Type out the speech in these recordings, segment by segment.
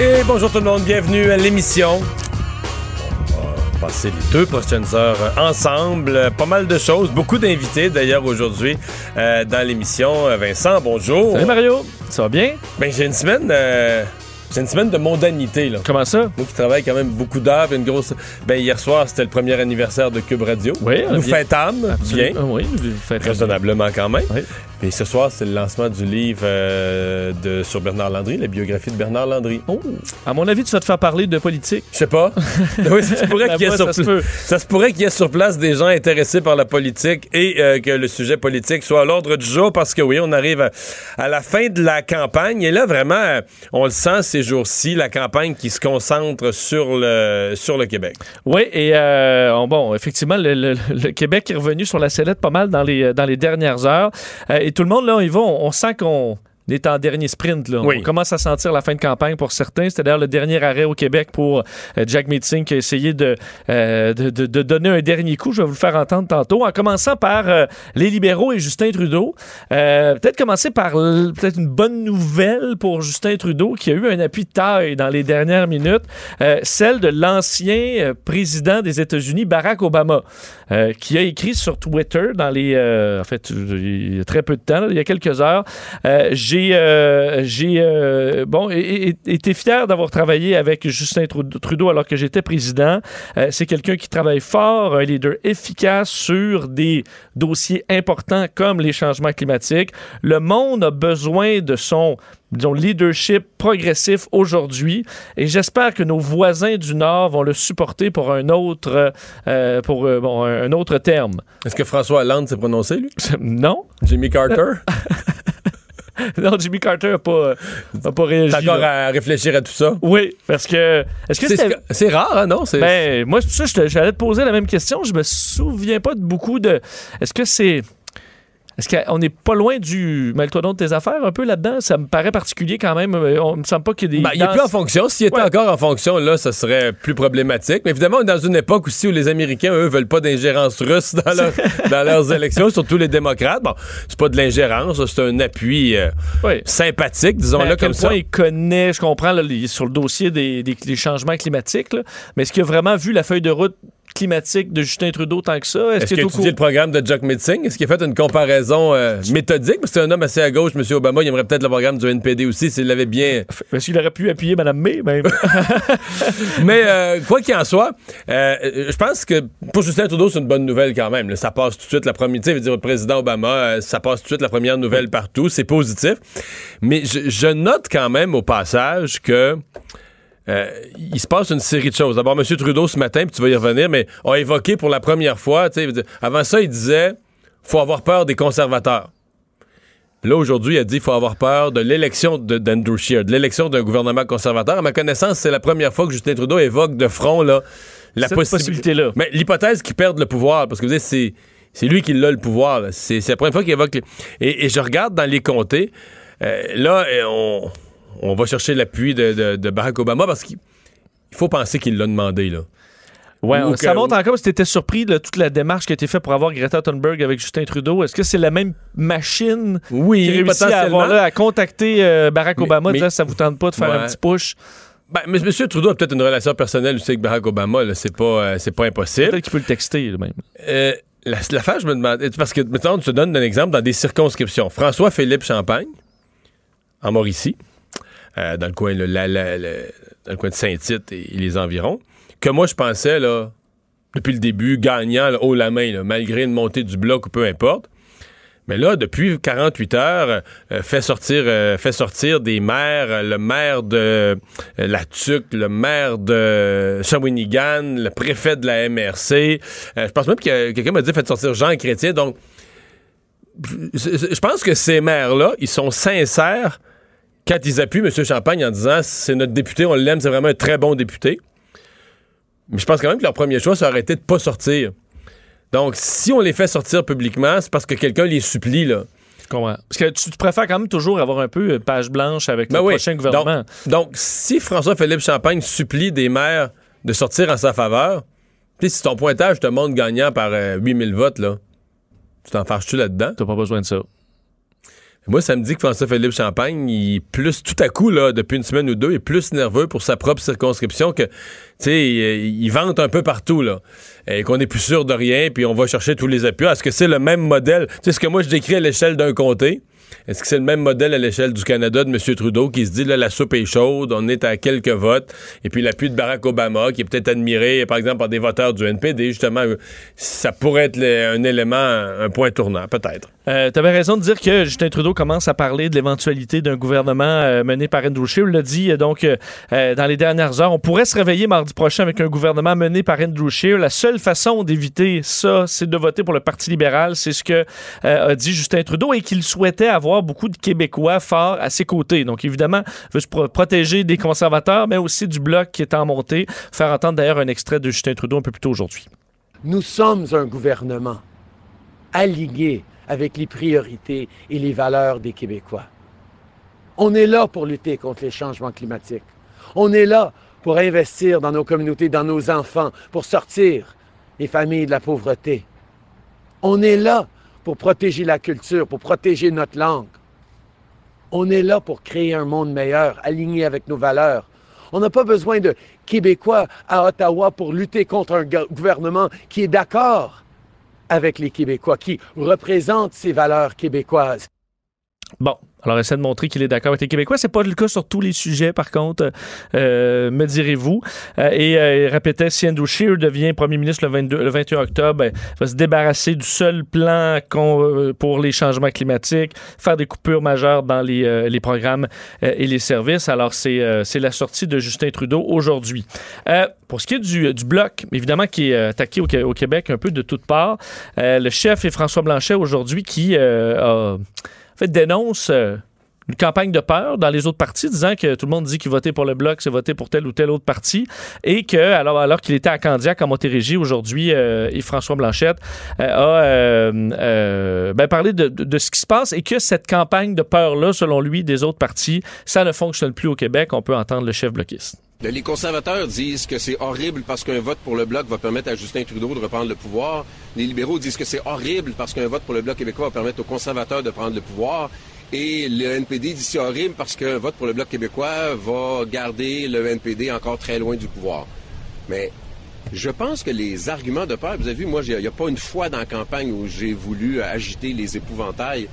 Et bonjour tout le monde, bienvenue à l'émission. On va passer les deux prochaines heures ensemble. Pas mal de choses, beaucoup d'invités d'ailleurs aujourd'hui euh, dans l'émission. Euh, Vincent, bonjour. Salut Mario, ça va bien? Ben, j'ai une semaine. euh, une semaine de mondanité, là. Comment ça? Moi qui travaille quand même beaucoup d'heures, une grosse. Ben, hier soir, c'était le premier anniversaire de Cube Radio. Oui, Nous vient- fêtâmes, bien. Oui, faites Raisonnablement quand même. Oui. Et ce soir, c'est le lancement du livre euh, de, sur Bernard Landry, la biographie de Bernard Landry. Oh, à mon avis, tu vas te faire parler de politique. Je sais pas. oui, ça se pourrait qu'il y ait sur pla- y ait place des gens intéressés par la politique et euh, que le sujet politique soit à l'ordre du jour parce que oui, on arrive à, à la fin de la campagne et là vraiment, euh, on le sent ces jours-ci, la campagne qui se concentre sur le sur le Québec. Oui, et euh, on- bon, effectivement, le, le- le Québec est revenu sur la sellette pas mal dans les, dans les dernières heures. Euh, et tout le monde, là, va, on, on sent qu'on est en dernier sprint. Là. Oui. On commence à sentir la fin de campagne pour certains. C'était d'ailleurs le dernier arrêt au Québec pour euh, Jack Meeting qui a essayé de, euh, de, de- de donner un dernier coup. Je vais vous le faire entendre tantôt. En commençant par euh, les libéraux et Justin Trudeau. Euh, peut-être commencer par peut-être une bonne nouvelle pour Justin Trudeau qui a eu un appui de taille dans les dernières minutes. Celle de l'ancien président des États-Unis, Barack Obama, qui a écrit sur Twitter dans les... en fait, il y a très peu de temps, là, il y a quelques heures. Euh, j'ai euh, j'ai euh, bon, et- et- été fier d'avoir travaillé avec Justin Trud- Trudeau alors que j'étais président. Euh, C'est quelqu'un qui travaille fort, un leader efficace sur des dossiers importants comme les changements climatiques. Le monde a besoin de son disons, leadership progressif aujourd'hui. Et j'espère que nos voisins du Nord vont le supporter pour un autre, euh, pour, euh, bon, un autre terme. Est-ce que François Hollande s'est prononcé lui? Non? Jimmy Carter? Non, Jimmy Carter n'a pas, a pas réagi. T'as encore là. à réfléchir à tout ça? Oui, parce que... Est-ce que C'est rare, hein, non? C'est Ben, moi, c'est pour ça j'allais te poser la même question. Je me souviens pas de beaucoup de. Est-ce que c'est. Est-ce qu'on n'est pas loin du. Mêle-toi donc de tes affaires un peu là-dedans? Ça me paraît particulier quand même. Euh, On me semble pas qu'il y ait des. Ben, il est dans- plus en fonction. S'il était Ouais. encore en fonction, là, ça serait plus problématique. Mais évidemment, on est dans une époque aussi où les Américains, eux, veulent pas d'ingérence russe dans, leur- dans leurs élections, surtout les démocrates. Bon, c'est pas de l'ingérence, c'est un appui euh, Oui. sympathique, disons-le comme ça. il connaît, je comprends, là, sur le dossier des, des- des changements climatiques, là. mais est-ce qu'il a vraiment vu la feuille de route climatique de Justin Trudeau tant que ça? Est-ce qu'il qu'il a est au étudié le programme de Jack Metzing? Est-ce qu'il a fait une comparaison euh, méthodique? Parce que c'est un homme assez à gauche, M. Obama. Il aimerait peut-être le programme du NPD aussi s'il l'avait bien. Est-ce qu'il aurait pu appuyer Mme May? Ben, Mais euh, quoi qu'il en soit, euh, je pense que pour Justin Trudeau, c'est une bonne nouvelle quand même. là. Ça passe tout de suite la première. Tu dire, le président Obama, ça passe tout de suite la première nouvelle partout. C'est positif. Mais je, je note quand même au passage que. Euh, il se passe une série de choses. D'abord, M. Trudeau, ce matin, puis tu vas y revenir, mais a évoqué pour la première fois, avant ça, il disait faut avoir peur des conservateurs. Là, aujourd'hui, il a dit qu'il faut avoir peur de l'élection d'Andrew Scheer, de l'élection d'un gouvernement conservateur. À ma connaissance, c'est la première fois que Justin Trudeau évoque de front là, la Cette possibilité-là. Mais l'hypothèse qu'il perde le pouvoir, parce que vous savez, c'est. C'est lui qui a le pouvoir. C'est la première fois qu'il évoque. les- Et, et je regarde dans les comtés. euh, là, euh, on, on va chercher l'appui de, de- de Barack Obama parce qu'il il faut penser qu'il l'a demandé. Là. Ouais, Ou ça que- montre encore si tu étais surpris de toute la démarche qui a été faite pour avoir Greta Thunberg avec Justin Trudeau. Est-ce que c'est la même machine Oui, qui réussit à, avoir, là, à contacter euh, Barack Mais- Obama, mais- disant ça vous tente pas de faire Ouais. un petit push? Ben, mais M. Trudeau a peut-être une relation personnelle aussi avec Barack Obama. C'est pas, euh, c'est pas impossible. Peut-être qu'il peut le texter là, même. Euh, la- L'affaire, je me demande. Parce que, maintenant, je te donne un exemple dans des circonscriptions. François-Philippe Champagne, en Mauricie, euh, dans, le coin, le- dans le coin de Saint-Tite et, les environs, que moi, je pensais, là, depuis le début, gagnant haut la main, malgré une montée du bloc ou peu importe. Mais là, depuis 48 heures, euh, fait sortir euh, fait sortir des maires, le maire de La Tuque, le maire de Shawinigan, le préfet de la MRC. Je pense même que quelqu'un m'a dit fait sortir Jean Chrétien. Donc, je pense que ces maires-là, ils sont sincères quand ils appuient M. Champagne en disant c'est notre député, on l'aime, c'est vraiment un très bon député. Mais je pense quand même que leur premier choix, ça aurait été de pas sortir. Donc, si on les fait sortir publiquement, c'est parce que quelqu'un les supplie, là. Parce que tu, tu préfères quand même toujours avoir un peu euh, page blanche avec Ben le oui. prochain gouvernement. Donc, donc, si François-Philippe Champagne supplie des maires de sortir en sa faveur, si ton pointage te montre gagnant par euh, 8000 votes, là, tu t'en fâches-tu là-dedans? T'as pas besoin de ça. Moi, ça me dit que François-Philippe Champagne, il plus, tout à coup, là, depuis une semaine ou deux, il est plus nerveux pour sa propre circonscription que, tu sais, il, vante un peu partout, là. Et qu'on est plus sûr de rien, puis on va chercher tous les appuis. Est-ce que c'est le même modèle? Tu sais, ce que moi, je décris à l'échelle d'un comté, est-ce que c'est le même modèle à l'échelle du Canada de M. Trudeau qui se dit, là, la soupe est chaude, on est à quelques votes, et puis l'appui de Barack Obama, qui est peut-être admiré, par exemple, par des voteurs du NPD, justement, ça pourrait être un élément, un point tournant, peut-être. Euh, tu avais raison de dire que Justin Trudeau commence à parler de l'éventualité d'un gouvernement euh, mené par Andrew Scheer. Il l'a dit euh, donc euh, dans les dernières heures. On pourrait se réveiller mardi prochain avec un gouvernement mené par Andrew Scheer. La seule façon d'éviter ça, c'est de voter pour le Parti libéral. C'est ce que a dit Justin Trudeau et qu'il souhaitait avoir beaucoup de Québécois forts à ses côtés. Donc évidemment, il veut se pro- protéger des conservateurs, mais aussi du bloc qui est en montée. Faire entendre d'ailleurs un extrait de Justin Trudeau un peu plus tôt aujourd'hui. Nous sommes un gouvernement aligné avec les priorités et les valeurs des Québécois. On est là pour lutter contre les changements climatiques. On est là pour investir dans nos communautés, dans nos enfants, pour sortir les familles de la pauvreté. On est là pour protéger la culture, pour protéger notre langue. On est là pour créer un monde meilleur, aligné avec nos valeurs. On n'a pas besoin de Québécois à Ottawa pour lutter contre un go- gouvernement qui est d'accord avec les Québécois, qui représente ces valeurs québécoises. Bon, alors essaie de montrer qu'il est d'accord avec les Québécois. C'est pas le cas sur tous les sujets, par contre, euh, me direz-vous. Euh, et euh, il répétait, si Andrew Scheer devient premier ministre le, 22, le 21 octobre, ben, il va se débarrasser du seul plan euh, pour les changements climatiques, faire des coupures majeures dans les, programmes et les services. Alors, c'est la sortie de Justin Trudeau aujourd'hui. Pour ce qui est du, bloc, évidemment, qui est attaqué au, au Québec un peu de toutes parts, le chef est François Blanchet aujourd'hui qui a fait, dénonce euh, une campagne de peur dans les autres partis, disant que tout le monde dit qu'il votait pour le Bloc, c'est voter pour tel ou tel autre parti, et que, alors, qu'il était à Candiac, en Montérégie, aujourd'hui, euh, et François Blanchette euh, a ben, parlé de, de- de ce qui se passe et que cette campagne de peur-là, selon lui, des autres partis, ça ne fonctionne plus au Québec. On peut entendre le chef bloquiste. Les conservateurs disent que c'est horrible parce qu'un vote pour le Bloc va permettre à Justin Trudeau de reprendre le pouvoir. Les libéraux disent que c'est horrible parce qu'un vote pour le Bloc québécois va permettre aux conservateurs de prendre le pouvoir. Et le NPD dit c'est horrible parce qu'un vote pour le Bloc québécois va garder le NPD encore très loin du pouvoir. Mais je pense que les arguments de peur, vous avez vu, moi, il n'y a pas une fois dans la campagne où j'ai voulu agiter les épouvantails.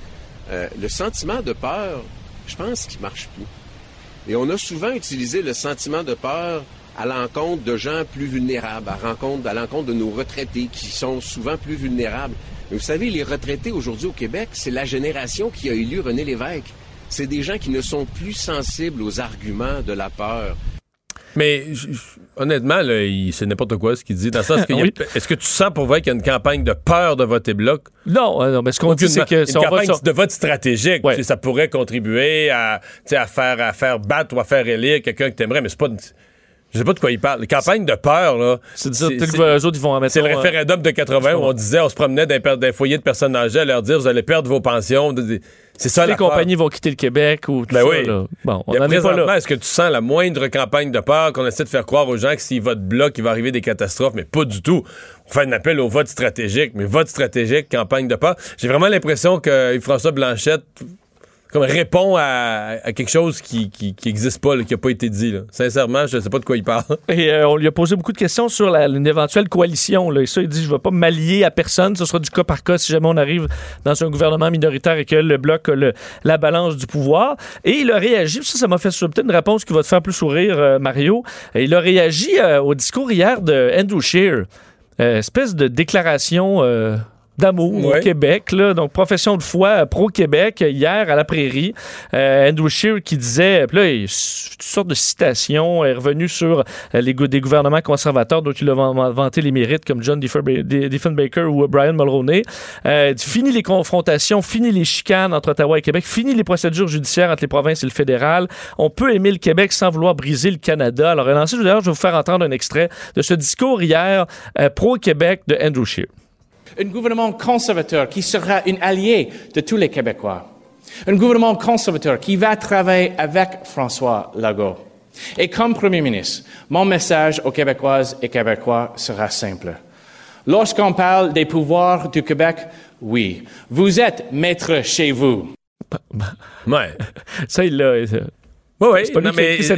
Euh, le sentiment de peur, je pense qu'il marche plus. Et on a souvent utilisé le sentiment de peur à l'encontre de gens plus vulnérables, à, rencontre, à l'encontre de nos retraités qui sont souvent plus vulnérables. Mais vous savez, les retraités aujourd'hui au Québec, c'est la génération qui a élu René Lévesque. C'est des gens qui ne sont plus sensibles aux arguments de la peur. Mais honnêtement, là, il- c'est n'importe quoi ce qu'il dit. Dans le sens a-. Est-ce que tu sens pour vrai qu'il y a une campagne de peur de voter bloc? Non, euh, non, mais ce qu'on dit, c'est que une si on va campagne de vote stratégique. Ouais. Ça pourrait contribuer à, faire, à faire battre ou à faire élire quelqu'un que t'aimerais, mais c'est pas. Je sais pas de quoi il parle. Les campagnes de peur, là. c'est eux autres, ils vont en mettre C'est le référendum de 80 où on disait, on se promenait les foyers de personnes âgées à leur dire, vous allez perdre vos pensions. C'est ça les compagnies vont quitter le Québec ou tout Ben ça. oui. là. Bon, on n'en est pas là. Est-ce que tu sens la moindre campagne de peur qu'on essaie de faire croire aux gens que s'ils votent bloc, il va arriver des catastrophes, mais pas du tout. On fait un appel au vote stratégique, mais vote stratégique, campagne de peur. J'ai vraiment l'impression que François Blanchette comme répond à, quelque chose qui qui, pas, qui a pas été dit. Sincèrement, je sais pas de quoi il parle. Et euh, on lui a posé beaucoup de questions sur une éventuelle coalition. Et ça, il dit, je ne vais pas m'allier à personne. Ce sera du cas par cas si jamais on arrive dans un gouvernement minoritaire et que le bloc le- la balance du pouvoir. Et il a réagi, ça, ça m'a fait peut-être une réponse qui va te faire plus sourire, euh, Mario. Il a réagi euh, au discours hier de Andrew. Euh, espèce de déclaration... d'amour Ouais. au Québec. Là. Donc, profession de foi pro-Québec hier à la Prairie. Euh, Andrew Scheer qui disait, puis là, il, toutes sortes de citations, est revenu sur euh, les, des gouvernements conservateurs dont il a van- vanté les mérites, comme John Diefenbaker ou Brian Mulroney. Euh, fini les confrontations, fini les chicanes entre Ottawa et Québec, fini les procédures judiciaires entre les provinces et le fédéral. On peut aimer le Québec sans vouloir briser le Canada. Alors, d'ailleurs, je vais vous faire entendre un extrait de ce discours hier euh, pro-Québec de Andrew Scheer. Un gouvernement conservateur qui sera un allié de tous les Québécois. Un gouvernement conservateur qui va travailler avec François Legault. Et comme Premier ministre, mon message aux Québécoises et Québécois sera simple. Lorsqu'on parle des pouvoirs du Québec, oui, vous êtes maître chez vous. Ouais. Ça, il l'a. Ouais, ouais. C'est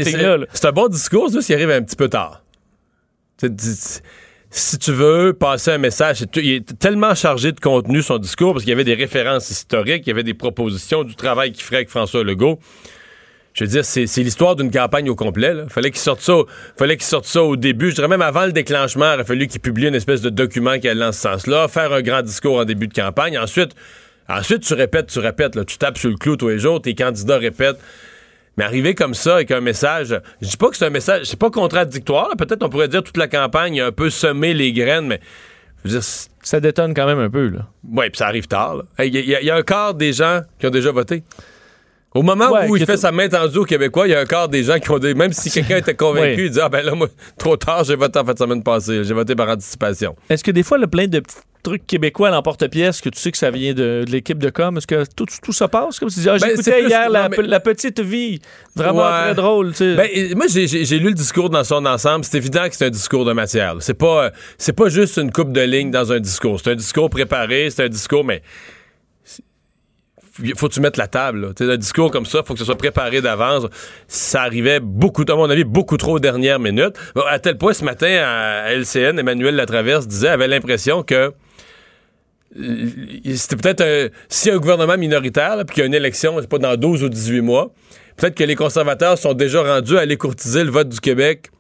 c'est-. C'est un bon discours, juste il arrive un petit peu tard. Tu sais, dis- Si tu veux passer un message, il est tellement chargé de contenu son discours parce qu'il y avait des références historiques, il y avait des propositions du travail qu'il ferait avec François Legault. Je veux dire, c'est l'histoire d'une campagne au complet. Là. Fallait qu'il sorte ça, au- au début. Je dirais même avant le déclenchement, il a fallu qu'il publie une espèce de document qui allait dans ce sens-là, faire un grand discours en début de campagne. Ensuite, ensuite tu répètes, tu répètes, tu tapes sur le clou tous les jours, tes candidats répètent. Mais arriver comme ça avec un message, je dis pas que c'est un message, c'est pas contradictoire. Peut-être on pourrait dire toute la campagne a un peu semé les graines, mais je veux dire, c'est- Ça détonne quand même un peu, là. ouais, puis ça arrive tard. Hey, y, il y a un quart des gens qui ont déjà voté. Au moment Ouais, où il fait sa main tendue aux Québécois, il y a un quart des gens qui ont des. Même si quelqu'un était convaincu, il dit Ah ben là, moi, trop tard, j'ai voté en fin de semaine passée. J'ai voté par anticipation. Est-ce que des fois, le plein de petits trucs québécois à l'emporte-pièce, que tu sais que ça vient de, de l'équipe de com, est-ce que tout, tout ça passe? Comme si tu dis, ah, Ben, j'écoutais plus- hier la, non, mais- la petite vie. Vraiment Ouais. très drôle, tu sais. Ben, moi, j'ai- lu le discours dans son ensemble. C'est évident que c'est un discours de matière. C'est pas, euh, pas juste une coupe de lignes dans un discours. C'est un discours préparé, c'est un discours, mais faut que tu mettes la table. un discours comme ça, faut que ce soit préparé d'avance. Ça arrivait beaucoup, à mon avis, beaucoup trop aux dernières minutes. À tel point, ce matin, à LCN, Emmanuel Latraverse disait, avait l'impression que c'était peut-être un, a un gouvernement minoritaire, puis qu'il y a une élection, sais pas, dans 12 ou 18 mois, peut-être que les conservateurs sont déjà rendus à aller courtiser le vote du Québec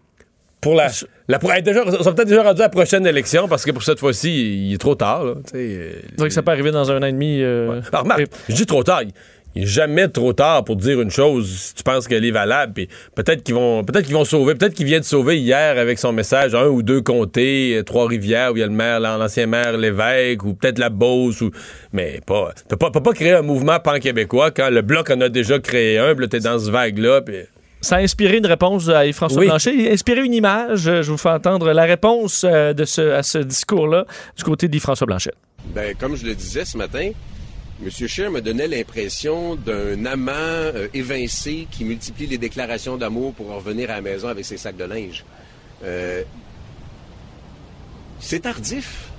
pour la. La hey, déjà, sont peut-être déjà rendus à la prochaine élection parce que pour cette fois-ci, il est trop tard. Là, euh, C'est vrai que ça peut arriver dans un an et demi. euh, alors, remarque, et- je dis trop tard. Il- n'est jamais trop tard pour dire une chose si tu penses qu'elle est valable. Puis peut-être qu'ils vont, peut-être qu'ils vont sauver. Peut-être qu'il vient de sauver hier avec son message un ou deux comtés, euh, Trois-Rivières où il y a le maire, l'ancien maire Lévesque, ou peut-être la Beauce, ou mais pas. Tu peux pas, peux pas créer un mouvement pan-québécois quand le bloc en a déjà créé un. Puis là, t'es dans ce vague-là. Puis Ça a inspiré une réponse à Yves-François Oui. Blanchet. Il a inspiré une image. Euh, Je vous fais entendre la réponse euh, de ce, à ce discours-là du côté d'Yves-François Blanchet. Ben, comme je le disais ce matin, M. Scheer me donnait l'impression d'un amant euh, évincé qui multiplie les déclarations d'amour pour revenir à la maison avec ses sacs de linge. Euh, c'est tardif.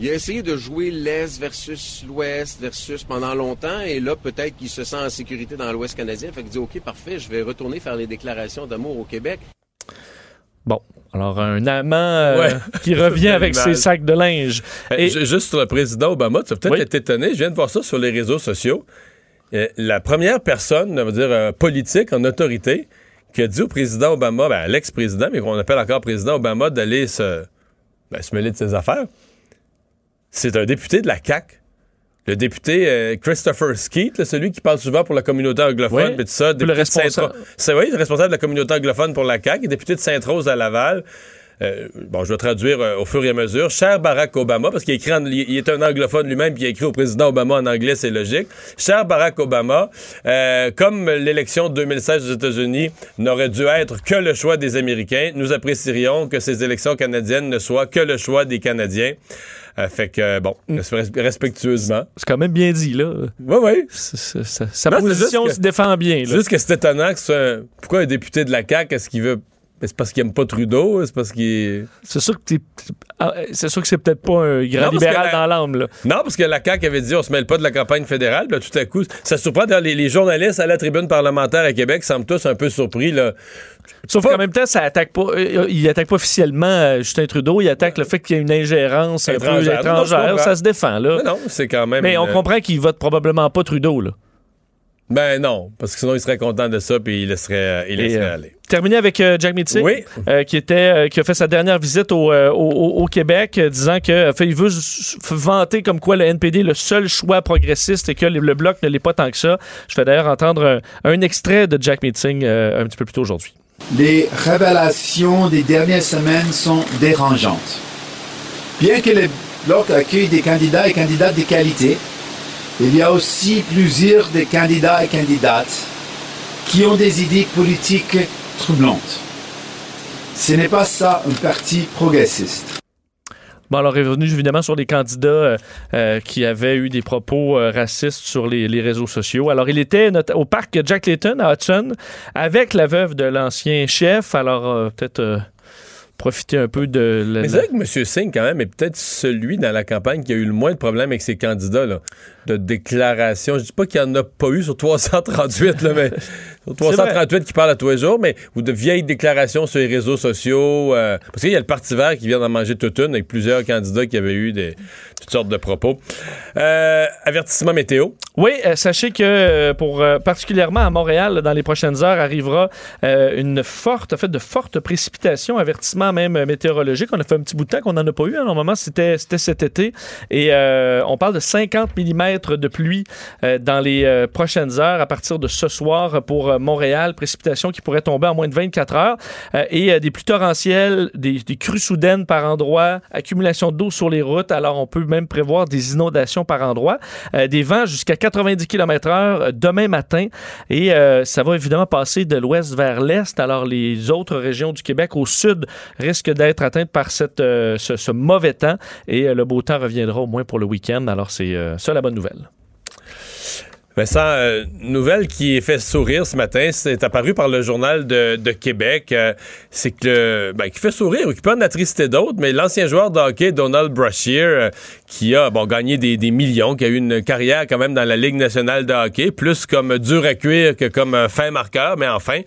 Il a essayé de jouer l'Est versus l'Ouest versus pendant longtemps, et là, peut-être qu'il se sent en sécurité dans l'Ouest canadien. Fait qu'il dit, OK, parfait, je vais retourner faire les déclarations d'amour au Québec. Bon, alors un amant euh, Ouais. qui revient avec ses sacs de linge. Hey, Et- ju- Juste sur le président Obama, tu vas peut-être Oui. être étonné. Je viens de voir ça sur les réseaux sociaux. Euh, la première personne, on va dire, euh, politique en autorité, qui a dit au président Obama, ben, à l'ex-président, mais qu'on appelle encore président Obama, d'aller se, ben, se mêler de ses affaires, c'est un député de la CAQ. Le député euh, Christopher Skeet, là, celui qui parle souvent pour la communauté anglophone, Oui. tout ça. Le responsable. C'est oui, le responsable de la communauté anglophone pour la CAQ, député de Sainte-Rose à Laval. Euh, bon, je vais traduire euh, au fur et à mesure. Cher Barack Obama, parce qu'il écrit en- il est un anglophone lui-même, puis il a écrit au président Obama en anglais, c'est logique. Cher Barack Obama, euh, comme l'élection de 2016 aux États-Unis n'aurait dû être que le choix des Américains, nous apprécierions que ces élections canadiennes ne soient que le choix des Canadiens. Euh, fait que, euh, bon, res- respectueusement. C'est quand même bien dit, là. Oui, oui. Sa Non, position que- se défend bien. C'est juste que c'est étonnant que ce Pourquoi un député de la CAQ, est-ce qu'il veut... C'est parce qu'il aime pas Trudeau? C'est parce qu'il... C'est sûr que t'es- ah, c'est sûr que c'est peut-être pas un grand libéral la- dans l'âme. là. Non, parce que la CAQ avait dit on se mêle pas de la campagne fédérale. Puis là, tout à coup, ça surprend. D'ailleurs, les, les journalistes à la tribune parlementaire à Québec semblent tous un peu surpris. Là. Sauf qu'en même temps, ça attaque pas. euh, il attaque pas officiellement euh, Justin Trudeau, il attaque le fait qu'il y a une ingérence un peu Étrangère. Non, étrangère. Ça se défend, là. Mais non, c'est quand même. Mais on comprend qu'il vote probablement pas Trudeau, là. Ben non, parce que sinon il serait content de ça puis il laisserait, euh, il laisserait euh, aller. Terminé avec euh, Jack Meeting, Oui. euh, qui était, euh, qui a fait sa dernière visite au, euh, au- Québec, euh, disant que, fait, il veut vanter comme quoi le NPD est le seul choix progressiste et que le, le bloc ne l'est pas tant que ça. Je fais d'ailleurs entendre un, un extrait de Jack Meeting euh, un petit peu plus tôt aujourd'hui. Les révélations des dernières semaines sont dérangeantes. Bien que le bloc accueille des candidats et candidates de qualité, il y a aussi plusieurs des candidats et candidates qui ont des idées politiques troublantes. Ce n'est pas ça un parti progressiste. Bon, alors, revenu évidemment sur les candidats euh, euh, qui avaient eu des propos euh, racistes sur les, les réseaux sociaux. Alors, il était au parc Jack Layton à Hudson avec la veuve de l'ancien chef. Alors, peut-être profiter un peu de la- Mais c'est vrai que M. Singh, quand même, est peut-être celui dans la campagne qui a eu le moins de problèmes avec ses candidats, là, de déclaration. Je dis pas qu'il n'y en a pas eu sur 338, là, mais sur 338 qui parlent à tous les jours, mais ou de vieilles déclarations sur les réseaux sociaux. euh, parce qu'il y a le Parti vert qui vient d'en manger toute une avec plusieurs candidats qui avaient eu des, toutes sortes de propos. Euh, avertissement météo. Oui, euh, sachez que pour particulièrement à Montréal, dans les prochaines heures, arrivera une forte, en fait, de fortes précipitations, avertissement même euh, météorologique. On a fait un petit bout de temps qu'on n'en a pas eu. hein. Normalement, c'était c'était cet été. Et euh, on parle de 50 mm de pluie euh, dans les prochaines heures à partir de ce soir pour Montréal. Précipitations qui pourraient tomber en moins de 24 heures. Et des pluies torrentielles, des, des crues soudaines par endroit, accumulation d'eau sur les routes. Alors, on peut même prévoir des inondations par endroit. Euh, des vents jusqu'à 90 km/h demain matin. Et ça va évidemment passer de l'ouest vers l'est. Alors, les autres régions du Québec au sud risquent d'être atteintes par cette, euh, ce, ce mauvais temps. Et euh, le beau temps reviendra au moins pour le week-end. Alors, c'est euh, ça la bonne nouvelle. Vincent, euh, nouvelle qui fait sourire ce matin, c'est apparu par le journal de, Québec. euh, c'est que ben, qui fait sourire ou qui peut en attrister d'autres, mais l'ancien joueur de hockey Donald Brashear, euh, qui a bon gagné des, millions, qui a eu une carrière quand même dans la Ligue nationale de hockey, plus comme dur à cuire que comme euh, fin marqueur, mais enfin,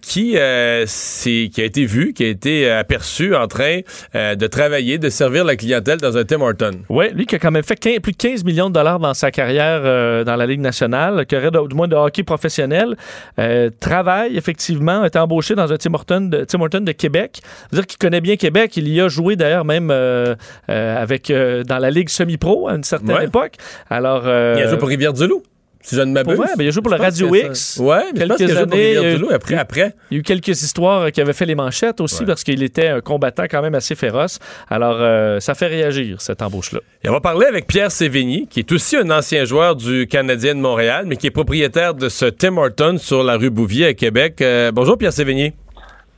qui qui a été vu, qui a été aperçu en train de travailler, de servir la clientèle dans un Tim Horton. Oui, lui qui a quand même fait 15 plus de 15 millions de dollars dans sa carrière dans la Ligue nationale, qui aurait de- du moins de hockey professionnel, euh, travaille effectivement, est embauché dans un Tim Horton de, Tim Horton de Québec. C'est-à-dire qu'il connaît bien Québec. Il y a joué d'ailleurs même euh, euh, avec dans la Ligue semi-pro à une certaine Ouais. époque. Alors, Il a joué pour Rivière-du-Loup, si je ne m'abuse. ben, il a joué pour le Je pense Radio X. ça. Ouais, mais je pense Quelques qu'il a joué pour après, après. Il y a eu quelques histoires qui avaient fait les manchettes aussi Ouais. parce qu'il était un combattant quand même assez féroce. Alors, euh, ça fait réagir, cette embauche-là. Et on va parler avec Pierre Sévigny, qui est aussi un ancien joueur du Canadien de Montréal, mais qui est propriétaire de ce Tim Horton sur la rue Bouvier à Québec. Euh, bonjour Pierre Sévigny.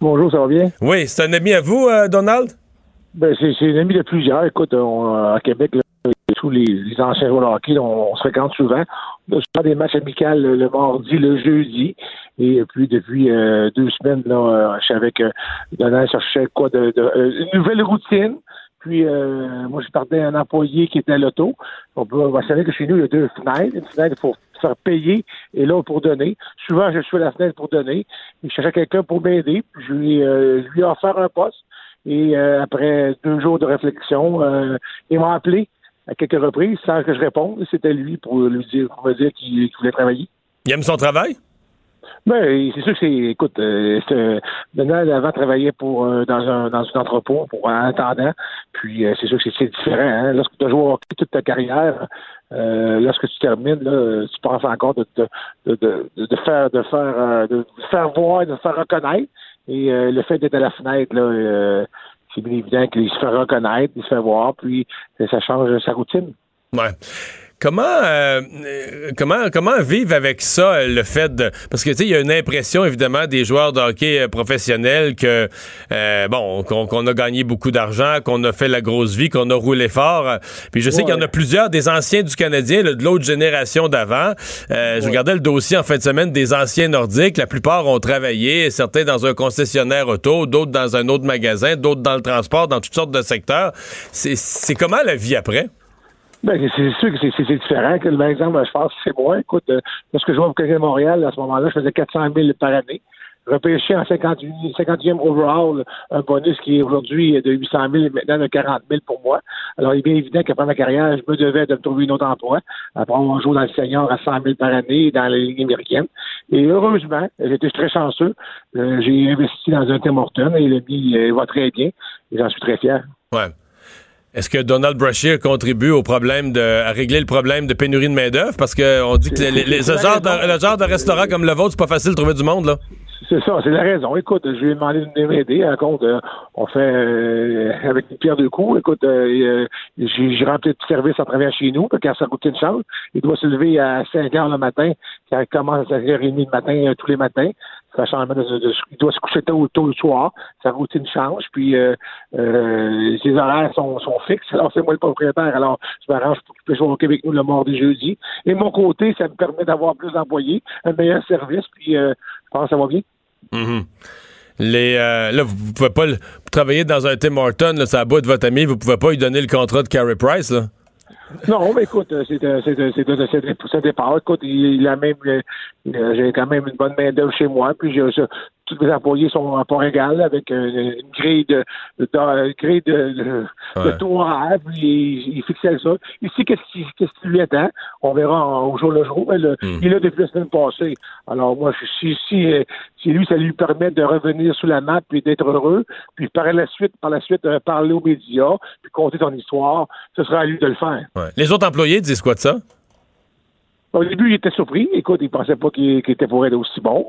Bonjour, ça va bien? Oui, c'est un ami à vous, euh, Donald? Ben, c'est c'est un ami de plusieurs. Écoute, on, euh, à Québec, là, tous les, anciens joueurs on, se fréquente souvent. On a des matchs amicaux le, mardi, le jeudi. Et puis, depuis euh, deux semaines, là, euh, je suis avec euh, Donald quoi de, euh, une nouvelle routine. Puis, moi, je partais un employé qui était à l'auto. On peut, on que chez nous, il y a deux fenêtres. Une fenêtre pour faire payer et l'autre pour donner. Souvent, je suis à la fenêtre pour donner. Il cherchait quelqu'un pour m'aider. Je lui, euh, ai offert un poste. Et après deux jours de réflexion, il m'a appelé à quelques reprises sans que je réponde. C'était lui pour lui dire, pour me dire qu'il voulait travailler. Il aime son travail? Ben, c'est sûr que c'est, écoute, euh, euh, Donald avant travaillait pour euh, dans un dans un entrepôt pour un attendant. Puis euh, c'est sûr que c'est, différent. Hein? Lorsque tu as joué au hockey toute ta carrière, euh, lorsque tu termines, là, tu penses encore de, de, de, de, de faire de faire de faire voir, de faire reconnaître. Et euh, le fait d'être à la fenêtre, là, euh, c'est bien évident qu'il se fait reconnaître, il se fait voir, puis ça change sa routine. Ouais. Comment, euh, euh, comment, comment vivre avec ça, le fait de. Parce que, tu sais, il y a une impression, évidemment, des joueurs de hockey euh, professionnels que, euh, bon, qu'on a gagné beaucoup d'argent, qu'on a fait la grosse vie, qu'on a roulé fort. Puis je sais qu'il y en a plusieurs des anciens du Canadien, là, de l'autre génération d'avant. Euh, Je regardais le dossier en fin de semaine des anciens nordiques. La plupart ont travaillé, certains dans un concessionnaire auto, d'autres dans un autre magasin, d'autres dans le transport, dans toutes sortes de secteurs. C'est comment la vie après? Ben, c'est- sûr que c'est- différent. Que, par exemple, je pense c'est moi. Écoute, euh, lorsque je jouais au de Montréal, à ce moment-là, je faisais 400 000 par année. repêché en 51, 51e overall un bonus qui est aujourd'hui de 800 000 et maintenant de 40 000 pour moi. Alors, il est bien évident qu'après ma carrière, je me devais de me trouver un autre emploi. Après avoir joué dans le senior à 100 000 par année dans la Ligue américaine. Et heureusement, j'étais très chanceux. Euh, j'ai investi dans un Tim Horton et le mien euh, va très bien. Et j'en suis très fier. Ouais. Est-ce que Donald Brashear contribue au problème de, à régler le problème de pénurie de main-d'œuvre? Parce qu'on dit que les, les- genre de, le genre de restaurant comme le vôtre, c'est pas facile de trouver du monde, là. C'est ça, c'est la raison. Écoute, je lui ai demandé de m'aider. À compte, euh, on fait euh, avec une pierre deux coups. Écoute, euh, j'ai rempli de service à travers chez nous, quand sa routine change, il doit se lever à 5 heures le matin, quand il commence à 5h30 le matin, euh, tous les matins. Ça de, il doit se coucher tôt, le soir. Sa routine change, puis euh, euh, ses horaires sont, fixes. Alors, c'est moi le propriétaire. Alors, je m'arrange pour qu'il puisse jouer au Québec nous le mardi jeudi. Et mon côté, ça me permet d'avoir plus d'employés, un meilleur service, puis euh, je pense que ça va bien. Mhm. Les, euh, là, vous pouvez pas travailler dans un Tim Horton, là, c'est à bout de votre ami, vous pouvez pas lui donner le contrat de Carey Price, là. Non, mais écoute, euh, c'est un- c'est un départ. Écoute, il, il a même, euh, j'ai quand même une bonne main d'œuvre chez moi. Puis j'ai- tous mes employés sont à port égal avec euh, une grille de, de, de- une grille de, de, Ouais. taux horaire. Puis il, il fixait ça. Ici, qu'est-ce qui, qu'est-ce qui lui attend On verra en- au jour le jour. Mais le- Hmm. Il est là depuis la semaine passée. Alors moi, je- si, si, euh, si lui, ça lui permet de revenir sous la map et d'être heureux, puis par la suite, par la suite, euh, parler aux médias, puis compter son histoire, ce sera à lui de le faire. Ouais. Les autres employés disent quoi de ça? Au début, il était surpris. Écoute, il pensait pas qu'il qu'il était pour être aussi bon,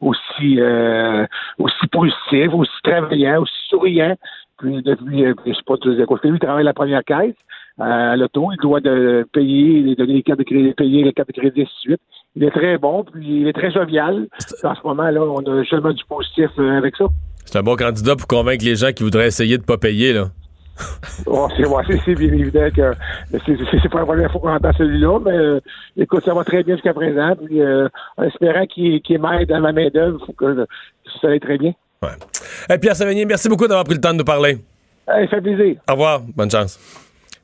aussi, euh, aussi positif, aussi travaillant, aussi souriant. Puis depuis, euh, je sais pas, tu sais quoi, lui, il travaille la première caisse euh, à l'auto. Il doit de payer, de donner les cartes de crédit, payer les cartes de crédit, de suite. Il est très bon, puis il est très jovial. En ce moment, là, on a seulement du positif euh, avec ça. C'est un bon candidat pour convaincre les gens qui voudraient essayer de pas payer, là. Oh, c'est ouais, c'est- c'est bien évident que c'est pas la première fois qu'on entend celui-là, mais euh, écoute, ça va très bien jusqu'à présent. Puis, euh, en espérant qu'il qu'il m'aide dans ma main-d'œuvre, il faut que ça aille très bien. Ouais. Hey, Pierre Sévigny, merci beaucoup d'avoir pris le temps de nous parler. Hey, ça fait plaisir. Au revoir. Bonne chance.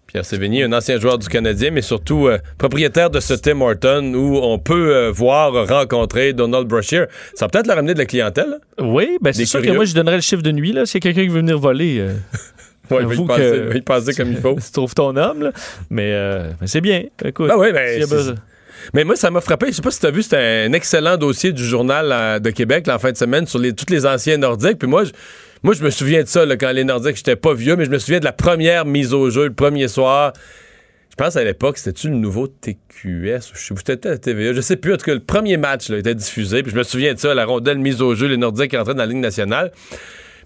Pierre Sévigny, un ancien joueur du Canadien, mais surtout euh, propriétaire de ce Tim Horton où on peut euh, voir, rencontrer Donald Brashear. Ça va peut-être leur amener de la clientèle. Oui, ben c'est sûr que moi, je donnerais le chiffre de nuit, là, s'il y a quelqu'un qui veut venir voler. euh, Ouais, il va y passer, que- il va y passer comme il faut. tu trouves ton homme, là. Mais, euh, mais c'est bien. Écoute. Ah oui, ben, Mais moi, ça m'a frappé. Je sais pas si tu as vu, c'était un excellent dossier du journal euh, de Québec là, en fin de semaine sur les, tous les anciens Nordiques. Puis moi, je, moi, je me souviens de ça là, quand les Nordiques, j'étais pas vieux, mais je me souviens de la première mise au jeu, le premier soir. Je pense à l'époque, c'était-tu le nouveau TQS? Pas, c'était la TVA. Je sais plus. En tout cas, le premier match là, était diffusé. Puis je me souviens de ça, la rondelle mise au jeu, les Nordiques entraient dans la Ligue nationale.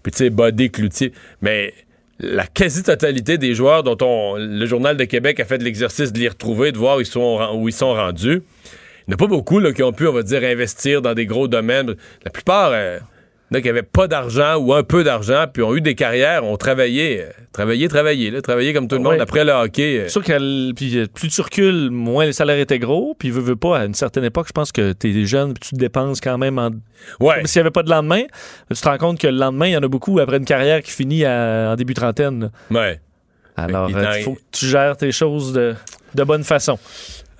Puis tu sais, Bodé, Cloutier. Mais la quasi-totalité des joueurs dont on, le Journal de Québec a fait l'exercice de les retrouver, de voir où ils sont, rendus. Il n'y en a pas beaucoup qui ont pu, on va dire, investir dans des gros domaines. La plupart, euh, il y en a qui n'avaient pas d'argent ou un peu d'argent, puis ont eu des carrières, ont travaillé, euh, travaillé, travaillé, là, travaillé comme tout le monde Ouais. après le hockey. euh, C'est sûr que puis, euh, plus tu recules, moins le salaire était gros. Puis, veux, veux pas, à une certaine époque, je pense que tu es jeune, puis tu te dépenses quand même en. ouais. Comme s'il n'y avait pas de lendemain. Tu te rends compte que le lendemain, il y en a beaucoup après une carrière qui finit à- en début trentaine. là. ouais. Alors, puis euh, il faut que tu gères tes choses de, de bonne façon.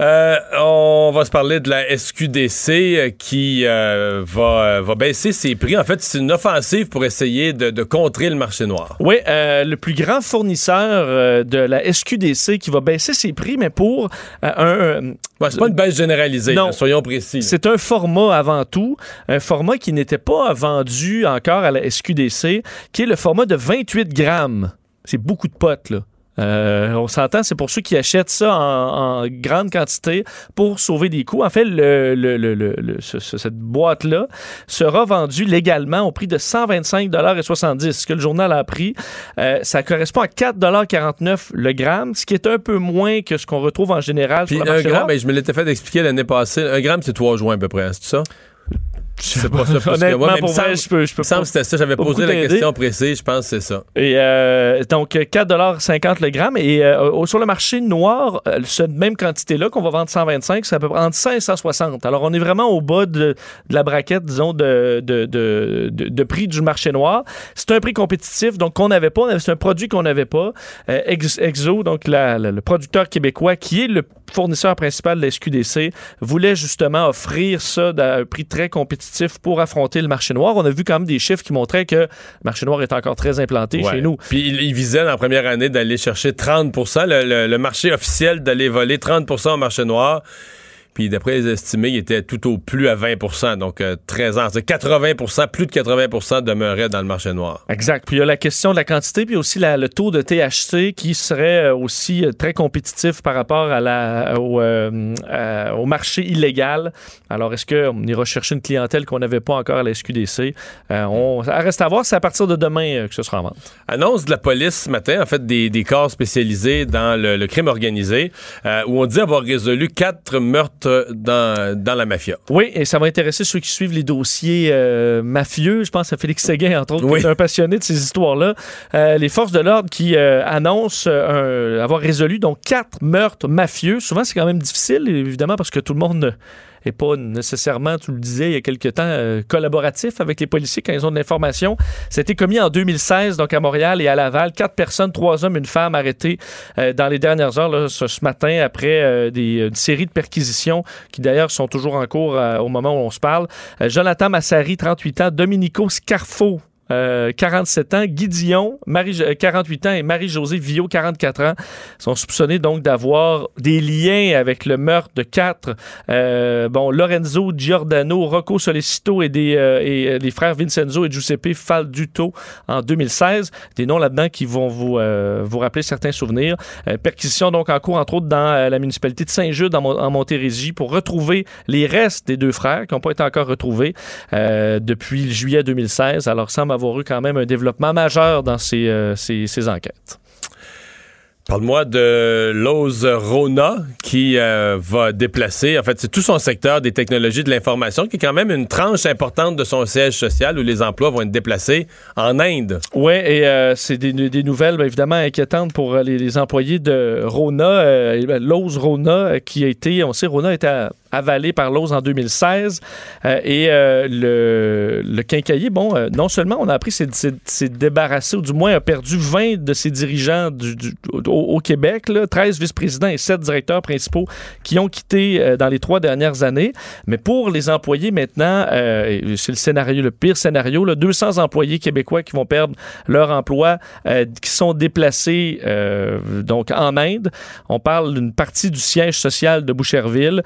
Euh, on va se parler de la SQDC euh, qui euh, va, va baisser ses prix. En fait, c'est une offensive pour essayer de, de contrer le marché noir. Oui, euh, le plus grand fournisseur de la SQDC qui va baisser ses prix, mais pour un. Ouais, c'est pas une baisse généralisée, Non. là, soyons précis. C'est un format avant tout, un format qui n'était pas vendu encore à la SQDC, qui est le format de 28 grammes. C'est beaucoup de potes, là. Euh, on s'entend, c'est pour ceux qui achètent ça en, en grande quantité pour sauver des coûts. En fait, le, ce- ce- cette boîte-là sera vendue légalement au prix de 125,70 Ce que le journal a appris, euh, ça correspond à 4,49 le gramme, ce qui est un peu moins que ce qu'on retrouve en général Puis sur le un marché gramme, noir. ben, je me l'étais fait expliquer l'année passée. Un gramme, c'est 3 juin à peu près, hein, c'est ça? C'est pas ça. plus que- ouais, pour vrai, je peux, je peux il me semble pas- que c'était ça. J'avais posé la question précise. Je pense que c'est ça. Et euh, donc 4,50 le gramme. Et euh, sur le marché noir, euh, cette même quantité-là qu'on va vendre 125, c'est à peu près entre 100 et 160. Alors on est vraiment au bas de, de la braquette, disons, de, de, de, prix du marché noir. C'est un prix compétitif, donc qu'on n'avait pas. C'est un produit qu'on n'avait pas. Euh, Ex- Exo, donc la- la- le producteur québécois, qui est le fournisseur principal de la SQDC, voulait justement offrir ça à un prix très compétitif pour affronter le marché noir. On a vu quand même des chiffres qui montraient que le marché noir est encore très implanté Ouais. chez nous. Puis il, il visait dans la première année d'aller chercher 30 le, le- le marché officiel d'aller voler 30% au marché noir. Puis d'après les estimés, il était tout au plus à 20% donc euh, 13 ans. C'est 80 plus de 80 demeuraient dans le marché noir. Exact. Puis il y a la question de la quantité, puis aussi la- le taux de THC qui serait euh, aussi euh, très compétitif par rapport à la, au, euh, euh, au marché illégal. Alors, est-ce qu'on ira chercher une clientèle qu'on n'avait pas encore à la SQDC? Euh, on, ça reste à voir. C'est à partir de demain euh, que ce sera en vente. Annonce de la police ce matin, en fait, des, des corps spécialisés dans le, le crime organisé, euh, où on dit avoir résolu quatre meurtres dans, dans la mafia. Oui, et ça va intéresser ceux qui suivent les dossiers euh, mafieux. Je pense à Félix Séguin, entre autres, Oui. qui est un passionné de ces histoires-là. Euh, les forces de l'ordre qui euh, annoncent avoir résolu donc quatre meurtres mafieux. Souvent, c'est quand même difficile, évidemment, parce que tout le monde n'est pas nécessairement, tu le disais il y a quelque temps, euh, collaboratif avec les policiers quand ils ont de l'information. C'était commis en 2016, donc à Montréal et à Laval. Quatre personnes, trois hommes, une femme arrêtés euh, dans les dernières heures, là, ce, matin, après euh, des, une série de perquisitions qui d'ailleurs sont toujours en cours euh, au moment où on se parle. Euh, Jonathan Massari, 38 ans, Domenico Scarfo. Euh, 47 ans, Guy Dion, Marie, euh, 48 ans et Marie-Josée Villot, 44 ans, sont soupçonnés donc d'avoir des liens avec le meurtre de quatre, euh, bon, Lorenzo Giordano, Rocco Solicito et, des, euh, et euh, les frères Vincenzo et Giuseppe Falduto en 2016. Des noms là-dedans qui vont vous, euh, vous rappeler certains souvenirs. Euh, perquisition donc en cours, entre autres, dans euh, la municipalité de Saint-Jude, en, Mon- en Montérégie, pour retrouver les restes des deux frères qui n'ont pas été encore retrouvés euh, depuis juillet 2016. Alors, avoir eu quand même un développement majeur dans ces, euh, ces, ces enquêtes. Parle-moi de Lowe's Rona qui euh, va déplacer, en fait, c'est tout son secteur des technologies de l'information qui est quand même une tranche importante de son siège social où les emplois vont être déplacés en Inde. Oui, et euh, c'est des, des nouvelles ben, évidemment inquiétantes pour les, les employés de Rona, euh, ben, Lowe's Rona, qui a été, on sait, Rona été a- avalé par Lowe's en 2016. euh, et euh, le, le quincailler, bon, euh, non seulement on a appris s'est débarrassé, ou du moins a perdu 20 de ses dirigeants du- au, Québec, là, 13 vice-présidents et 7 directeurs principaux qui ont quitté dans les trois dernières années. Mais pour les employés maintenant, c'est le scénario, le pire scénario, là, 200 employés québécois qui vont perdre leur emploi, qui sont déplacés donc en Inde. On parle d'une partie du siège social de Boucherville.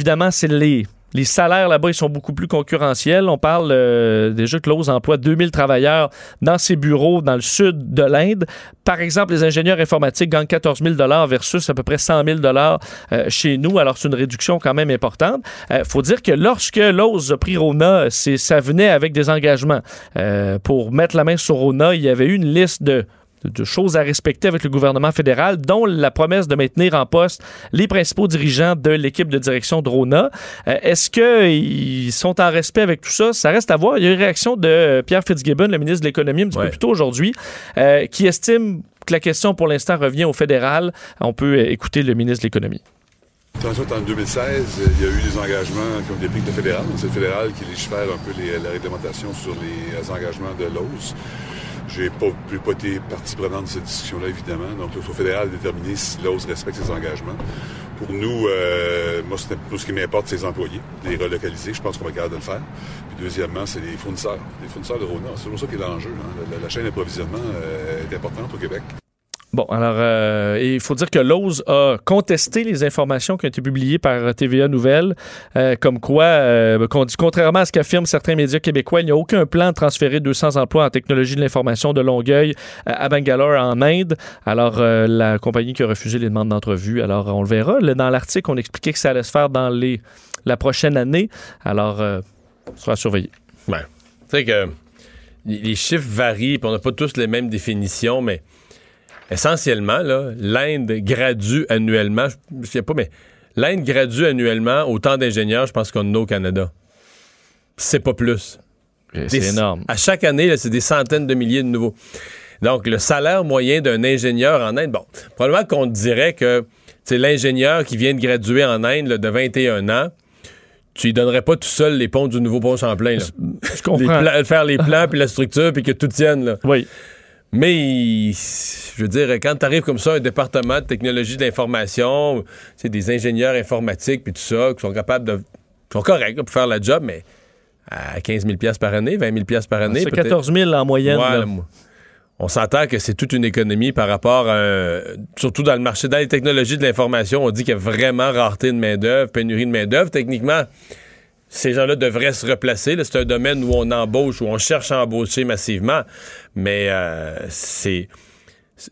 Évidemment, c'est les les salaires là-bas, ils sont beaucoup plus concurrentiels. On parle euh, déjà que Lowe's emploie 2000 travailleurs dans ses bureaux dans le sud de l'Inde. Par exemple, les ingénieurs informatiques gagnent 14 000 versus à peu près 100 000 euh, chez nous. Alors, c'est une réduction quand même importante. Il faut dire que lorsque Lowe's a pris Rona, ça venait avec des engagements. Euh, pour mettre la main sur Rona, il y avait eu une liste de de- choses à respecter avec le gouvernement fédéral, dont la promesse de maintenir en poste les principaux dirigeants de l'équipe de direction de Rona. Euh, Est-ce qu'ils sont en respect avec tout ça? Ça reste à voir. Il y a eu une réaction de euh, Pierre Fitzgibbon, le ministre de l'Économie, un petit Ouais. peu plus tôt aujourd'hui, euh, qui estime que la question pour l'instant revient au fédéral. On peut écouter le ministre de l'Économie. En 2016, il y a eu des engagements qui ont été pris le fédéral. C'est le fédéral qui légifère un peu les- la réglementation sur les engagements de l'OS. J'ai pas, j'ai pas été partie prenante de cette discussion-là, évidemment. Donc, au fédéral déterminer si l'OS respecte ses engagements. Pour nous, euh, moi, tout ce qui m'importe, c'est les employés, les relocaliser. Je pense qu'on va être capable de le faire. Puis, deuxièmement, c'est les fournisseurs, les fournisseurs de Rona. C'est toujours ça qui est l'enjeu. hein. La, la chaîne d'approvisionnement euh, est importante au Québec. Bon, alors, euh, il faut dire que Lowe's a contesté les informations qui ont été publiées par TVA Nouvelle, euh, comme quoi, euh, contrairement à ce qu'affirment certains médias québécois, il n'y a aucun plan de transférer 200 emplois en technologie de l'information de Longueuil à Bangalore, en Inde. Alors, la compagnie qui a refusé les demandes d'entrevue, alors on le verra. Dans l'article, on expliquait que ça allait se faire dans les, la prochaine année. Alors, ça sera surveillé. Ouais. Tu sais que les chiffres varient, puis on n'a pas tous les mêmes définitions, mais essentiellement, l'Inde gradue annuellement, je ne sais pas, mais l'Inde gradue annuellement autant d'ingénieurs, je pense qu'on en a au Canada. C'est pas plus. C'est énorme. À chaque année, c'est des centaines de milliers de nouveaux. Donc, le salaire moyen d'un ingénieur en Inde, bon, probablement qu'on dirait que c'est l'ingénieur qui vient de graduer en Inde là, de 21 ans, tu lui donnerais pas tout seul les ponts du nouveau pont Champlain. Là. Je comprends. Les plans- faire les plans puis la structure puis que tout tienne. Là. Oui. Mais, je veux dire, quand tu arrives comme ça, un département de technologie de l'information, c'est des ingénieurs informatiques puis tout ça, qui sont capables de. qui sont corrects là, pour faire la job, mais à 15 000 par année, 20 000 par année. C'est peut-être. 14 000 en moyenne. Ouais, là. on s'entend que c'est toute une économie par rapport à. surtout dans le marché, dans les technologies de l'information, on dit qu'il y a vraiment rareté de main-d'œuvre, pénurie de main-d'œuvre. Techniquement, ces gens-là devraient se replacer. C'est un domaine où on embauche, où on cherche à embaucher massivement. Mais euh, c'est.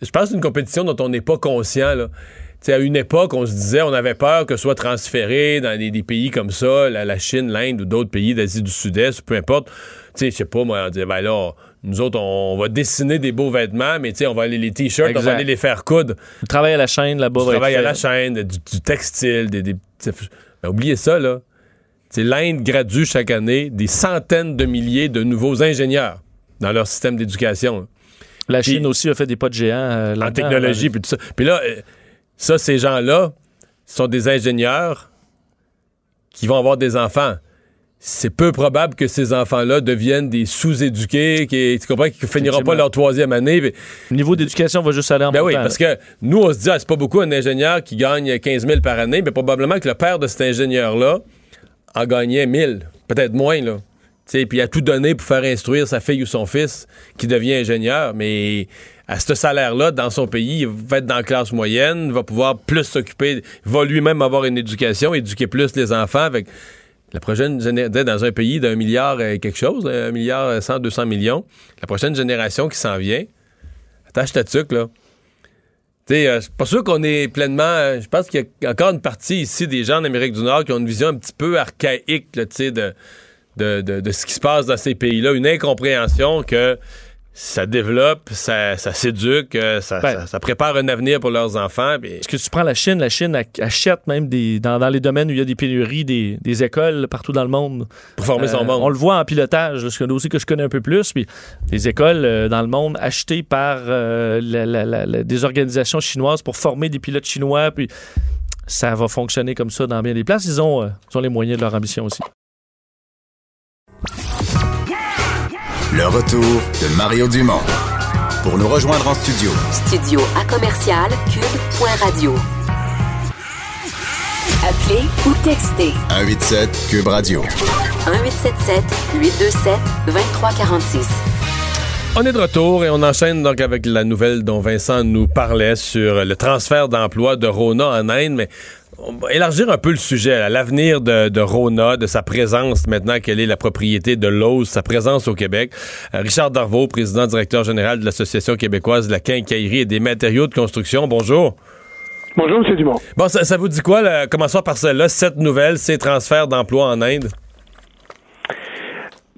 Je pense que c'est une compétition dont on n'est pas conscient. Là. Tu sais, à une époque, on se disait, on avait peur que ce soit transféré dans des, des pays comme ça, la, la Chine, l'Inde ou d'autres pays d'Asie du Sud-Est, peu importe. Tu sais, je sais pas, moi, on disait, ben là, nous autres, on, va dessiner des beaux vêtements, mais tu sais, on va aller les t-shirts, on va aller les faire coudre. Le travail à la chaîne là-bas. Du travail à la chaîne, du, du textile, des. des ben, oubliez ça, là. Sais, L'Inde gradue chaque année des centaines de milliers de nouveaux ingénieurs dans leur système d'éducation. La Puis- Chine aussi a fait des pas de géants. euh, en technologie, puis tout ça. Puis là, euh, ça, ces gens-là sont des ingénieurs qui vont avoir des enfants. C'est peu probable que ces enfants-là deviennent des sous-éduqués, qui, tu comprends, qui finiront pas leur troisième année. mais- Le niveau d'éducation va juste aller en ben oui, parce là. que nous, on se dit, ah, c'est pas beaucoup un ingénieur qui gagne 15 000 par année, mais probablement que le père de cet ingénieur-là en gagnait 1000, peut-être moins, là. Puis il a tout donné pour faire instruire sa fille ou son fils qui devient ingénieur, mais à ce salaire-là, dans son pays, il va être dans la classe moyenne, va pouvoir plus s'occuper, va lui-même avoir une éducation, éduquer plus les enfants avec la prochaine génération, dans un pays d'un milliard et quelque chose, un milliard 100, 200 millions, la prochaine génération qui s'en vient, attache ta tuque, là. Euh, c'est pas sûr qu'on est pleinement. euh, je pense qu'il y a encore une partie ici des gens d'Amérique du Nord qui ont une vision un petit peu archaïque, de ce qui se passe dans ces pays-là. Une incompréhension que ça développe, ça, ça s'éduque, euh, ça, Ben. ça- ça prépare un avenir pour leurs enfants. puis- Est-ce que tu prends la Chine? La Chine ach- achète même des, dans, dans les domaines où il y a des pénuries, des, des écoles partout dans le monde. Pour former son Euh, monde. On le voit en pilotage, c'est un dossier que je connais un peu plus. Puis des écoles euh, dans le monde achetées par euh, la- la- la- la- des organisations chinoises pour former des pilotes chinois. Puis ça va fonctionner comme ça dans bien des places. Ils ont, ils ont les moyens de leur ambition aussi. Le retour de Mario Dumont. Pour nous rejoindre en studio, Studio à commercial cube.radio. Appelez ou textez 187 Cube Radio. 1877 827 2346. On est de retour et on enchaîne donc avec la nouvelle dont Vincent nous parlait sur le transfert d'emploi de Rona en Inde, mais on va élargir un peu le sujet, à l'avenir de, de Rona, de sa présence maintenant qu'elle est la propriété de Lowe's, sa présence au Québec. Euh, Richard Darvaux, président directeur général de l'Association québécoise de la quincaillerie et des matériaux de construction. Bonjour. Bonjour, M. Dumont. Bon, ça, ça vous dit quoi? Là? Commençons par celle-là, cette nouvelle, ces transferts d'emploi en Inde.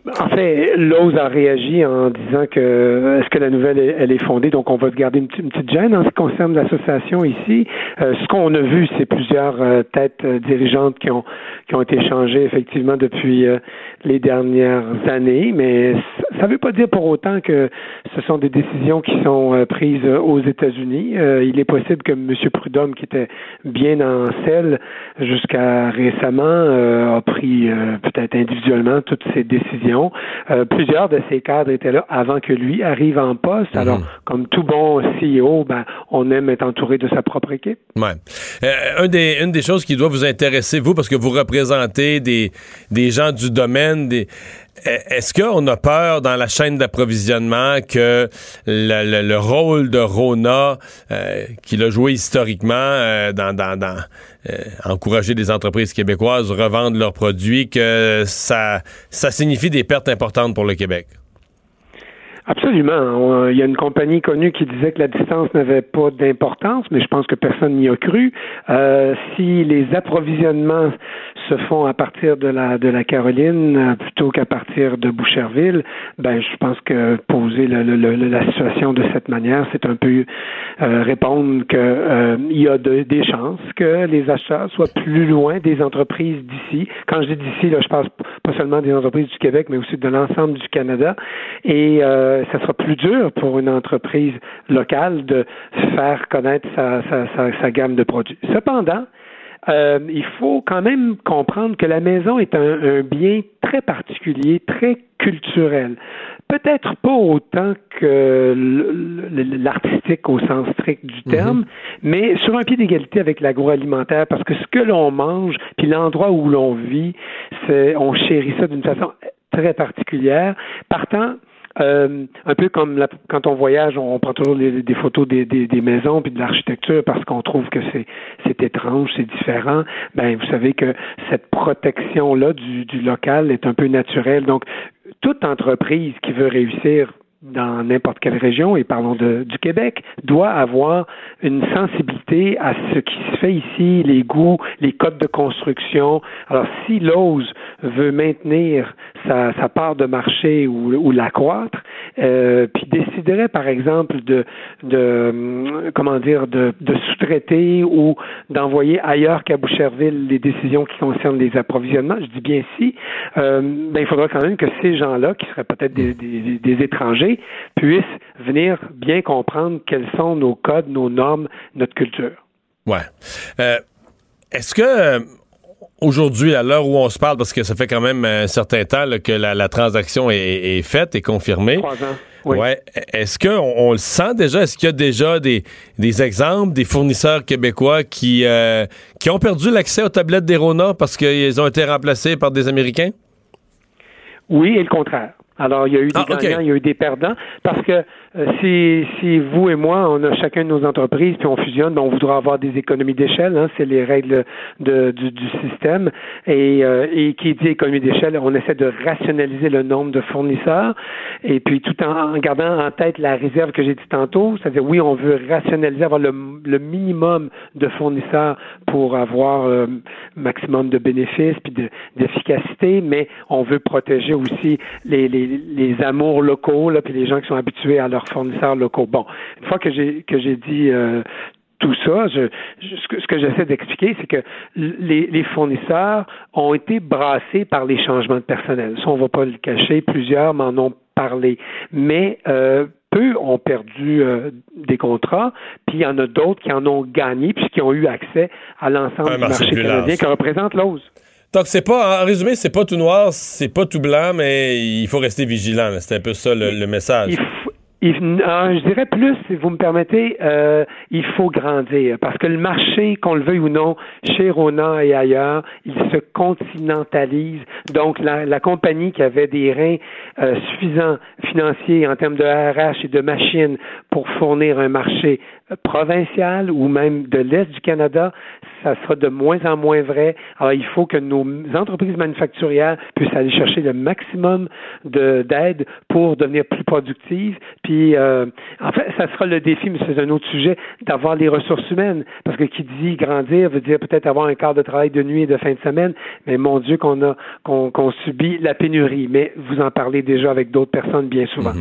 En fait, Lowe's a réagi en disant que est-ce que la nouvelle elle, est fondée, donc on va garder une, petite- gêne en ce qui concerne l'association ici. Euh, ce qu'on a vu, c'est plusieurs euh, têtes euh, dirigeantes qui ont qui ont été changées effectivement depuis euh, les dernières années, mais ça ne veut pas dire pour autant que ce sont des décisions qui sont euh, prises euh, aux États-Unis. Euh, il est possible que M. Prudhomme, qui était bien en selle jusqu'à récemment, euh, a pris euh, peut-être individuellement toutes ces décisions. Euh, plusieurs de ces cadres étaient là avant que lui arrive en poste. Alors, comme tout bon CEO, ben, on aime être entouré de sa propre équipe. Ouais. Euh, un des, une des choses qui doit vous intéresser, vous, parce que vous représentez des, des gens du domaine, des, est-ce qu'on a peur dans la chaîne d'approvisionnement que le, le- le rôle de Rona, euh, qu'il a joué historiquement euh, dans, dans, dans euh, encourager des entreprises québécoises à revendre leurs produits, que ça signifie des pertes importantes pour le Québec? Absolument. On- Il y a une compagnie connue qui disait que la distance n'avait pas d'importance, mais je pense que personne n'y a cru. Euh, si les approvisionnements se font à partir de la de la Caroline euh, plutôt qu'à partir de Boucherville, ben je pense que poser le- la situation de cette manière, c'est un peu euh, répondre que euh, il y a de- des chances que les acheteurs soient plus loin des entreprises d'ici. Quand je dis d'ici, là, je pense pas seulement des entreprises du Québec, mais aussi de l'ensemble du Canada. Et euh, ça sera plus dur pour une entreprise locale de faire connaître sa, sa, sa, sa gamme de produits. Cependant, euh, il faut quand même comprendre que la maison est un, un bien très particulier, très culturel. Peut-être pas autant que l'artistique au sens strict du Mhm. terme, mais sur un pied d'égalité avec l'agroalimentaire, parce que ce que l'on mange, puis l'endroit où l'on vit, on chérit ça d'une façon très particulière. Partant, euh, un peu comme quand on voyage, on prend toujours des photos des, maisons puis de l'architecture parce qu'on trouve que c'est, étrange, c'est différent. Ben, vous savez que cette protection-là du local est un peu naturelle. Donc, toute entreprise qui veut réussir dans n'importe quelle région, et parlons de, du Québec, doit avoir une sensibilité à ce qui se fait ici, les goûts, les codes de construction. Alors, si Lowe's veut maintenir sa, sa part de marché ou, ou l'accroître, euh, puis déciderait, par exemple, de, de hum, comment dire, de, de sous-traiter ou d'envoyer ailleurs qu'à Boucherville les décisions qui concernent les approvisionnements, je dis bien si, euh, ben, il faudra quand même que ces gens-là, qui seraient peut-être des, des, des étrangers, puissent venir bien comprendre quels sont nos codes, nos normes, notre culture. Ouais. Euh, Est-ce que euh, aujourd'hui, à l'heure où on se parle, parce que ça fait quand même un certain temps là, que la, la transaction est, est faite et confirmée. Trois ans. Oui. Ouais. Est-ce qu'on on le sent déjà? Est-ce qu'il y a déjà des, des exemples des fournisseurs québécois qui, euh, qui ont perdu l'accès aux tablettes des Rona parce qu'ils ont été remplacés par des Américains? Oui, et le contraire. Alors, il y a eu des Ah, gagnants, il y a eu des perdants, parce que si, si vous et moi, on a chacun de nos entreprises, puis on fusionne, ben, on voudra avoir des économies d'échelle, hein, c'est les règles de, du, du système, et, euh, et qui dit économie d'échelle, on essaie de rationaliser le nombre de fournisseurs, et puis tout en, gardant en tête la réserve que j'ai dit tantôt, c'est-à-dire oui, on veut rationaliser, avoir le, le minimum de fournisseurs pour avoir euh, maximum de bénéfices puis de- d'efficacité, mais on veut protéger aussi les, les, les amours locaux, là, puis les gens qui sont habitués à leurs fournisseurs locaux. Bon, une fois que j'ai que j'ai dit euh, tout ça, je, je- ce que, j'essaie d'expliquer, c'est que les, les fournisseurs ont été brassés par les changements de personnel. Ça, on ne va pas le cacher. Plusieurs m'en ont parlé. Mais euh, peu ont perdu euh, des contrats, puis il y en a d'autres qui en ont gagné, puis qui ont eu accès à l'ensemble du marché canadien large. que représente l'OSE. Donc, c'est pas, en résumé, c'est pas tout noir, c'est pas tout blanc, mais il faut rester vigilant. C'est un peu ça le, le message. Il euh, je dirais plus, si vous me permettez, euh, il faut grandir parce que le marché, qu'on le veuille ou non, chez Rona et ailleurs, il se continentalise. Donc, la, la compagnie qui avait des reins euh, suffisants financiers en termes de RH et de machines pour fournir un marché euh, provincial ou même de l'Est du Canada, ça sera de moins en moins vrai. Alors, il faut que nos entreprises manufacturières puissent aller chercher le maximum de- d'aide pour devenir plus productives. Euh, en fait, ça sera le défi, mais c'est un autre sujet, d'avoir les ressources humaines. Parce que qui dit grandir veut dire peut-être avoir un quart de travail de nuit et de fin de semaine. Mais mon Dieu, qu'on a qu'on subit la pénurie. Mais vous en parlez déjà avec d'autres personnes bien souvent.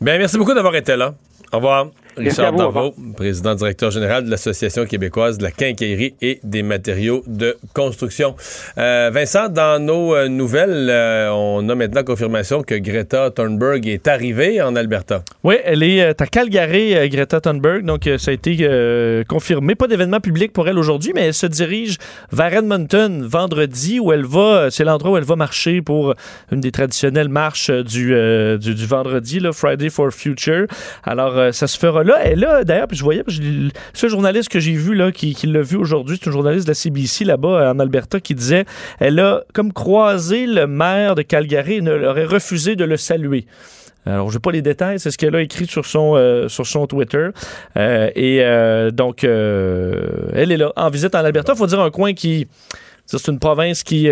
Bien, merci beaucoup d'avoir été là. Au revoir. Richard Darvaux, président directeur général de l'Association québécoise de la quincaillerie et des matériaux de construction. Euh, Vincent, dans nos euh, nouvelles, euh, on a maintenant confirmation que Greta Thunberg est arrivée en Alberta. Oui, elle est à Calgary, Greta Thunberg. Donc, ça a été euh, confirmé. Pas d'événement public pour elle aujourd'hui, mais elle se dirige vers Edmonton vendredi, où elle va. C'est l'endroit où elle va marcher pour une des traditionnelles marches du, du, du vendredi, là, Friday for Future. Alors, ça se fera là. Et là, d'ailleurs, puis je voyais, puis je- ce journaliste que j'ai vu, là, qui, qui l'a vu aujourd'hui, c'est un journaliste de la CBC là-bas en Alberta qui disait elle a comme croisé le maire de Calgary et ne aurait refusé de le saluer. Alors, je n'ai pas les détails, c'est ce qu'elle a écrit sur son, euh, sur son Twitter. Euh, et euh, donc, elle est là, en visite en Alberta. Il faut dire un coin qui. C'est une province qui.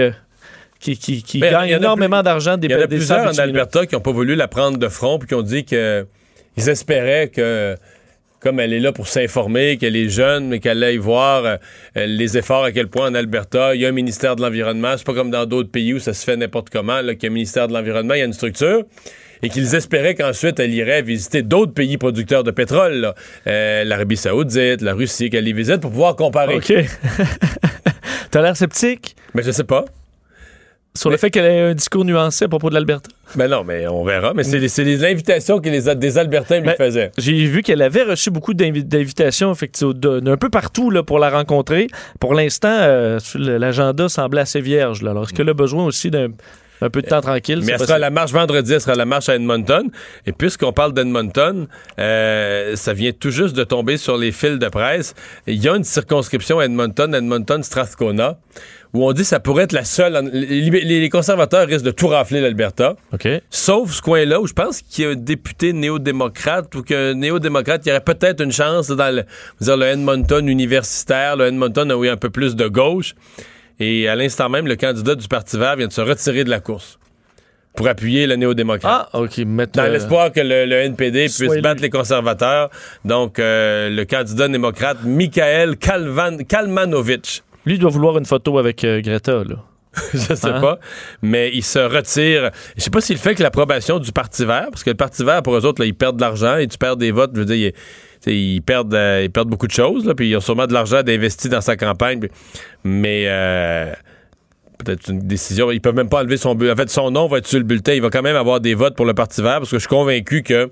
qui, qui, qui Ben, gagne énormément d'argent des Il y en a des plusieurs en. Alberta qui n'ont pas voulu la prendre de front puis qui ont dit que ils espéraient que comme elle est là pour s'informer, qu'elle est jeune, mais qu'elle aille voir euh, les efforts à quel point en Alberta, il y a un ministère de l'Environnement. C'est pas comme dans d'autres pays où ça se fait n'importe comment, là, qu'il y a un ministère de l'Environnement, il y a une structure. Et qu'ils espéraient qu'ensuite elle irait visiter d'autres pays producteurs de pétrole. Euh, l'Arabie Saoudite, la Russie, qu'elle les visite pour pouvoir comparer. OK. T'as l'air sceptique? Mais je sais pas. Sur le fait qu'elle ait un discours nuancé à propos de l'Alberta? Ben non, mais on verra. Mais c'est les, invitations que les, des Albertains lui Ben, faisaient. J'ai vu qu'elle avait reçu beaucoup d'invi- d'invitations d'un peu partout là, pour la rencontrer. Pour l'instant, euh, l'agenda semble assez vierge. Là. Alors, est-ce qu'elle a besoin aussi d'un un peu de temps tranquille? Mais elle sera à la marche vendredi, elle sera à la marche à Edmonton. Et puisqu'on parle d'Edmonton, euh, ça vient tout juste de tomber sur les fils de presse. Il y a une circonscription à Edmonton, Edmonton-Strathcona, où on dit que ça pourrait être la seule. en- Les, conservateurs risquent de tout rafler l'Alberta. OK. Sauf ce coin-là où je pense qu'il y a un député néo-démocrate ou qu'un néo-démocrate, il y aurait peut-être une chance dans le, dire, le Edmonton universitaire, le Edmonton où il y a un peu plus de gauche. Et à l'instant même, le candidat du Parti vert vient de se retirer de la course pour appuyer le néo-démocrate. Ah, OK. Mettre, Dans l'espoir que le, le NPD puisse battre les conservateurs. Donc, euh, le candidat démocrate, Michael Kalvan. Lui doit vouloir une photo avec euh, Greta. Là. je sais Hein? pas, mais il se retire. Je sais pas s'il fait que l'approbation du Parti vert, parce que le Parti vert, pour eux autres, là, ils perdent de l'argent et tu perds des votes, je veux dire, ils perdent, euh, ils perdent beaucoup de choses, là, puis ils ont sûrement de l'argent d'investir dans sa campagne, puis- mais euh, peut-être une décision, ils peuvent même pas enlever son bulletin. En fait, son nom va être sur le bulletin, il va quand même avoir des votes pour le Parti vert, parce que je suis convaincu que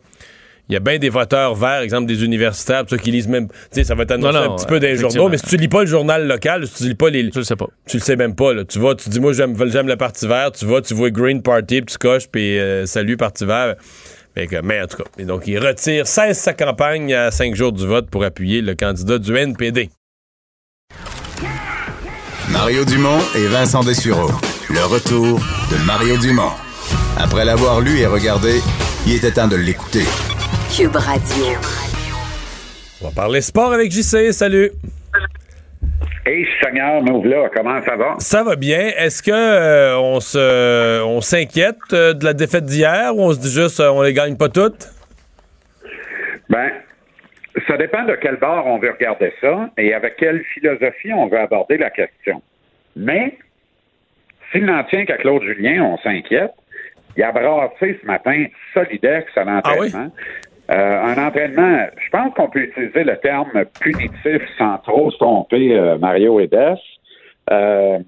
il y a bien des voteurs verts, exemple des universitaires, ceux qui lisent même, tu sais, ça va être annoncé Non, non, un petit peu effectivement. journaux, mais si tu lis pas le journal local, si tu lis pas les, Je le sais pas. tu le sais même pas. Là. Tu vas, tu dis, moi, j'aime, j'aime le Parti vert. Tu vas, tu vois Green Party, puis tu coches, puis euh, salut Parti vert. Fait que, mais en tout cas, et donc, il retire 16 sa campagne à 5 jours du vote pour appuyer le candidat du NPD. Mario Dumont et Vincent Dessureau. Le retour de Mario Dumont. Après l'avoir lu et regardé, il était temps de l'écouter. Cube Radio. On va parler sport avec JC. Salut. Hey, Seigneur, nous là, comment ça va? Ça va bien. Est-ce que euh, on se, on s'inquiète euh, de la défaite d'hier ou on se dit juste, euh, on les gagne pas toutes? Ben, ça dépend de quel bord on veut regarder ça et avec quelle philosophie on veut aborder la question. Mais, s'il n'en tient qu'à Claude Julien, on s'inquiète. Il a brassé ce matin Solidex à l'entraînement. Euh, un entraînement, je pense qu'on peut utiliser le terme punitif sans trop se tromper, euh, Mario Edes. Euh,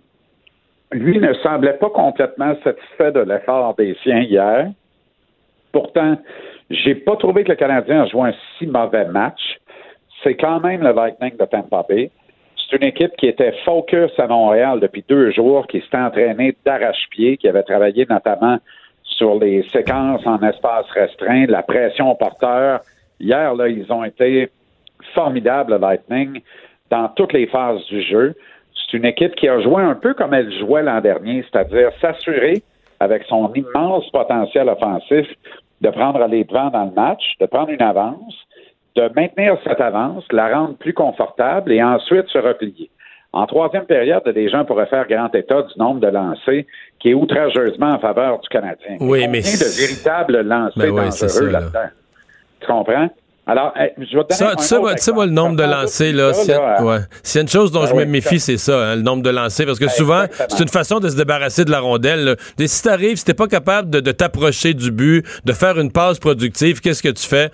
lui ne semblait pas complètement satisfait de l'effort des siens hier. Pourtant, j'ai pas trouvé que le Canadien a joué un si mauvais match. C'est quand même le Lightning de Tampa Bay. C'est une équipe qui était focus à Montréal depuis deux jours, qui s'était entraînée d'arrache-pied, qui avait travaillé notamment sur les séquences en espace restreint, la pression au porteur. Hier, là, ils ont été formidables, le Lightning, dans toutes les phases du jeu. C'est une équipe qui a joué un peu comme elle jouait l'an dernier, c'est-à-dire s'assurer, avec son immense potentiel offensif, de prendre les devants dans le match, de prendre une avance, de maintenir cette avance, la rendre plus confortable et ensuite se replier. En troisième période, les gens pourraient faire grand état du nombre de lancers qui est outrageusement en faveur du Canadien. Oui, mais de véritables lancers Ben dangereux là. là-dedans? Tu comprends? Alors, eh, je vais te donner Ça, un tu sais, moi, le nombre de lancers, là, s'il y, a- ouais. Y une chose dont Ah je me méfie, c'est ça, hein, le nombre de lancers. Parce que Ah, souvent, c'est une façon de se débarrasser de la rondelle. là. Et si t'arrives, si t'es pas capable de, de t'approcher du but, de faire une passe productive, qu'est-ce que tu fais?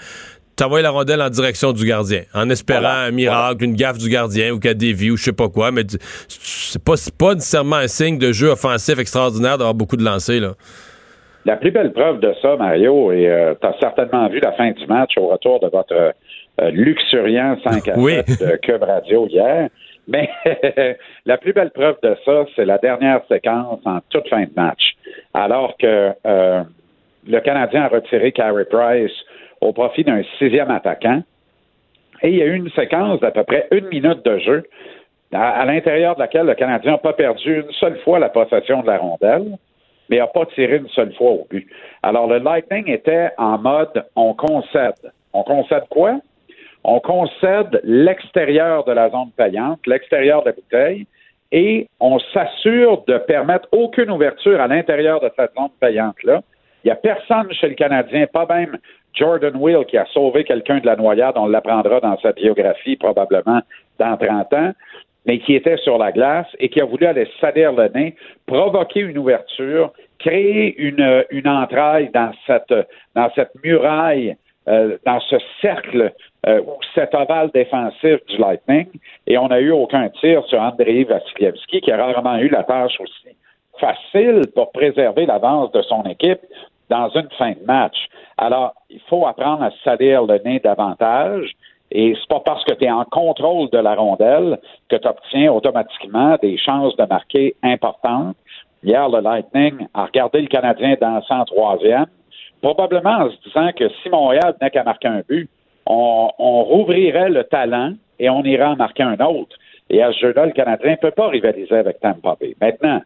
T'envoies la rondelle en direction du gardien, en espérant Voilà, un miracle, une gaffe du gardien ou qu'elle dévie ou je sais pas quoi. Mais c'est pas, pas nécessairement un signe de jeu offensif extraordinaire d'avoir beaucoup de lancers. Là. La plus belle preuve de ça, Mario, et tu as certainement vu la fin du match au retour de votre euh, luxuriant 5 à 7 Oui. de Cube Radio hier. Mais la plus belle preuve de ça, c'est la dernière séquence en toute fin de match. Alors que euh, le Canadien a retiré Carey Price au profit d'un sixième attaquant. Et il y a eu une séquence d'à peu près une minute de jeu à, l'intérieur de laquelle le Canadien n'a pas perdu une seule fois la possession de la rondelle, mais n'a pas tiré une seule fois au but. Alors le Lightning était en mode on concède. On concède quoi? On concède l'extérieur de la zone payante, l'extérieur de la bouteille, et on s'assure de permettre aucune ouverture à l'intérieur de cette zone payante-là. Il n'y a personne chez le Canadien, pas même Jordan Will qui a sauvé quelqu'un de la noyade, on l'apprendra dans sa biographie probablement dans 30 ans, mais qui était sur la glace et qui a voulu aller salir le nez, provoquer une ouverture, créer une, entraille dans cette, dans cette muraille, euh, dans ce cercle euh, ou cet ovale défensif du Lightning, et on n'a eu aucun tir sur Andrei Vasilevski, qui a rarement eu la tâche aussi facile pour préserver l'avance de son équipe dans une fin de match. Alors, il faut apprendre à salir le nez davantage. Et c'est pas parce que tu es en contrôle de la rondelle que tu obtiens automatiquement des chances de marquer importantes. Hier, le Lightning a regardé le Canadien en troisième, probablement en se disant que si Montréal n'est qu'à marquer un but, on, on rouvrirait le talent et on irait en marquer un autre. Et à ce jeu-là, le Canadien ne peut pas rivaliser avec Tampa Bay. Maintenant,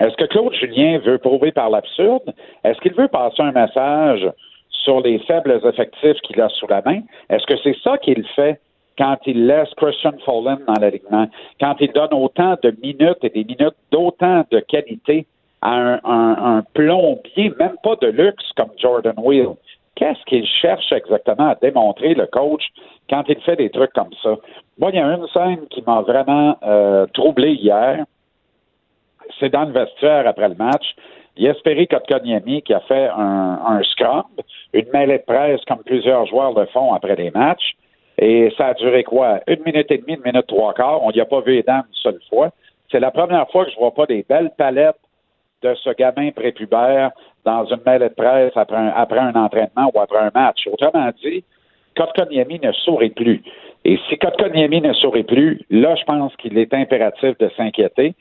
est-ce que Claude Julien veut prouver par l'absurde? Est-ce qu'il veut passer un message sur les faibles effectifs qu'il a sous la main? Est-ce que c'est ça qu'il fait quand il laisse Christian Follen dans l'alignement, quand il donne autant de minutes et des minutes d'autant de qualité à un, plombier, même pas de luxe comme Jordan Wheel? Qu'est-ce qu'il cherche exactement à démontrer, le coach, quand il fait des trucs comme ça? Moi, il y a une scène qui m'a vraiment euh, troublé hier. C'est dans le vestiaire après le match. Jesperi Kotkaniemi qui a fait un, un scrum, une mêlée de presse comme plusieurs joueurs le font après les matchs. Et ça a duré quoi? Une minute et demie, une minute trois quarts. On n'y a pas vu les dames une seule fois. C'est la première fois que je vois pas des belles palettes de ce gamin prépubère dans une mêlée de presse après un, après un entraînement ou après un match. Autrement dit, Kotkaniemi ne sourit plus. Et si Kotkaniemi ne sourit plus, là, je pense qu'il est impératif de s'inquiéter.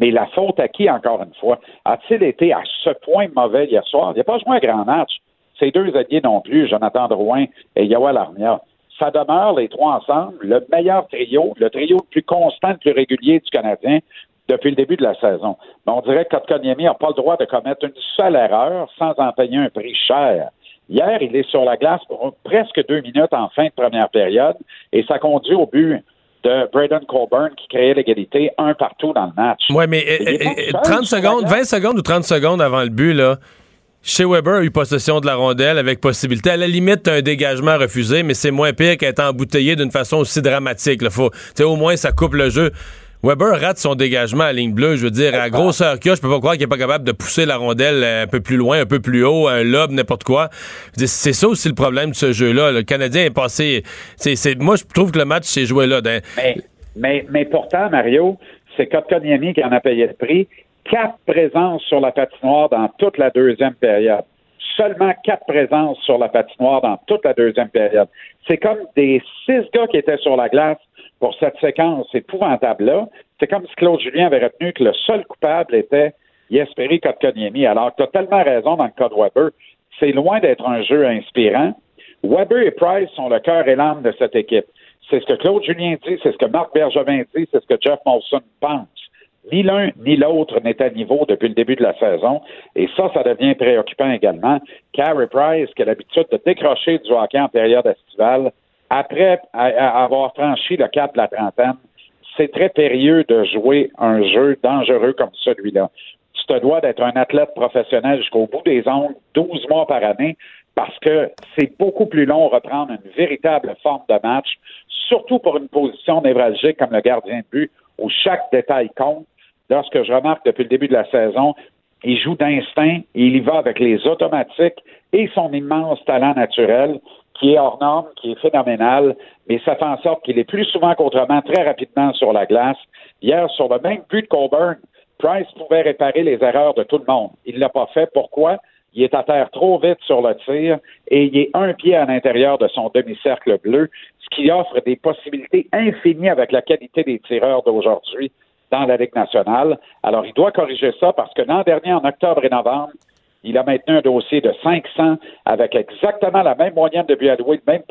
Mais la faute à qui, encore une fois? A-t-il été à ce point mauvais hier soir? Il n'a pas joué un grand match. Ces deux alliés non plus, Jonathan Drouin et Yoel Armia. Ça demeure, les trois ensemble, le meilleur trio, le trio le plus constant, le plus régulier du Canadien depuis le début de la saison. Mais on dirait que Kotkaniemi n'a pas le droit de commettre une seule erreur sans en payer un prix cher. Hier, il est sur la glace pour presque deux minutes en fin de première période et ça conduit au but de Braden Colburn qui créait l'égalité un partout dans le match. Oui, mais euh, 30 secondes, 20 secondes ou 30 secondes avant le but, là, chez Weber a eu possession de la rondelle avec possibilité. À la limite, un dégagement refusé, mais c'est moins pire qu'être embouteillé d'une façon aussi dramatique. Là. Faut, au moins, ça coupe le jeu. Weber rate son dégagement à ligne bleue. Je veux dire, à grosseur qu'il je peux pas croire qu'il est pas capable de pousser la rondelle un peu plus loin, un peu plus haut, un lob, n'importe quoi. C'est ça aussi le problème de ce jeu-là. Le Canadien est passé. C'est, moi, je trouve que le match s'est joué là. Mais, mais, mais pourtant, Mario, c'est Kotkaniemi qui en a payé le prix. Quatre présences sur la patinoire dans toute la deuxième période. Seulement quatre présences sur la patinoire dans toute la deuxième période. C'est comme des six gars qui étaient sur la glace pour cette séquence épouvantable-là. C'est comme si Claude Julien avait retenu que le seul coupable était Yesperi Kotkaniemi. Alors, tu as tellement raison dans le cas de Weber. C'est loin d'être un jeu inspirant. Weber et Price sont le cœur et l'âme de cette équipe. C'est ce que Claude Julien dit, c'est ce que Marc Bergevin dit, c'est ce que Jeff Molson pense. Ni l'un ni l'autre n'est à niveau depuis le début de la saison. Et ça, ça devient préoccupant également. Carey Price, qui a l'habitude de décrocher du hockey en période estivale, après avoir franchi le cap de la trentaine, c'est très périlleux de jouer un jeu dangereux comme celui-là. Tu te dois d'être un athlète professionnel jusqu'au bout des ongles, 12 mois par année, parce que c'est beaucoup plus long reprendre une véritable forme de match, surtout pour une position névralgique comme le gardien de but, où chaque détail compte. Lorsque je remarque depuis le début de la saison, il joue d'instinct, il y va avec les automatiques et son immense talent naturel qui est hors norme, qui est phénoménal, mais ça fait en sorte qu'il est plus souvent qu'autrement très rapidement sur la glace. Hier, sur le même but de Colburn, Price pouvait réparer les erreurs de tout le monde. Il ne l'a pas fait. Pourquoi? Il est à terre trop vite sur le tir et il est un pied à l'intérieur de son demi-cercle bleu, ce qui offre des possibilités infinies avec la qualité des tireurs d'aujourd'hui dans la Ligue nationale. Alors, il doit corriger ça parce que l'an dernier, en octobre et novembre, il a maintenu un dossier de 500 avec exactement la même moyenne de buts alloués, le même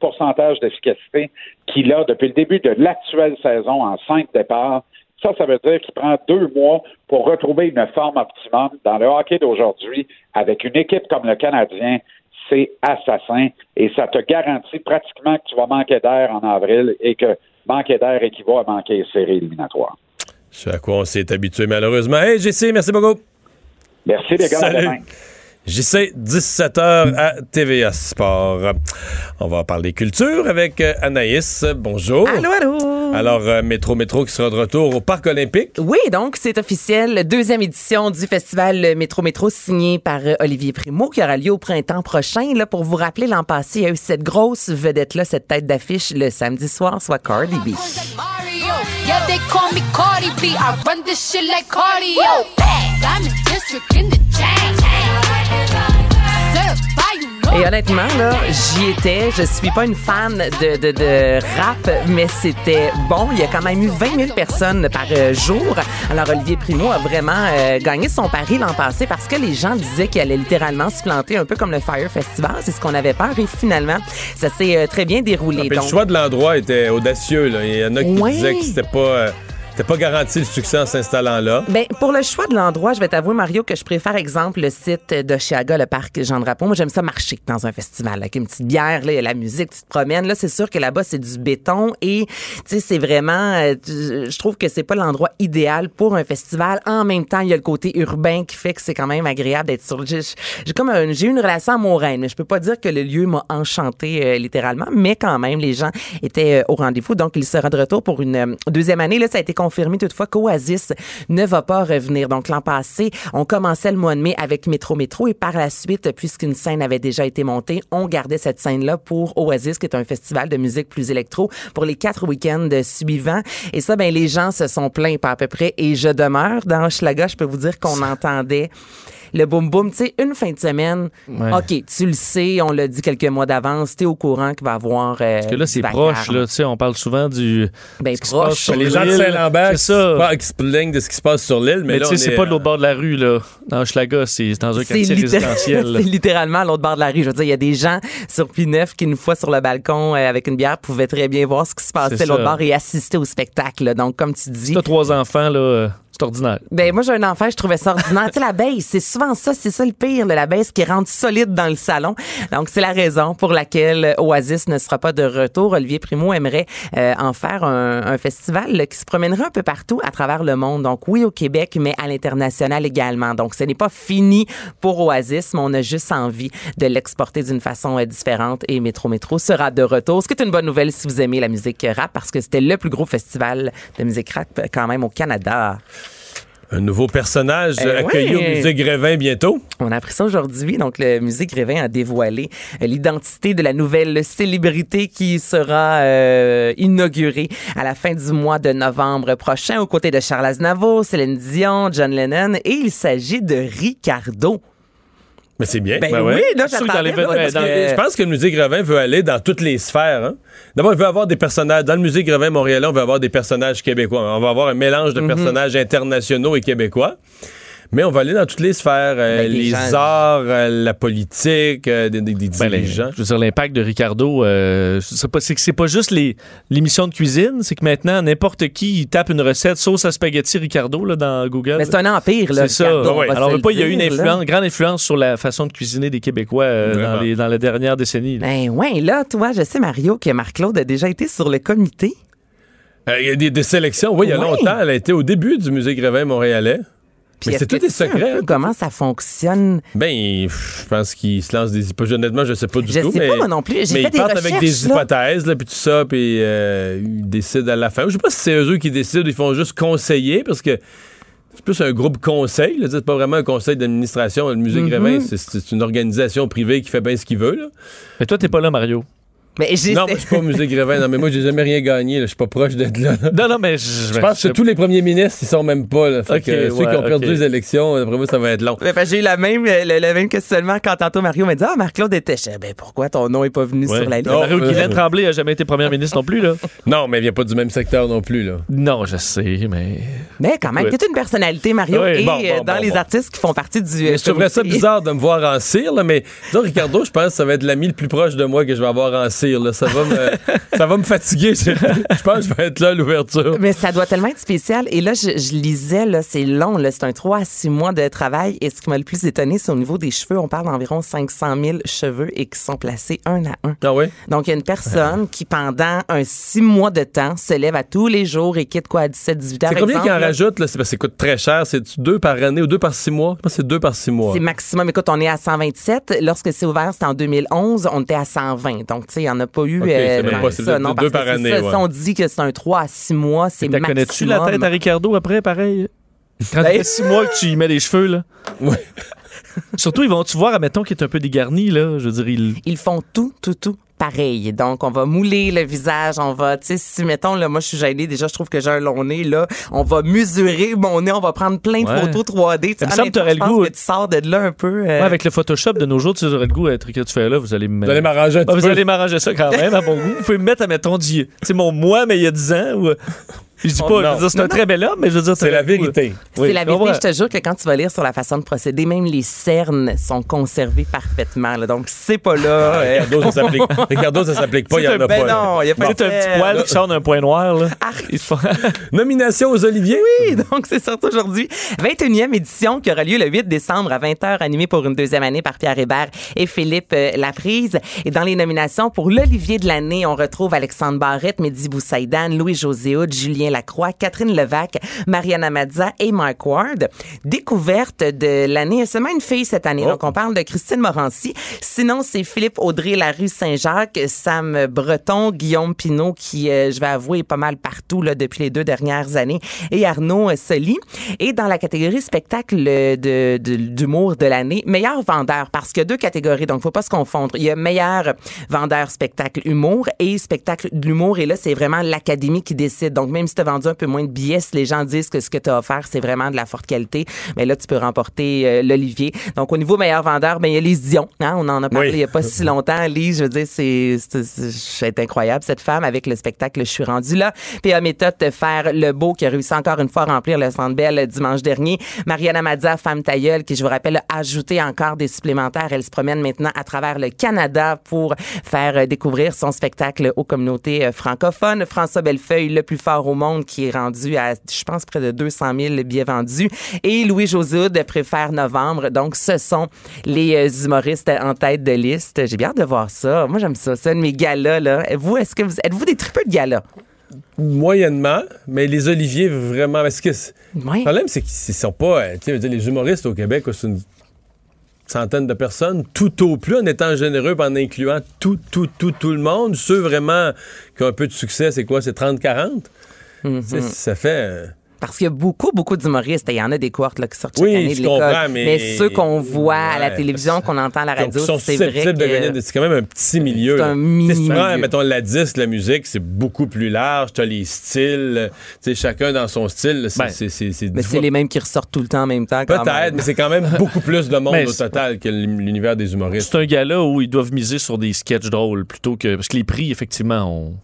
pourcentage d'efficacité qu'il a depuis le début de l'actuelle saison en cinq départs. Ça, ça veut dire qu'il prend deux mois pour retrouver une forme optimum dans le hockey d'aujourd'hui avec une équipe comme le Canadien. C'est assassin et ça te garantit pratiquement que tu vas manquer d'air en avril et que manquer d'air équivaut à manquer série éliminatoire. C'est à quoi on s'est habitué malheureusement. Hey, JC, merci beaucoup. Merci les gars. Salut. JC, 17h à TVA Sport. On va parler culture avec euh, Anaïs. Bonjour. Allô, allô. Alors, euh, Métro Métro qui sera de retour au Parc olympique. Oui, donc c'est officiel. Deuxième édition du festival Métro Métro signé par euh, Olivier Primo qui aura lieu au printemps prochain. Là, pour vous rappeler, l'an passé, il y a eu cette grosse vedette-là, cette tête d'affiche le samedi soir, soit Cardi B. Yeah, they call me Cardi B. I run this shit like cardio. Diamond district in the chain. Et honnêtement, là, j'y étais. Je suis pas une fan de, de, de rap, mais c'était bon. Il y a quand même eu 20 000 personnes par euh, jour. Alors, Olivier Primo a vraiment euh, gagné son pari l'an passé parce que les gens disaient qu'il allait littéralement se planter un peu comme le Fire Festival. C'est ce qu'on avait peur. Et finalement, ça s'est euh, très bien déroulé. Ah, Donc, le choix de l'endroit était audacieux. Là. Il y en a qui Ouais. disaient que c'était pas, euh, c'était pas garanti le succès en s'installant là? Ben, pour le choix de l'endroit, je vais t'avouer, Mario, que je préfère, exemple, le site d'Oshiaga, le parc Jean Drapeau. Moi, j'aime ça marcher dans un festival, avec une petite bière, là, y a la musique, tu te promènes. Là, c'est sûr que là-bas, c'est du béton et, tu sais, c'est vraiment, euh, je trouve que c'est pas l'endroit idéal pour un festival. En même temps, il y a le côté urbain qui fait que c'est quand même agréable d'être sur le, j'ai j'ai comme un- j'ai eu une relation amoureuse, mais je peux pas dire que le lieu m'a enchanté euh, littéralement, mais quand même, les gens étaient euh, au rendez-vous. Donc, il sera de retour pour une deuxième année. Là, ça a été confirmé toutefois qu'Oasis ne va pas revenir. Donc, l'an passé, on commençait le mois de mai avec Métro Métro et par la suite, puisqu'une scène avait déjà été montée, on gardait cette scène-là pour Oasis, qui est un festival de musique plus électro, pour les quatre week-ends suivants. Et ça, ben, les gens se sont plaints pas à peu près. Et je demeure dans Hochelaga, je peux vous dire qu'on entendait le boum boum, tu sais, une fin de semaine. Ouais. OK, tu le sais, on l'a dit quelques mois d'avance, t'es au courant qu'il va y avoir. euh, Parce que là, c'est proche, là. Tu sais, on parle souvent du. Ben, ce qui se proche. passe sur les gens de l'île. Saint-Lambert C'est qui, ça. se- plaignent de ce qui se passe sur l'île, mais, Mais là, tu sais, c'est est, pas de l'autre bord de la rue, là. Dans Hochelaga, c'est dans un quartier résidentiel. c'est littéralement à l'autre bord de la rue. Je veux dire, il y a des gens sur P9 qui, une fois sur le balcon euh, avec une bière, pouvaient très bien voir ce qui se passait à l'autre bord et assister au spectacle. là. Donc, comme tu dis. Si t'as trois enfants, là, euh, Ben moi j'ai un enfant, je trouvais ça ordinaire. tu sais la baisse, c'est souvent ça, c'est ça le pire, là, la baisse qui rentre solide dans le salon. Donc c'est la raison pour laquelle Oasis ne sera pas de retour. Olivier Primo aimerait euh, en faire un, un festival là, qui se promènerait un peu partout à travers le monde. Donc oui au Québec, mais à l'international également. Donc ce n'est pas fini pour Oasis, mais on a juste envie de l'exporter d'une façon euh, différente. Et Métro Métro sera de retour. Ce qui est une bonne nouvelle si vous aimez la musique rap, parce que c'était le plus gros festival de musique rap euh, quand même au Canada. Un nouveau personnage Eh euh, accueilli au musée Grévin bientôt. On a appris ça aujourd'hui. Donc, le musée Grévin a dévoilé euh, l'identité de la nouvelle célébrité qui sera euh, inaugurée à la fin du mois de novembre prochain aux côtés de Charles Aznavour, Céline Dion, John Lennon. Et il s'agit de Ricardo. Mais c'est bien. Ben oui, là, j'attendais, parce dans- que- Je pense que le musée Grévin veut aller dans toutes les sphères. hein. D'abord, il veut avoir des personnages. Dans le musée Grévin Montréal, on veut avoir des personnages québécois. On va avoir un mélange de Mhm. personnages internationaux et québécois. Mais on va aller dans toutes les sphères. euh, Ben, les gens- arts, euh, la politique, euh, des, des- des Ben, les- dirigeants. je veux dire, l'impact de Ricardo, euh, sais pas, c'est que c'est pas juste les- l'émission de cuisine, c'est que maintenant, n'importe qui il tape une recette sauce à spaghetti Ricardo là, dans Google. Mais c'est un empire, là. C'est ça. Ricardo, Alors, pas, il y a eu une influence, grande influence sur la façon de cuisiner des Québécois euh, dans, les, dans la dernière décennie. là. Ben ouais, là, toi, je sais, Mario, que Marc-Claude a déjà été sur le comité. Euh, Il y a des, des sélections. Oui, il y a longtemps. Elle a été au début du musée Grévin montréalais. Puis c'est tous des secrets. peu comment ça fonctionne? Ben, je pense qu'ils se lancent des hypothèses. Honnêtement, je sais pas du Je tout. sais mais, pas, moi non plus. J'ai mais fait ils des partent avec des hypothèses, là, puis tout ça, puis euh, ils décident à la fin. Je sais pas si c'est eux qui décident, ils font juste conseiller, parce que c'est plus un groupe conseil. là, C'est pas vraiment un conseil d'administration. Le musée. Grévin, c'est- c'est une organisation privée qui fait bien ce qu'il veut. Là. Mais toi, t'es pas là, Mario. Mais j'ai Non, moi, je suis pas au musée Grévin. Non, mais moi, j'ai jamais rien gagné. Je suis pas proche d'être là. là. Non, non, mais je, Je pense que tous les premiers ministres, ils sont même pas. Là. Fait que, euh, ceux qui ont perdu les élections, après moi, ça va être long. Ben, que j'ai eu la même, le, le même questionnement quand tantôt Mario m'a dit Ah, Marc-Claude était. Ben, pourquoi ton nom est pas venu Ouais. sur la liste? Mario euh, Guylaine Tremblay a jamais été première ministre non plus, là. Non, mais il vient pas du même secteur non plus. Là. Non, je sais, mais. Mais quand même, Ouais. t'es une personnalité, Mario, et bon, euh, bon, dans bon, les bon. artistes qui font partie du. euh, Mais je trouverais ça bizarre de me voir en cire, là, mais disons, Ricardo, je pense que ça va être l'ami le plus proche de moi que je vais avoir en cire. Là. Ça, va me, ça va me fatiguer. Je je pense que je vais être là à l'ouverture. Mais ça doit tellement être spécial. Et là, je, je lisais, là, c'est long, là, c'est un 3 à 6 mois de travail. Et ce qui m'a le plus étonné, c'est au niveau des cheveux. On parle d'environ 500 000 cheveux et qui sont placés un à un. Ah oui? Donc, il y a une personne qui, pendant un 6 mois de temps, se lève à tous les jours et quitte quoi à 17, 18 heures. C'est combien exemple, en là? Là? C'est parce que ça coûte très cher. C'est deux par année ou deux par six mois? Je pense que c'est deux par six mois. C'est maximum. Écoute, on est à 127. Lorsque c'est ouvert, c'était en 2011. On était à 120. Donc, tu sais, il n'y en a pas eu Ok, euh, même tant pas- ça. deux- non, deux parce par année, ça. ouais. Si on dit que c'est un 3 à 6 mois, c'est maximum. connais-tu la tête à Ricardo après, pareil? Quand ça Ben- six mois que tu y mets les cheveux, là. Ouais. Surtout, ils vont-tu voir, admettons, qu'il est un peu dégarni, là? Je veux dire, il. Ils font tout, tout, tout pareil. Donc, on va mouler le visage, on va, tu sais, si, mettons, là, moi, je suis gênée, déjà, je trouve que j'ai un long nez, là, on va mesurer mon nez, on va prendre plein de Ouais. photos 3D. Tu sais, t'aurais le goût- que tu sors de là un peu. euh, Ouais, avec le Photoshop de nos jours, tu aurais le goût d'être que tu fais là, vous allez me Vous allez m'arranger un Ah, petit Vous peu. allez m'arranger ça quand même à mon goût. Vous pouvez me mettre, mettons, du, tu sais, mon moi, mais il y a 10 ans. Ou... Je dis Oh, pas, je non. veux dire, c'est un non. très bel homme, mais je veux dire, C'est la vérité. C'est Oui, la je vérité. Je te jure que quand tu vas lire sur la façon de procéder, même les cernes sont conservées parfaitement. là. Donc, c'est pas là. euh, Ricardo, ça s'applique. Ricardo, ça s'applique pas, il y en a ben pas. non, il y a pas t'as un petit poil qui sort d'un point noir, là. Font- Nomination aux Oliviers? Oui, donc c'est sorti aujourd'hui. 21e édition qui aura lieu le 8 décembre à 20h, animée pour une deuxième année par Pierre Hébert et Philippe euh, Laprise. Et dans les nominations pour l'Olivier de l'année, on retrouve Alexandre Barrette, Mehdi Boussaïdan, Louis-José Hood, Julien Lacroix, Catherine Levac, Mariana Mazza et Mark Ward. Découverte de l'année, seulement une fille cette année. Donc, on parle de Christine Morancy. Sinon, c'est Philippe Audrey, la rue Saint-Jacques, Sam Breton, Guillaume Pinault, qui, euh, je vais avouer, est pas mal partout là, depuis les deux dernières années, et Arnaud euh, Soli. Et dans la catégorie spectacle euh, de- d'humour de l'année, meilleur vendeur, parce qu'il y a deux catégories, donc faut pas se confondre. Il y a meilleur vendeur spectacle humour et spectacle de l'humour, et là, c'est vraiment l'académie qui décide. Donc, même si tu as vendu un peu moins de billets, si les gens disent que ce que tu as offert, c'est vraiment de la forte qualité, mais là, tu peux remporter euh, l'Olivier. Donc, au niveau meilleur vendeur, ben, il y a Lise Dion. Hein? On en a parlé Oui. il y a pas si longtemps. Lise, je veux dire, c'est, c'est, incroyable, cette femme, avec le spectacle Je suis rendu là. P.A. Méthode de faire le beau, qui a réussi encore une fois à remplir le Centre Bell dimanche dernier. Mariana Mazza, femme tailleule, qui, je vous rappelle, a ajouté encore des supplémentaires. Elle se promène maintenant à travers le Canada pour faire euh, découvrir son spectacle aux communautés euh, francophones. François Bellefeuille, le plus fort au monde, qui est rendu à, je pense, près de 200 000 billets vendus. Et Louis Josoud préfère novembre. Donc, ce sont les euh, humoristes en tête de liste. J'ai bien hâte de voir ça. Moi, j'aime ça. Ça, de mes galas, là. Vous, est-ce que vous, êtes-vous des tripeux de galas? Moyennement, mais les Oliviers, vraiment. Parce que c'est- Oui. le problème, c'est qu'ils sont pas. euh, les humoristes au Québec, c'est une centaine de personnes, tout au plus, en étant généreux, en incluant tout, tout, tout, tout le monde. Ceux vraiment qui ont un peu de succès, c'est quoi? C'est 30-40? Ça fait. euh, Parce qu'il y a beaucoup, beaucoup d'humoristes. Il y en a des cohortes là, qui sortent chaque Oui, année de l'école. comprends, mais- ceux qu'on voit à la télévision, qu'on entend à la radio, ils sont c'est vrai susceptibles de gagner. C'est quand même un petit milieu. C'est là. un milieu. mettons, la disque, la musique, c'est beaucoup plus large. Tu as les styles. Tu sais, chacun dans son style. C'est Ben, Mais c'est fois- les mêmes qui ressortent tout le temps en même temps. Peut-être, mais c'est quand même beaucoup plus de monde Mais au total que l'univers des humoristes. C'est un gars-là où ils doivent miser sur des sketchs drôles plutôt que. Parce que les prix, effectivement, on...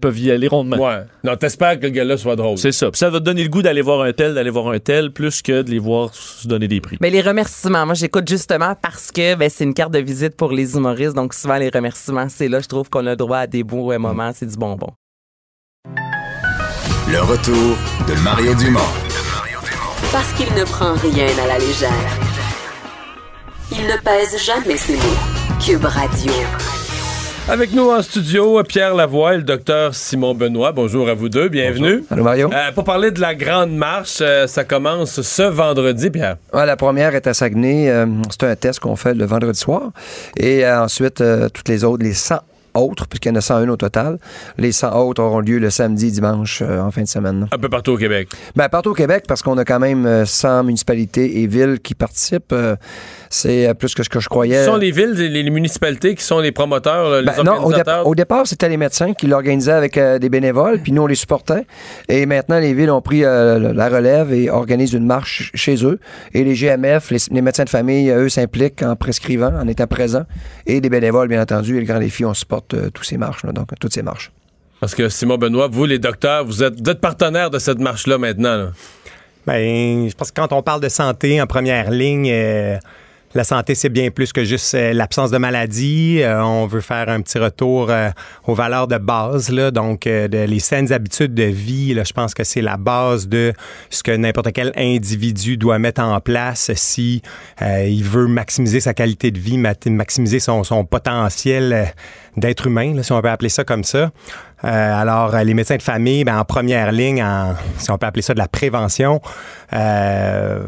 peuvent y aller rondement. Ouais. Non, t'espères que le gars-là soit drôle. C'est ça. Puis ça va te donner le goût d'aller voir un tel, d'aller voir un tel, plus que de les voir se donner des prix. Mais les remerciements, moi j'écoute justement parce que ben, c'est une carte de visite pour les humoristes, donc souvent les remerciements, c'est là, je trouve qu'on a le droit à des beaux euh, moments, c'est du bonbon. Le retour de Mario Dumont. Parce qu'il ne prend rien à la légère. Il ne pèse jamais ses mots. Cube Radio. Avec nous en studio, Pierre Lavoie et le docteur Simon Benoît. Bonjour à vous deux, bienvenue. Allô Mario? Euh, pour parler de la grande marche, euh, ça commence ce vendredi, Pierre. Ouais, la première est à Saguenay. euh, c'est un test qu'on fait le vendredi soir. Et ensuite, toutes les autres, les 100 autres, puisqu'il y en a 101 au total, les 100 autres auront lieu le samedi, dimanche, euh, en fin de semaine. Un peu partout au Québec. Ben, partout au Québec, parce qu'on a quand même euh, 100 municipalités et villes qui participent. Euh, c'est euh, plus que ce que je croyais. Ce sont les villes, les, les municipalités qui sont les promoteurs, là, les Ben, non, au, départ, c'était les médecins qui l'organisaient avec euh, des bénévoles, puis nous, on les supportait. Et maintenant, les villes ont pris euh, la relève et organisent une marche chez eux. Et les GMF, les, les médecins de famille, eux, s'impliquent en prescrivant, en étant présents. Et des bénévoles, bien entendu, et le grand défi, on supporte euh, tous ces marches, là, donc toutes ces marches. Parce que Simon Benoît, vous, les docteurs, vous êtes, vous êtes partenaires de cette marche-là maintenant. là. Ben, je pense que quand on parle de santé en première ligne, euh, la santé, c'est bien plus que juste euh, l'absence de maladie. Euh, on veut faire un petit retour euh, aux valeurs de base, donc les saines habitudes de vie. Je pense que c'est la base de ce que n'importe quel individu doit mettre en place si il veut maximiser sa qualité de vie, maximiser son, potentiel d'être humain, là, si on peut appeler ça comme ça. Euh, alors, euh, les médecins de famille, ben, en première ligne, en, si on peut appeler ça de la prévention, euh,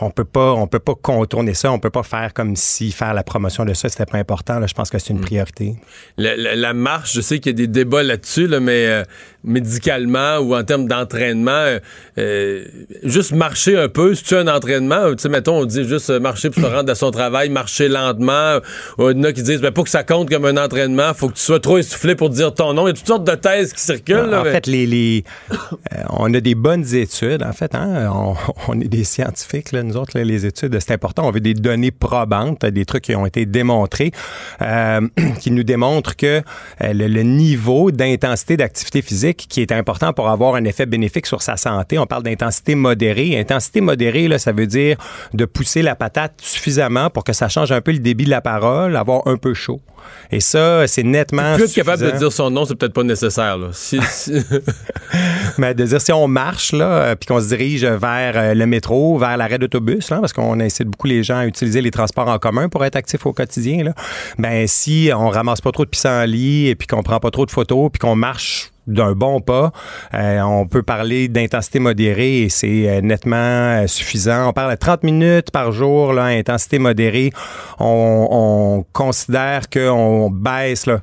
on peut pas, on peut pas contourner ça. On peut pas faire comme si faire la promotion de ça, c'était pas important. Là, je pense que c'est une priorité. La, la- la marche, je sais qu'il y a des débats là-dessus, là, mais euh, médicalement ou en termes d'entraînement, euh, euh, juste marcher un peu, c'est-tu un entraînement? Tu sais, mettons, on dit juste euh, marcher pour se rendre à son travail, marcher lentement. Ou il y en a qui disent, ben, pas que ça compte comme un entraînement faut que tu sois trop essoufflé pour dire ton nom. Il y a toutes sortes de thèses qui circulent. là, En mais- fait, les, les- euh, on a des bonnes études. En fait, hein, on, on est des scientifiques, là, nous autres, là, les études, c'est important. On veut des données probantes, des trucs qui ont été démontrés, euh, qui nous démontrent que euh, le, le niveau d'intensité d'activité physique qui est important pour avoir un effet bénéfique sur sa santé, on parle d'intensité modérée. Intensité modérée, là, ça veut dire de pousser la patate suffisamment pour que ça change un peu le débit de la parole, avoir un peu chaud. Et ça, c'est nettement Plus être capable de suffisant. dire son nom, c'est peut-être pas nécessaire. Là. Si, si- Mais de dire si on marche là, euh, puis qu'on se dirige vers euh, le métro, vers l'arrêt d'autobus, là, parce qu'on incite beaucoup les gens à utiliser les transports en commun pour être actifs au quotidien. Là, ben si on ramasse pas trop de pissenlits et puis qu'on prend pas trop de photos, puis qu'on marche d'un bon pas, euh, on peut parler d'intensité modérée et c'est euh, nettement euh, suffisant. On parle de 30 minutes par jour, là, intensité modérée. On, on considère qu'on baisse là,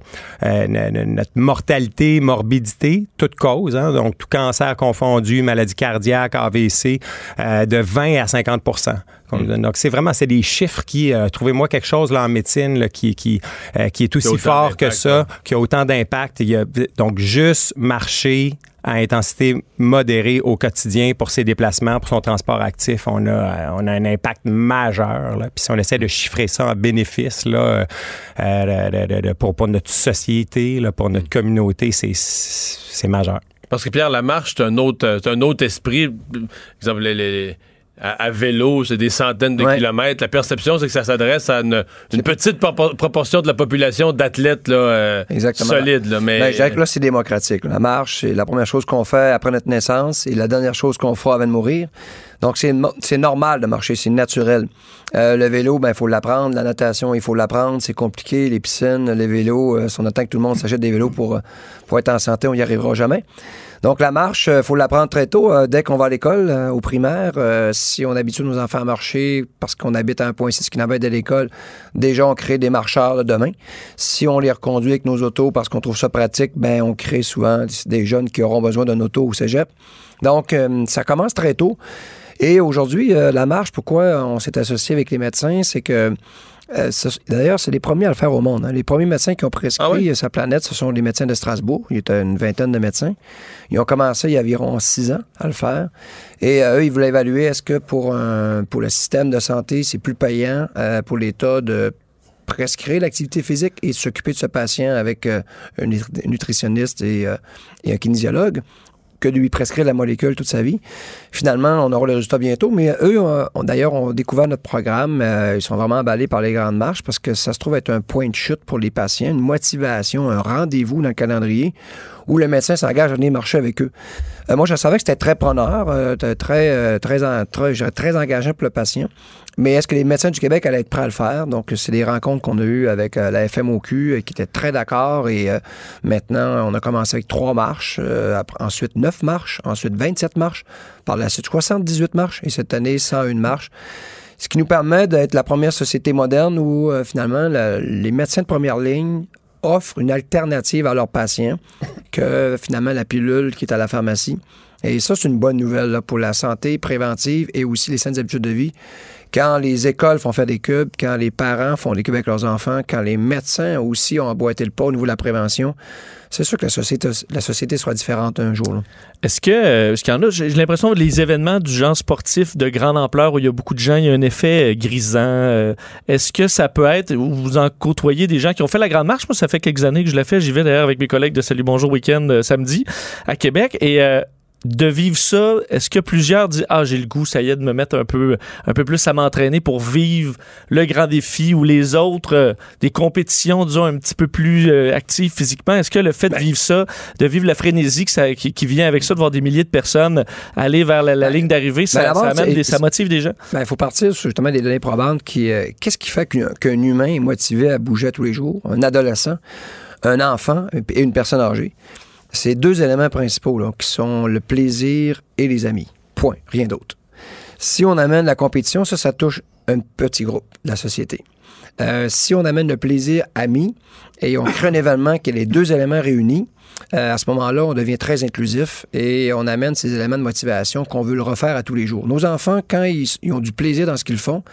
notre mortalité, morbidité, toute cause, hein, donc tout cancer confondu, maladie cardiaque, AVC, de 20 à 50 Donc, c'est vraiment, c'est des chiffres qui, euh, trouvez-moi quelque chose là, en médecine là, qui, qui, euh, qui est aussi fort que ça, qui a autant d'impact. Donc, juste marcher à intensité modérée au quotidien pour ses déplacements, pour son transport actif, on a, euh, on a un impact majeur. Là. Puis si on essaie de chiffrer ça en bénéfice là, euh, de- de- de- pour, pour notre société, là, pour notre communauté, c'est, majeur. Parce que Pierre, la marche, c'est un autre, un autre esprit. Par exemple, les- les- à, à vélo, c'est des centaines de Ouais. kilomètres. La perception, c'est que ça s'adresse à une, une petite propor- proportion de la population d'athlètes là, euh, solides. Là, mais Ben, je dirais que là, c'est démocratique. La marche, c'est la première chose qu'on fait après notre naissance et la dernière chose qu'on fera avant de mourir. Donc, c'est normal de marcher, c'est naturel. Euh, le vélo, ben, il faut l'apprendre. La natation, il faut l'apprendre. C'est compliqué. Les piscines, les vélos, euh, si on attend que tout le monde s'achète des vélos pour, euh, pour être en santé, on n'y arrivera jamais. Donc, la marche, il faut l'apprendre très tôt. Euh, dès qu'on va à l'école, euh, au primaire, euh, si on habitue nos enfants à marcher parce qu'on habite à un point 6 km de l'école, déjà, on crée des marcheurs là, demain. Si on les reconduit avec nos autos parce qu'on trouve ça pratique, ben on crée souvent des jeunes qui auront besoin d'un auto au cégep. Donc, euh, ça commence très tôt. Et aujourd'hui, euh, la marche, pourquoi on s'est associé avec les médecins, c'est que euh, D'ailleurs, c'est les premiers à le faire au monde. hein. Les premiers médecins qui ont prescrit euh, sa planète, ce sont les médecins de Strasbourg. Il y a une vingtaine de médecins. Ils ont commencé il y a environ six ans à le faire. Et euh, eux, ils voulaient évaluer est-ce que pour, un, pour le système de santé, c'est plus payant euh, pour l'État de prescrire l'activité physique et s'occuper de ce patient avec euh, un nutri- nutritionniste et, euh, et un kinésiologue? Que de lui prescrire la molécule toute sa vie. Finalement, on aura le résultat bientôt, mais eux, euh, ont- d'ailleurs, ont découvert notre programme. Euh, ils sont vraiment emballés par les grandes marches parce que ça se trouve être un point de chute pour les patients, une motivation, un rendez-vous dans le calendrier où le médecin s'engage à venir marcher avec eux. Euh, moi, je savais que c'était très preneur, euh, très, très, très, très engageant pour le patient. Mais est-ce que les médecins du Québec allaient être prêts à le faire? Donc, c'est des rencontres qu'on a eues avec euh, la FMOQ euh, qui étaient très d'accord. Et euh, maintenant, on a commencé avec trois marches, ensuite neuf marches, ensuite 27 marches, par la suite 78 marches et cette année 101 marches. Ce qui nous permet d'être la première société moderne où finalement les médecins de première ligne offrent une alternative à leurs patients que finalement la pilule qui est à la pharmacie. Et ça, c'est une bonne nouvelle là, pour la santé préventive et aussi les saines habitudes de vie. Quand les écoles font faire des cubes, quand les parents font des cubes avec leurs enfants, quand les médecins aussi ont emboîté le pas au niveau de la prévention, c'est sûr que la société, la société sera différente un jour. Est-ce que, euh, est-ce qu'il y en a, j'ai l'impression que les événements du genre sportif de grande ampleur où il y a beaucoup de gens, il y a un effet euh, grisant. euh, est-ce que ça peut être, ou vous en côtoyez des gens qui ont fait la grande marche? Moi, ça fait quelques années que je l'ai fait. J'y vais d'ailleurs avec mes collègues de Salut Bonjour Week-end samedi à Québec. Et de vivre ça, est-ce que plusieurs disent Ah, j'ai le goût, ça y est, de me mettre un peu, un peu plus à m'entraîner pour vivre le grand défi ou les autres, euh, des compétitions, disons, un petit peu plus euh, actives physiquement? Est-ce que le fait de vivre ça, de vivre la frénésie que ça- qui, qui vient avec ça, de voir des milliers de personnes aller vers la, la ligne d'arrivée, ça, Ben, ça, des- motive des gens? Ben, il faut partir sur justement des données probantes qui. euh, Qu'est-ce qui fait qu'un qu'un humain est motivé à bouger tous les jours? Un adolescent, un enfant et une personne âgée. C'est deux éléments principaux qui sont le plaisir et les amis. Point. Rien d'autre. Si on amène la compétition, ça, ça touche un petit groupe de la société. Euh, si on amène le plaisir ami et on crée un événement qui a les deux éléments réunis, euh, à ce moment-là, on devient très inclusif et on amène ces éléments de motivation qu'on veut le refaire à tous les jours. Nos enfants, quand ils ont du plaisir dans ce qu'ils font,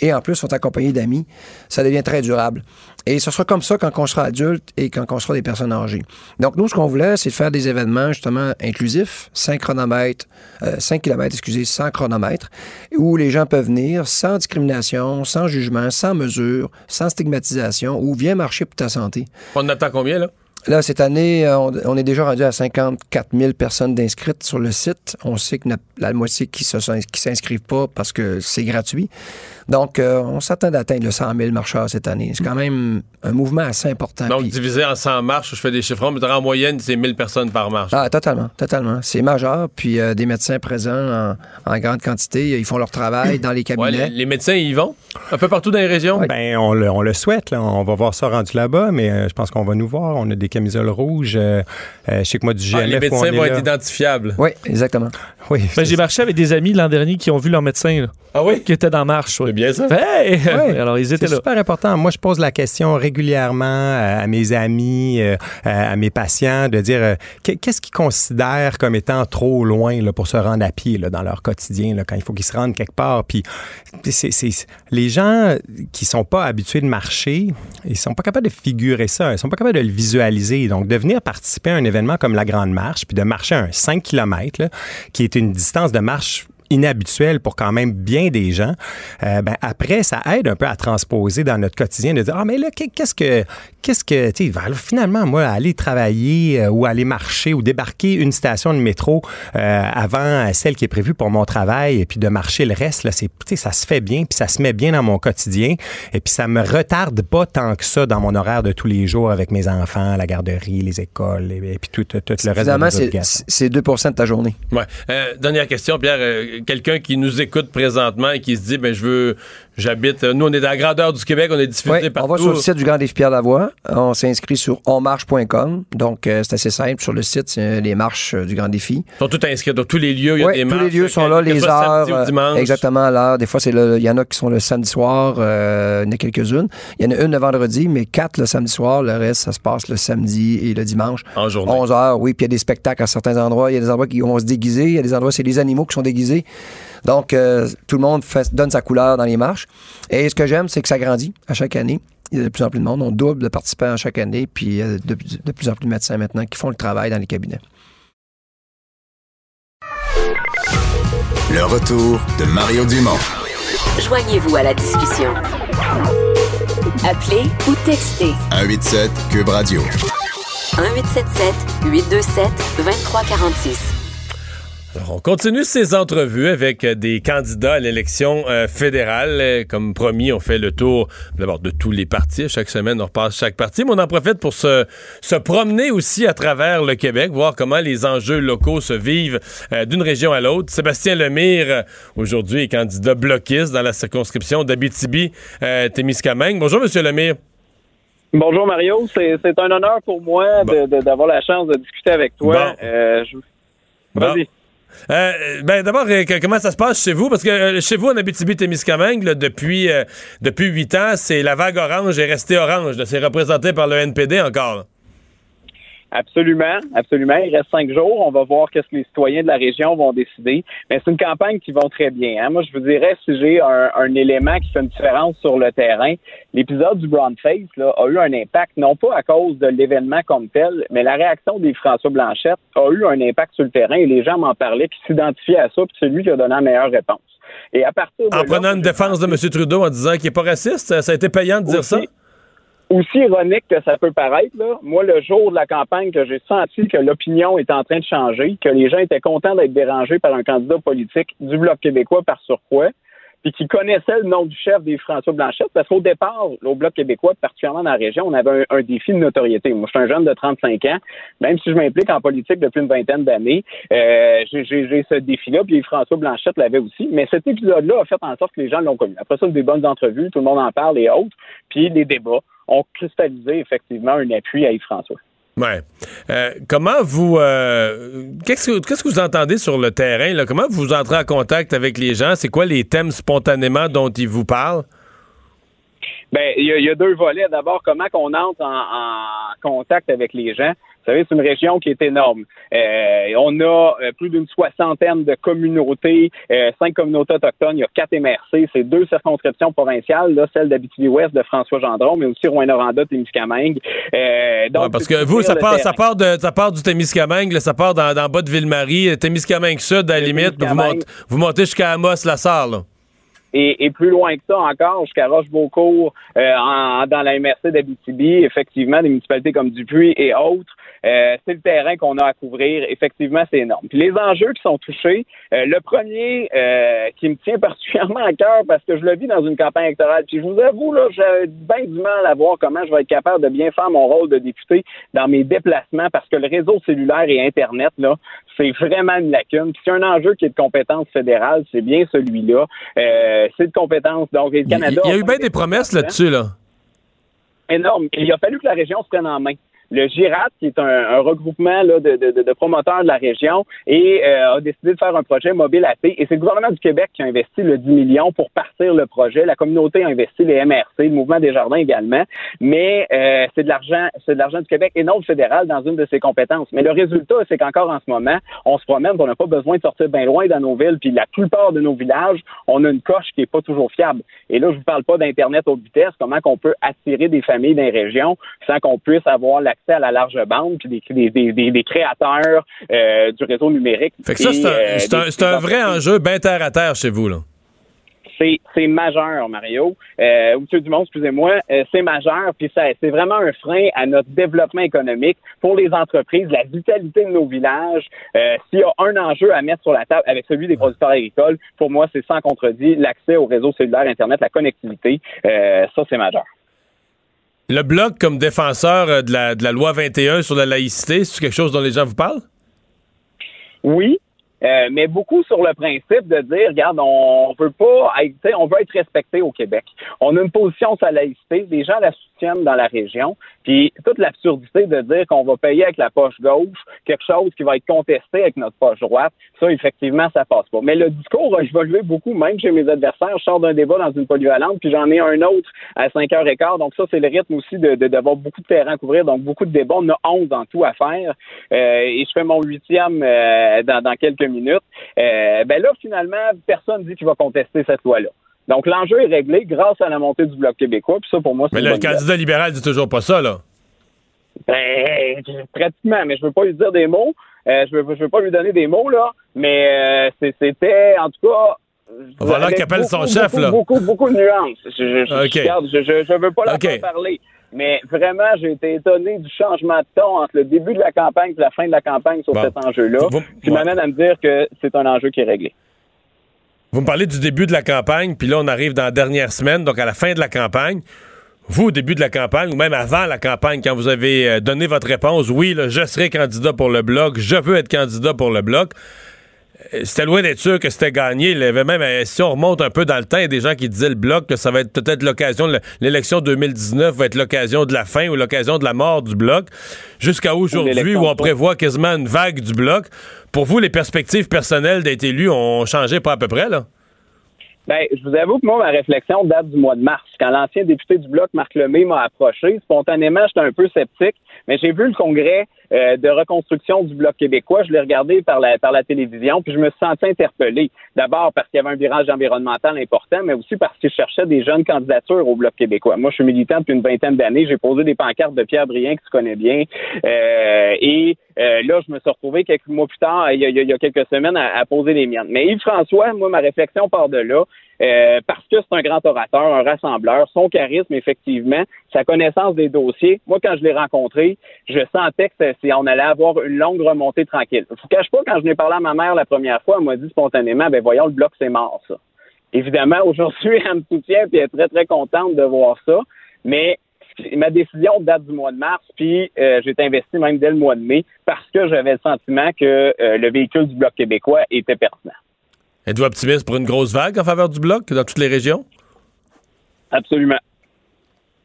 et en plus sont accompagnés d'amis, ça devient très durable. Et ce sera comme ça quand on sera adulte et quand on sera des personnes âgées. Donc, nous, ce qu'on voulait, c'est de faire des événements justement inclusifs, 5 chronomètres, euh, 5 km, excusez, sans chronomètre, où les gens peuvent venir sans discrimination, sans jugement, sans mesure, sans stigmatisation, ou viens marcher pour ta santé. On en attend combien, là? Là, cette année, euh, on, est déjà rendu à 54 000 personnes d'inscrites sur le site. On sait que la, la moitié qui ne s'inscrivent pas parce que c'est gratuit. Donc, euh, on s'attend d'atteindre le 100 000 marcheurs cette année. C'est quand même un mouvement assez important. Donc, Puis- divisé en 100 marches, je fais des chiffres, mais en moyenne, c'est 1000 personnes par marche. ah, totalement, totalement. C'est majeur. Puis euh, des médecins présents en, en grande quantité. Ils font leur travail dans les Ouais, cabinets. les, les médecins, ils y vont? Un peu partout dans les régions? Ben, on le, on le souhaite. Là. On va voir ça rendu là-bas, mais euh, je pense qu'on va nous voir. On a des camisoles rouges. Euh, euh, je sais que moi, du Ah, GMF, les où on médecins est vont là- être identifiables. Oui, exactement. Oui, Ben, j'ai marché avec des amis l'an dernier qui ont vu leur médecin. là, Ah oui? Qui était dans marche. C'est bien ça. Hey! Ouais. Alors, ils étaient C'est là. super important. Moi, je pose la question régulièrement euh, à mes amis, euh, à mes patients, de dire euh, qu'est- qu'est-ce qu'ils considèrent comme étant trop loin là, pour se rendre à pied là, dans leur quotidien, là, quand il faut qu'ils se rendent quelque part. Puis, c'est, c'est- les gens qui sont pas habitués de marcher, ils sont pas capables de figurer ça, ils sont pas capables de le visualiser. Donc, de venir participer à un événement comme la Grande Marche, puis de marcher un 5 km, qui est une distance de marche inhabituel pour quand même bien des gens, euh, ben après, ça aide un peu à transposer dans notre quotidien de dire, ah, mais là, qu'est- qu'est-ce que, qu'est-ce que, tu sais, ben, finalement, moi, aller travailler euh, ou aller marcher ou débarquer une station de métro euh, avant celle qui est prévue pour mon travail et puis de marcher le reste, là, c'est, tu sais, ça se fait bien puis ça se met bien dans mon quotidien et puis ça me retarde pas tant que ça dans mon horaire de tous les jours avec mes enfants, la garderie, les écoles et, et puis tout, tout, tout le reste Finalement, c'est, c'est 2 de ta journée. Ouais. Euh, dernière question, Pierre. Quelqu'un qui nous écoute présentement et qui se dit, ben je veux, j'habite, euh, nous on est dans la grandeur du Québec, on est diffusé Oui, on partout. va sur le site du Grand Défi Pierre Lavoie. On s'inscrit sur onmarche.com. Donc, euh, c'est assez simple. Sur le site, c'est les marches euh, du Grand Défi. Ils sont tous inscrits dans tous les lieux, il y a Oui, des tous marches, les lieux sont là, les heures. samedi ou euh, dimanche. exactement, l'heure. Des fois, il y en a qui sont le samedi soir, euh, il y en a quelques-unes. Il y en a une le vendredi, mais quatre le samedi soir. Le reste, ça se passe le samedi et le dimanche. En journée. 11 heures, oui. Puis il y a des spectacles à certains endroits. Il y a des endroits qui vont se déguiser. Il y a des endroits, c'est les animaux qui sont déguisés. Donc, euh, tout le monde fait- donne sa couleur dans les marches. Et ce que j'aime, c'est que ça grandit à chaque année. Il y a de plus en plus de monde. On double de participants à chaque année. Puis il y a de, de plus en plus de médecins maintenant qui font le travail dans les cabinets. Le retour de Mario Dumont. Joignez-vous à la discussion. Appelez ou textez 187 Cube Radio. 1877 827 2346. Alors, on continue ces entrevues avec euh, des candidats à l'élection euh, fédérale. Euh, Comme promis, on fait le tour d'abord de tous les partis. Chaque semaine, on repasse chaque parti. Mais on en profite pour se, se promener aussi à travers le Québec, voir comment les enjeux locaux se vivent euh, d'une région à l'autre. Sébastien Lemire, aujourd'hui, est candidat bloquiste dans la circonscription d'Abitibi-Témiscamingue. Bonjour, Monsieur Lemire. Bonjour Mario, c'est un honneur pour moi de- de- d'avoir la chance de discuter avec toi. Bon. Je- Bon. Vas-y. Euh, ben d'abord, euh, comment ça se passe chez vous? Parce que euh, chez vous, en Abitibi-Témiscamingue, là, depuis euh, depuis huit ans, c'est la vague orange est restée orange. C'est représenté par le NPD encore. Absolument, absolument. Il reste cinq jours. On va voir qu'est-ce que les citoyens de la région vont décider. Mais c'est une campagne qui va très bien. hein. Moi, je vous dirais, si j'ai un, un élément qui fait une différence sur le terrain, l'épisode du Brown Face là, a eu un impact, non pas à cause de l'événement comme tel, mais la réaction des François Blanchette a eu un impact sur le terrain et les gens m'en parlaient, qui s'identifiaient à ça, puis c'est lui qui a donné la meilleure réponse. Et à partir de En là, prenant une défense de M. Trudeau en disant qu'il n'est pas raciste, ça, ça a été payant de dire ça? Aussi ironique que ça peut paraître, là, moi, le jour de la campagne, que j'ai senti que l'opinion est en train de changer, que les gens étaient contents d'être dérangés par un candidat politique du Bloc québécois par surcroît, puis qui connaissait le nom du chef des François Blanchette, parce qu'au départ, au Bloc québécois, particulièrement dans la région, on avait un, défi de notoriété. Moi, je suis un jeune de 35 ans, même si je m'implique en politique depuis une vingtaine d'années, euh, j'ai ce défi-là, puis François Blanchette l'avait aussi, mais cet épisode-là a fait en sorte que les gens l'ont connu. Après ça, des bonnes entrevues, tout le monde en parle et autres, puis les débats ont cristallisé effectivement un appui à Yves-François. Ouais. Euh, comment vous. euh, Qu'est-ce que qu'est-ce que vous entendez sur le terrain? Là? Comment vous entrez en contact avec les gens? C'est quoi les thèmes spontanément dont ils vous parlent? Ben, il y, a- il y a deux volets. D'abord, comment qu'on entre en, en contact avec les gens? Vous savez, c'est une région qui est énorme. Euh, on a euh, plus d'une soixantaine de communautés, euh, cinq communautés autochtones, il y a quatre MRC, c'est deux circonscriptions provinciales, là, celle d'Abitibi-Ouest de François Gendron, mais aussi Rouen-Noranda, Témiscamingue. Euh, donc, Ouais, parce que vous, ça part, ça, part de, ça part du Témiscamingue, là, ça part dans, dans bas de Ville-Marie, Témiscamingue Sud, à la limite, vous, montez, vous montez jusqu'à Amos-la-Sarre. Et, et plus loin que ça encore, jusqu'à Rochebeaucourt, euh, en- dans la MRC d'Abitibi, effectivement, des municipalités comme Dupuis et autres, euh, c'est le terrain qu'on a à couvrir. Effectivement, c'est énorme. Puis les enjeux qui sont touchés, euh, le premier euh, qui me tient particulièrement à cœur parce que je le vis dans une campagne électorale. Puis je vous avoue, là, j'ai bien du mal à voir comment je vais être capable de bien faire mon rôle de député dans mes déplacements parce que le réseau cellulaire et Internet, là, c'est vraiment une lacune. Puis c'est un enjeu qui est de compétence fédérale, c'est bien celui-là. Euh, c'est de compétence. Donc, le Il Canada. il y a eu bien des promesses là-dessus, là. énorme. Et il a fallu que la région se prenne en main. Le GIRAT, qui est un, un regroupement là, de, de- de- promoteurs de la région, et euh, a décidé de faire un projet mobile AT. Et c'est le gouvernement du Québec qui a investi le 10 millions pour partir le projet. La communauté a investi les MRC, le Mouvement des Jardins également. Mais euh, c'est de l'argent, c'est de l'argent du Québec et non du fédéral dans une de ses compétences. Mais le résultat, c'est qu'encore en ce moment, on se promène, on n'a pas besoin de sortir bien loin dans nos villes. Puis la plupart de nos villages, on a une coche qui est pas toujours fiable. Et là, je vous parle pas d'internet haute vitesse. Comment qu'on peut attirer des familles dans les régions sans qu'on puisse avoir l'accès à la large bande puis des, des, des, des- des créateurs euh, du réseau numérique. Fait que ça, c'est un, euh, un- un vrai enjeu bien terre à terre chez vous, là. C'est, majeur, Mario. Euh, Monsieur Dumont, excusez-moi, euh, c'est majeur, puis c'est vraiment un frein à notre développement économique pour les entreprises, la vitalité de nos villages. Euh, s'il y a un enjeu à mettre sur la table avec celui des producteurs agricoles, pour moi, c'est sans contredit l'accès au réseau cellulaire Internet, la connectivité. Euh, ça, c'est majeur. Le Bloc, comme défenseur euh, de la, de la loi 21 sur la laïcité, c'est quelque chose dont les gens vous parlent? Oui, euh, mais beaucoup sur le principe de dire, regarde, on veut pas être, on veut être respecté au Québec. On a une position sur la laïcité, les gens dans la région, puis toute l'absurdité de dire qu'on va payer avec la poche gauche quelque chose qui va être contesté avec notre poche droite, ça, effectivement, ça passe pas. Mais le discours a évolué beaucoup, même chez mes adversaires. Je sors d'un débat dans une polyvalente, puis j'en ai un autre à 5h15, donc ça, c'est le rythme aussi de, de- d'avoir beaucoup de terrain à couvrir, donc beaucoup de débats. On a 11 dans tout à faire, euh, et je fais mon huitième euh, dans, dans quelques minutes. Euh, ben là, finalement, personne dit qu'il va contester cette loi-là. Donc, l'enjeu est réglé grâce à la montée du Bloc québécois, puis ça, pour moi, c'est Mais le candidat libéral dit toujours pas ça, là. Ben, pratiquement, mais je veux pas lui dire des mots. Euh, je veux, je veux pas lui donner des mots, là. Mais euh, c'était, en tout cas. Avec qu'il appelle son beaucoup, chef, beaucoup, là. Beaucoup, beaucoup de nuances. Je, je, je- OK. regarde, je, je, je veux pas faire parler. Mais vraiment, j'ai été étonné du changement de ton entre le début de la campagne et la fin de la campagne sur Bon. cet enjeu-là, qui m'amène à me dire que c'est un enjeu qui est réglé. Vous me parlez du début de la campagne, puis là, on arrive dans la dernière semaine, donc à la fin de la campagne. Vous, au début de la campagne, ou même avant la campagne, quand vous avez euh, donné votre réponse, oui, là, je serai candidat pour le Bloc, je veux être candidat pour le Bloc, c'était loin d'être sûr que c'était gagné. Il y avait même, euh, si on remonte un peu dans le temps, il y a des gens qui disaient le Bloc, que ça va être peut-être l'occasion, de l'élection 2019 va être l'occasion de la fin ou l'occasion de la mort du Bloc, jusqu'à aujourd'hui où on prévoit quasiment une vague du Bloc. Pour vous, les perspectives personnelles d'être élu ont changé pas à peu près, là? Ben, je vous avoue que moi, ma réflexion date du mois de mars. Quand l'ancien député du Bloc, Marc Lemay, m'a approché, spontanément, j'étais un peu sceptique, mais j'ai vu le congrès euh, de reconstruction du Bloc québécois. Je l'ai regardé par la, par la télévision, puis je me senti interpellé. D'abord parce qu'il y avait un virage environnemental important, mais aussi parce qu'il cherchait des jeunes candidatures au Bloc québécois. Moi, je suis militant depuis une vingtaine d'années. J'ai posé des pancartes de Pierre Briand, que tu connais bien. Euh, et euh, là, je me suis retrouvé quelques mois plus tard, il y a- il y a quelques semaines, à, à poser les miennes. Mais Yves-François, moi, ma réflexion part de là. Euh, parce que c'est un grand orateur, un rassembleur, son charisme, effectivement, sa connaissance des dossiers. Moi, quand je l'ai rencontré, je sentais que c'est- on allait avoir une longue remontée tranquille. Je vous cache pas, quand je n'ai parlé à ma mère la première fois, elle m'a dit spontanément, ben voyons, le bloc, c'est mort, ça. Évidemment, aujourd'hui, elle me soutient puis elle est très, très contente de voir ça. Mais ma décision date du mois de mars, puis euh, j'ai été investi même dès le mois de mai parce que j'avais le sentiment que euh, le véhicule du Bloc québécois était pertinent. Êtes-vous optimiste pour une grosse vague en faveur du Bloc dans toutes les régions? Absolument.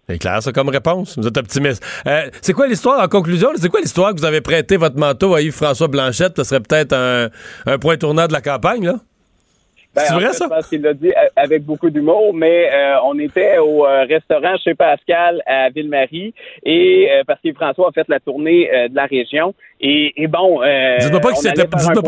C'est clair, ça, comme réponse. Vous êtes optimiste. Euh, c'est quoi l'histoire, en conclusion? C'est quoi l'histoire que vous avez prêté votre manteau à Yves-François Blanchette? Ce serait peut-être un, un point tournant de la campagne, là? Ben, C'est vrai, fait, ça? Je pense qu'il l'a dit avec beaucoup d'humour, mais euh, on était au euh, restaurant chez Pascal à Ville-Marie et euh, parce que François a fait la tournée euh, de la région et, et bon. euh, Dites-moi pas qu'il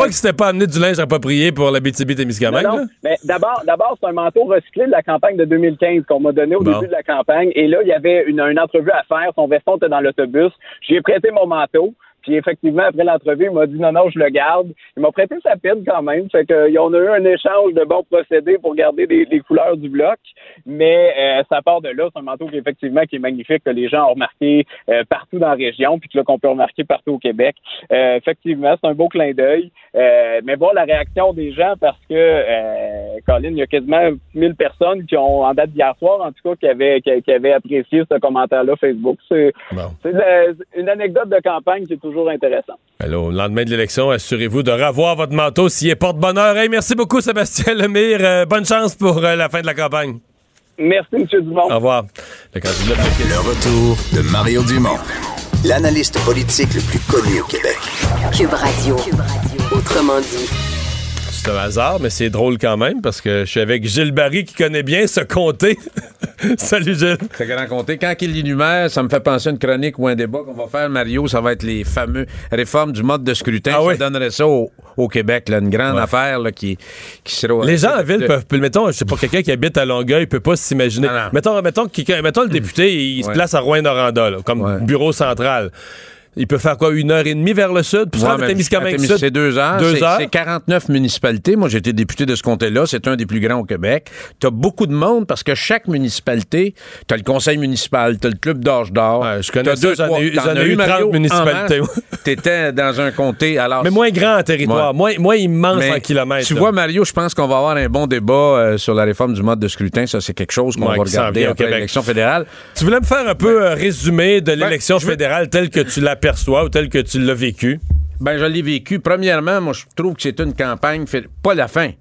qu'il s'était pas amené du linge approprié pour la BTB-Témiscamingue, non, non. Mais d'abord, d'abord, c'est un manteau recyclé de la campagne de 2015 qu'on m'a donné au Bon. début de la campagne. Et là, il y avait une, une entrevue à faire. Son veston était dans l'autobus. J'ai prêté mon manteau. Puis effectivement, après l'entrevue, il m'a dit non, non, je le garde. Il m'a prêté sa pine quand même. Fait que, euh, on a eu un échange de bons procédés pour garder les, les couleurs du bloc. Mais euh, ça part de là. C'est un manteau qui effectivement qui est magnifique, que les gens ont remarqué euh, partout dans la région, puis que là, qu'on peut remarquer partout au Québec. Euh, effectivement, c'est un beau clin d'œil. Euh, mais bon, la réaction des gens, parce que euh, Colin, il y a quasiment 1000 personnes qui ont, en date d'hier soir, en tout cas, qui avaient, qui, qui avaient apprécié ce commentaire-là Facebook. C'est c'est une anecdote de campagne qui est toujours intéressante. Alors, au lendemain de l'élection, assurez-vous de revoir votre manteau s'il est porte-bonheur. Hey, merci beaucoup, Sébastien Lemire. Euh, bonne chance pour euh, la fin de la campagne. Merci, M. Dumont. Au revoir. Le candidat Le retour de Mario Dumont, l'analyste politique le plus connu au Québec. Cube Radio. Autrement dit. C'est un hasard, mais c'est drôle quand même parce que je suis avec Gilles Barry qui connaît bien ce comté. Salut Gilles. C'est grand comté. Quand il l'énumère, ça me fait penser à une chronique ou un débat qu'on va faire, Mario. Ça va être les fameux réformes du mode de scrutin. Ah ça oui? donnerait ça au, au Québec, là, une grande Ouais. affaire là, qui, qui sera. Les gens en ville peuvent, mettons, je sais pas, quelqu'un qui habite à Longueuil peut pas s'imaginer. Mettons, mettons, mettons le député, il se place à Rouen-Noranda, comme bureau central. Il peut faire quoi, une heure et demie vers le sud? Puis Ouais? C'est deux heures. Deux C'est- heures. C'est 49 municipalités. Moi, j'ai été député de ce comté-là. C'est un des plus grands au Québec. Tu as beaucoup de monde parce que chaque municipalité, tu as le conseil municipal, tu as le club d'âge d'or. je connais j'en ai eu- j'en ai eu 30 municipalités, Tu étais dans un comté. Alors, Mais moins grand en territoire, moins, moins immense Mais en kilomètres. Tu là. vois, Mario, je pense qu'on va avoir un bon débat euh, sur la réforme du mode de scrutin. Ça, c'est quelque chose qu'on Ouais, va regarder après Québec. l'élection fédérale. Tu voulais me faire un peu un résumé de l'élection fédérale telle que tu l'aperçois ou telle que tu l'as vécue? Ben, je l'ai vécu. Premièrement, moi, je trouve que c'est une campagne, fait- pas la fin.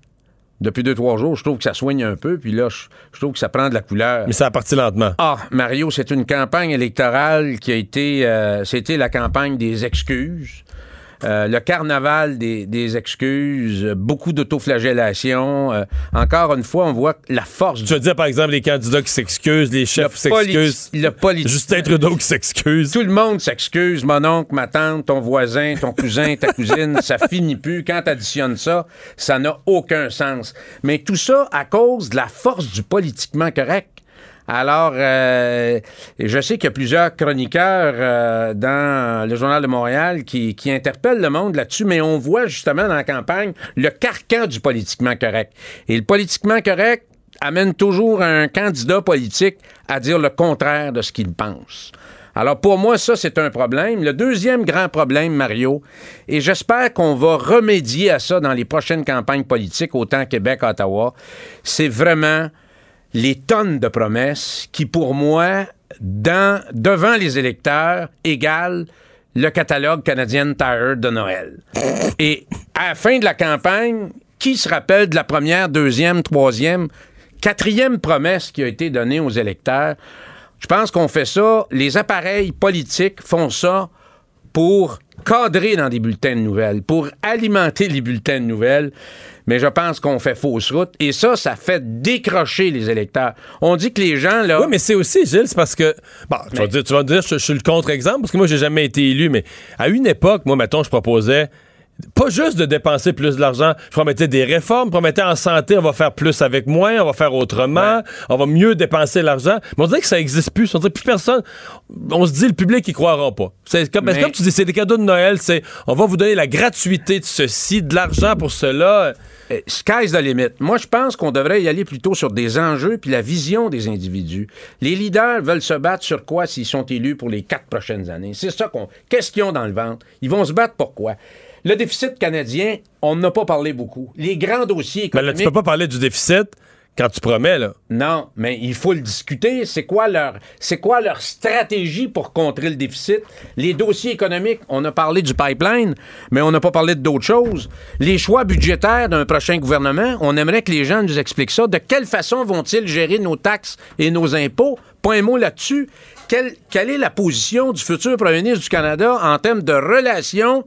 Depuis deux, trois jours, je trouve que ça soigne un peu, puis là, je, je trouve que ça prend de la couleur. Mais ça a parti lentement. Ah, Mario, c'est une campagne électorale qui a été, euh, c'était la campagne des excuses. Euh, le carnaval des, des excuses, beaucoup d'autoflagellation. Euh, encore une fois, on voit la force Tu veux dire, par exemple, les candidats qui s'excusent, les chefs s'excusent. le politique. Justin Trudeau qui s'excuse. Tout le monde s'excuse. Mon oncle, ma tante, ton voisin, ton cousin, ta cousine, ça finit plus. Quand tu additionnes ça, ça n'a aucun sens. Mais tout ça à cause de la force du politiquement correct. Alors, euh, je sais qu'il y a plusieurs chroniqueurs euh, dans le Journal de Montréal qui, qui interpellent le monde là-dessus, mais on voit justement dans la campagne le carcan du politiquement correct. Et le politiquement correct amène toujours un candidat politique à dire le contraire de ce qu'il pense. Alors pour moi, ça, c'est un problème. Le deuxième grand problème, Mario, et j'espère qu'on va remédier à ça dans les prochaines campagnes politiques, autant Québec, Ottawa, c'est vraiment les tonnes de promesses qui, pour moi, devant les électeurs, égalent le catalogue canadien Tire de Noël. Et à la fin de la campagne, qui se rappelle de la première, deuxième, troisième, quatrième promesse qui a été donnée aux électeurs? Je pense qu'on fait ça, les appareils politiques font ça pour cadrer dans des bulletins de nouvelles, pour alimenter les bulletins de nouvelles. Mais je pense qu'on fait fausse route. Et ça, ça fait décrocher les électeurs. On dit que les gens, là. Oui, mais c'est aussi, Gilles, c'est parce que. Bon, tu, vas dire, tu vas dire, je, je suis le contre-exemple, parce que moi, j'ai jamais été élu, mais à une époque, moi, mettons, je proposais pas juste de dépenser plus d'argent, je promettais des réformes, je promettais en santé, on va faire plus avec moins, on va faire autrement, on va mieux dépenser l'argent. Mais on dirait que ça existe plus. On dirait que plus personne. On se dit, le public, ils croira pas. C'est comme, Mais- comme tu dis, c'est des cadeaux de Noël, c'est on va vous donner la gratuité de ceci, de l'argent pour cela. Euh, Sky's the limit. Moi, je pense qu'on devrait y aller plutôt sur des enjeux puis la vision des individus. Les leaders veulent se battre sur quoi s'ils sont élus pour les quatre prochaines années? C'est ça qu'on. Qu'est-ce qu'ils ont dans le ventre? Ils vont se battre pour quoi? Le déficit canadien, on n'a pas parlé beaucoup. Les grands dossiers Mais là, économiques. tu peux pas parler du déficit quand tu promets, là. Non, mais il faut le discuter. C'est quoi leur, c'est quoi leur stratégie pour contrer le déficit? Les dossiers économiques, on a parlé du pipeline, mais on n'a pas parlé d'autres choses. Les choix budgétaires d'un prochain gouvernement, on aimerait que les gens nous expliquent ça. De quelle façon vont-ils gérer nos taxes et nos impôts? Pas un mot là-dessus. Quelle, quelle est la position du futur premier ministre du Canada en termes de relations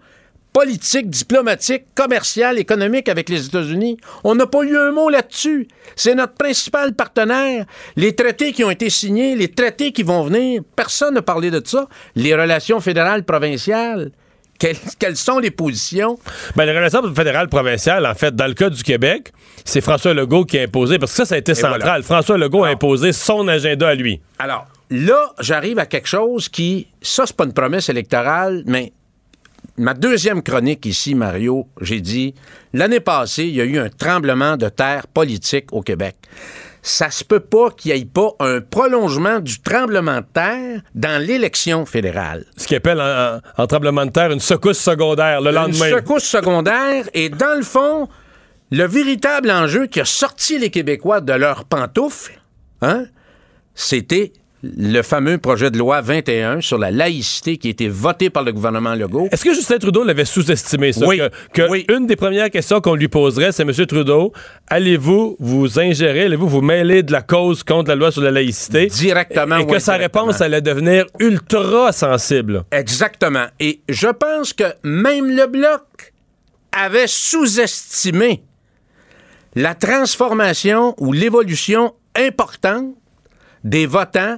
politique, diplomatique, commerciale, économique avec les États-Unis. On n'a pas eu un mot là-dessus. C'est notre principal partenaire. Les traités qui ont été signés, les traités qui vont venir, personne n'a parlé de ça. Les relations fédérales provinciales. Quelles, quelles sont les positions? Ben, les relations fédérales provinciales, en fait, dans le cas du Québec, c'est François Legault qui a imposé, parce que ça, ça a été central. voilà. François Legault a imposé son agenda à lui. Alors, là, j'arrive à quelque chose qui, ça, c'est pas une promesse électorale, mais ma deuxième chronique ici, Mario, j'ai dit, l'année passée, il y a eu un tremblement de terre politique au Québec. Ça se peut pas qu'il n'y ait pas un prolongement du tremblement de terre dans l'élection fédérale. Ce qu'il appelle en, en tremblement de terre une secousse secondaire le lendemain. Une secousse secondaire et dans le fond, le véritable enjeu qui a sorti les Québécois de leurs pantoufles, hein, c'était le fameux projet de loi 21 sur la laïcité qui a été voté par le gouvernement Legault. Est-ce que Justin Trudeau l'avait sous-estimé, ça? Oui. Que, que une des premières questions qu'on lui poserait, c'est M. Trudeau, allez-vous vous ingérer, allez-vous vous mêler de la cause contre la loi sur la laïcité? Directement Et, que sa réponse allait devenir ultra sensible. Exactement. Et je pense que même le Bloc avait sous-estimé la transformation ou l'évolution importante des votants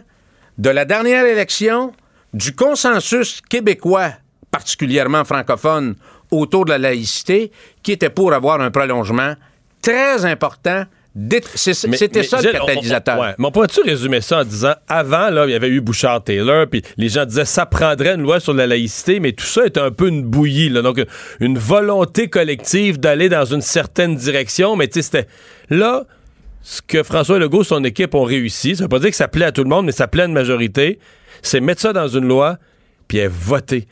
de la dernière élection, du consensus québécois, particulièrement francophone, autour de la laïcité, qui était pour avoir un prolongement très important. C'était ça le Gilles, catalyseur. ouais. Mais on pourrait-tu résumer ça en disant, avant, là, il y avait eu Bouchard-Taylor, puis les gens disaient, ça prendrait une loi sur la laïcité, mais tout ça était un peu une bouillie, là. Donc, une volonté collective d'aller dans une certaine direction, mais tu sais, c'était... Là, ce que François Legault et son équipe ont réussi, ça veut pas dire que ça plaît à tout le monde, mais ça plaît à une majorité, c'est mettre ça dans une loi, puis elle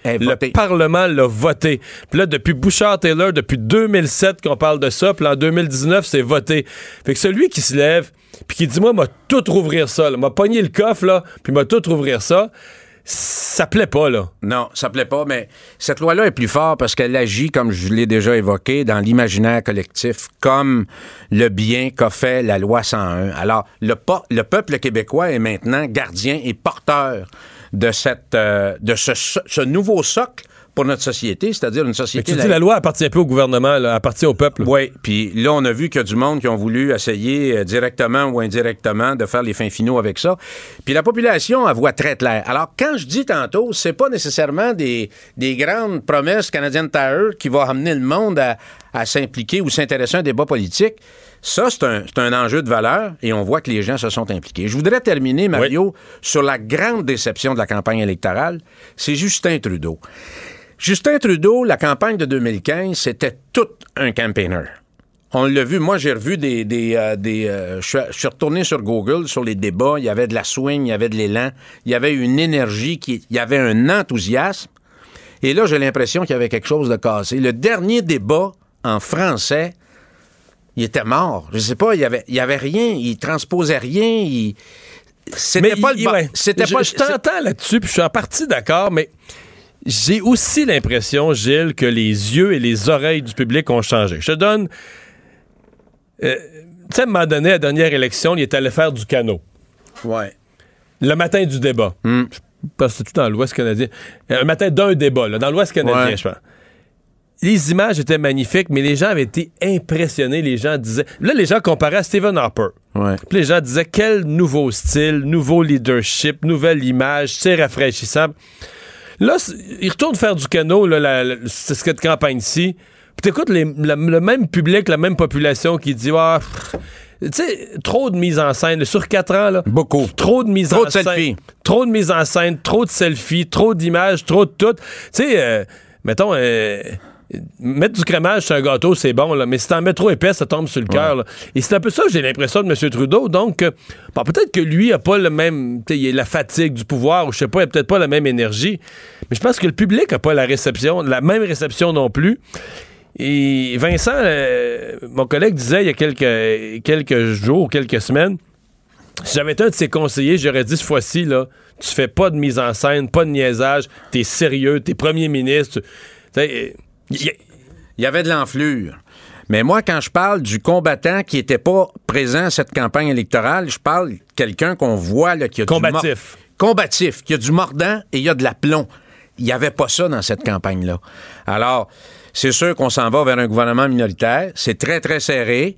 le Parlement l'a voté. Puis là, depuis Bouchard-Taylor, depuis 2007 qu'on parle de ça, puis en 2019, c'est voté. Fait que celui qui se lève, puis qui dit, moi, m'a tout rouvrir ça, m'a pogné le coffre, là, puis m'a tout rouvrir ça, ça plaît pas, là. Non, ça plaît pas, mais cette loi-là est plus forte parce qu'elle agit, comme je l'ai déjà évoqué, dans l'imaginaire collectif, comme le bien qu'a fait la loi 101. Alors, le, peuple québécois est maintenant gardien et porteur de, euh, ce nouveau socle pour notre société, c'est-à-dire une société... que tu dis, la loi appartient plus au gouvernement, elle appartient au peuple. Oui, puis là, on a vu qu'il y a du monde qui ont voulu essayer euh, directement ou indirectement de faire les fins finaux avec ça. Puis la population, elle voit très clair. Alors, quand je dis tantôt, c'est pas nécessairement des, des grandes promesses canadiennes Tire qui vont amener le monde à, à s'impliquer ou s'intéresser à un débat politique. Ça, c'est un, c'est un enjeu de valeur et on voit que les gens se sont impliqués. Je voudrais terminer, Mario, sur la grande déception de la campagne électorale. C'est Justin Trudeau. Justin Trudeau, la campagne de 2015, c'était tout un campaigner. On l'a vu, moi j'ai revu des... des, euh, des euh, je suis- retourné sur Google, sur les débats, il y avait de la swing, il y avait de l'élan, il y avait une énergie, qui, il y avait un enthousiasme. Et là, j'ai l'impression qu'il y avait quelque chose de cassé. Le dernier débat en français, il était mort. Je sais pas, il y avait, il y avait rien, il transposait rien, il... C'était pas il- le ouais. C'était je, pas je t'entends là-dessus, puis je suis en partie d'accord, mais j'ai aussi l'impression, Gilles, que les yeux et les oreilles du public ont changé. Je te donne. euh, tu sais, à un moment donné, à la dernière élection, il est allé faire du canot. Ouais. Le matin du débat. Hmm. Je pense que tout dans l'Ouest canadien. Un matin d'un débat, là, dans l'Ouest canadien, Ouais. je pense. Les images étaient magnifiques, mais les gens avaient été impressionnés. Les gens disaient. Là, les gens comparaient à Stephen Harper. Ouais. Puis les gens disaient quel nouveau style, nouveau leadership, nouvelle image, c'est rafraîchissant. Là, il retourne faire du canot, là, la, la- c'est ce cette campagne-ci. Puis t'écoutes les- la- le même public, la même population qui dit Ah, pff, tu sais, trop de mise en scène. Sur quatre ans, là. Beaucoup. Trop de mise Trop en de scène. selfies. Trop de mise en scène, trop de selfies, trop d'images, trop de tout. Tu sais, euh, mettons, euh, mettre du crémage sur un gâteau, c'est bon, là, mais si t'en mets trop épais, ça tombe sur le cœur. Et c'est un peu ça que j'ai l'impression de M. Trudeau. Donc, euh, bon, peut-être que lui a pas le même, il a la fatigue du pouvoir, ou je sais pas, il a peut-être pas la même énergie. Mais je pense que le public a pas la réception, la même réception non plus. Et Vincent, euh, mon collègue disait il y a quelques, quelques jours, quelques semaines, si j'avais été un de ses conseillers, j'aurais dit cette fois-ci, là, tu fais pas de mise en scène, pas de niaisage, t'es sérieux, t'es premier ministre. Tu il y avait de l'enflure. Mais moi, quand je parle du combattant qui n'était pas présent à cette campagne électorale, je parle de quelqu'un qu'on voit là, qui a Combatif. du combatif, qui a du mordant et il y a de l'aplomb. il n'y avait pas ça dans cette campagne-là. Alors, c'est sûr qu'on s'en va vers un gouvernement minoritaire. C'est très, très serré,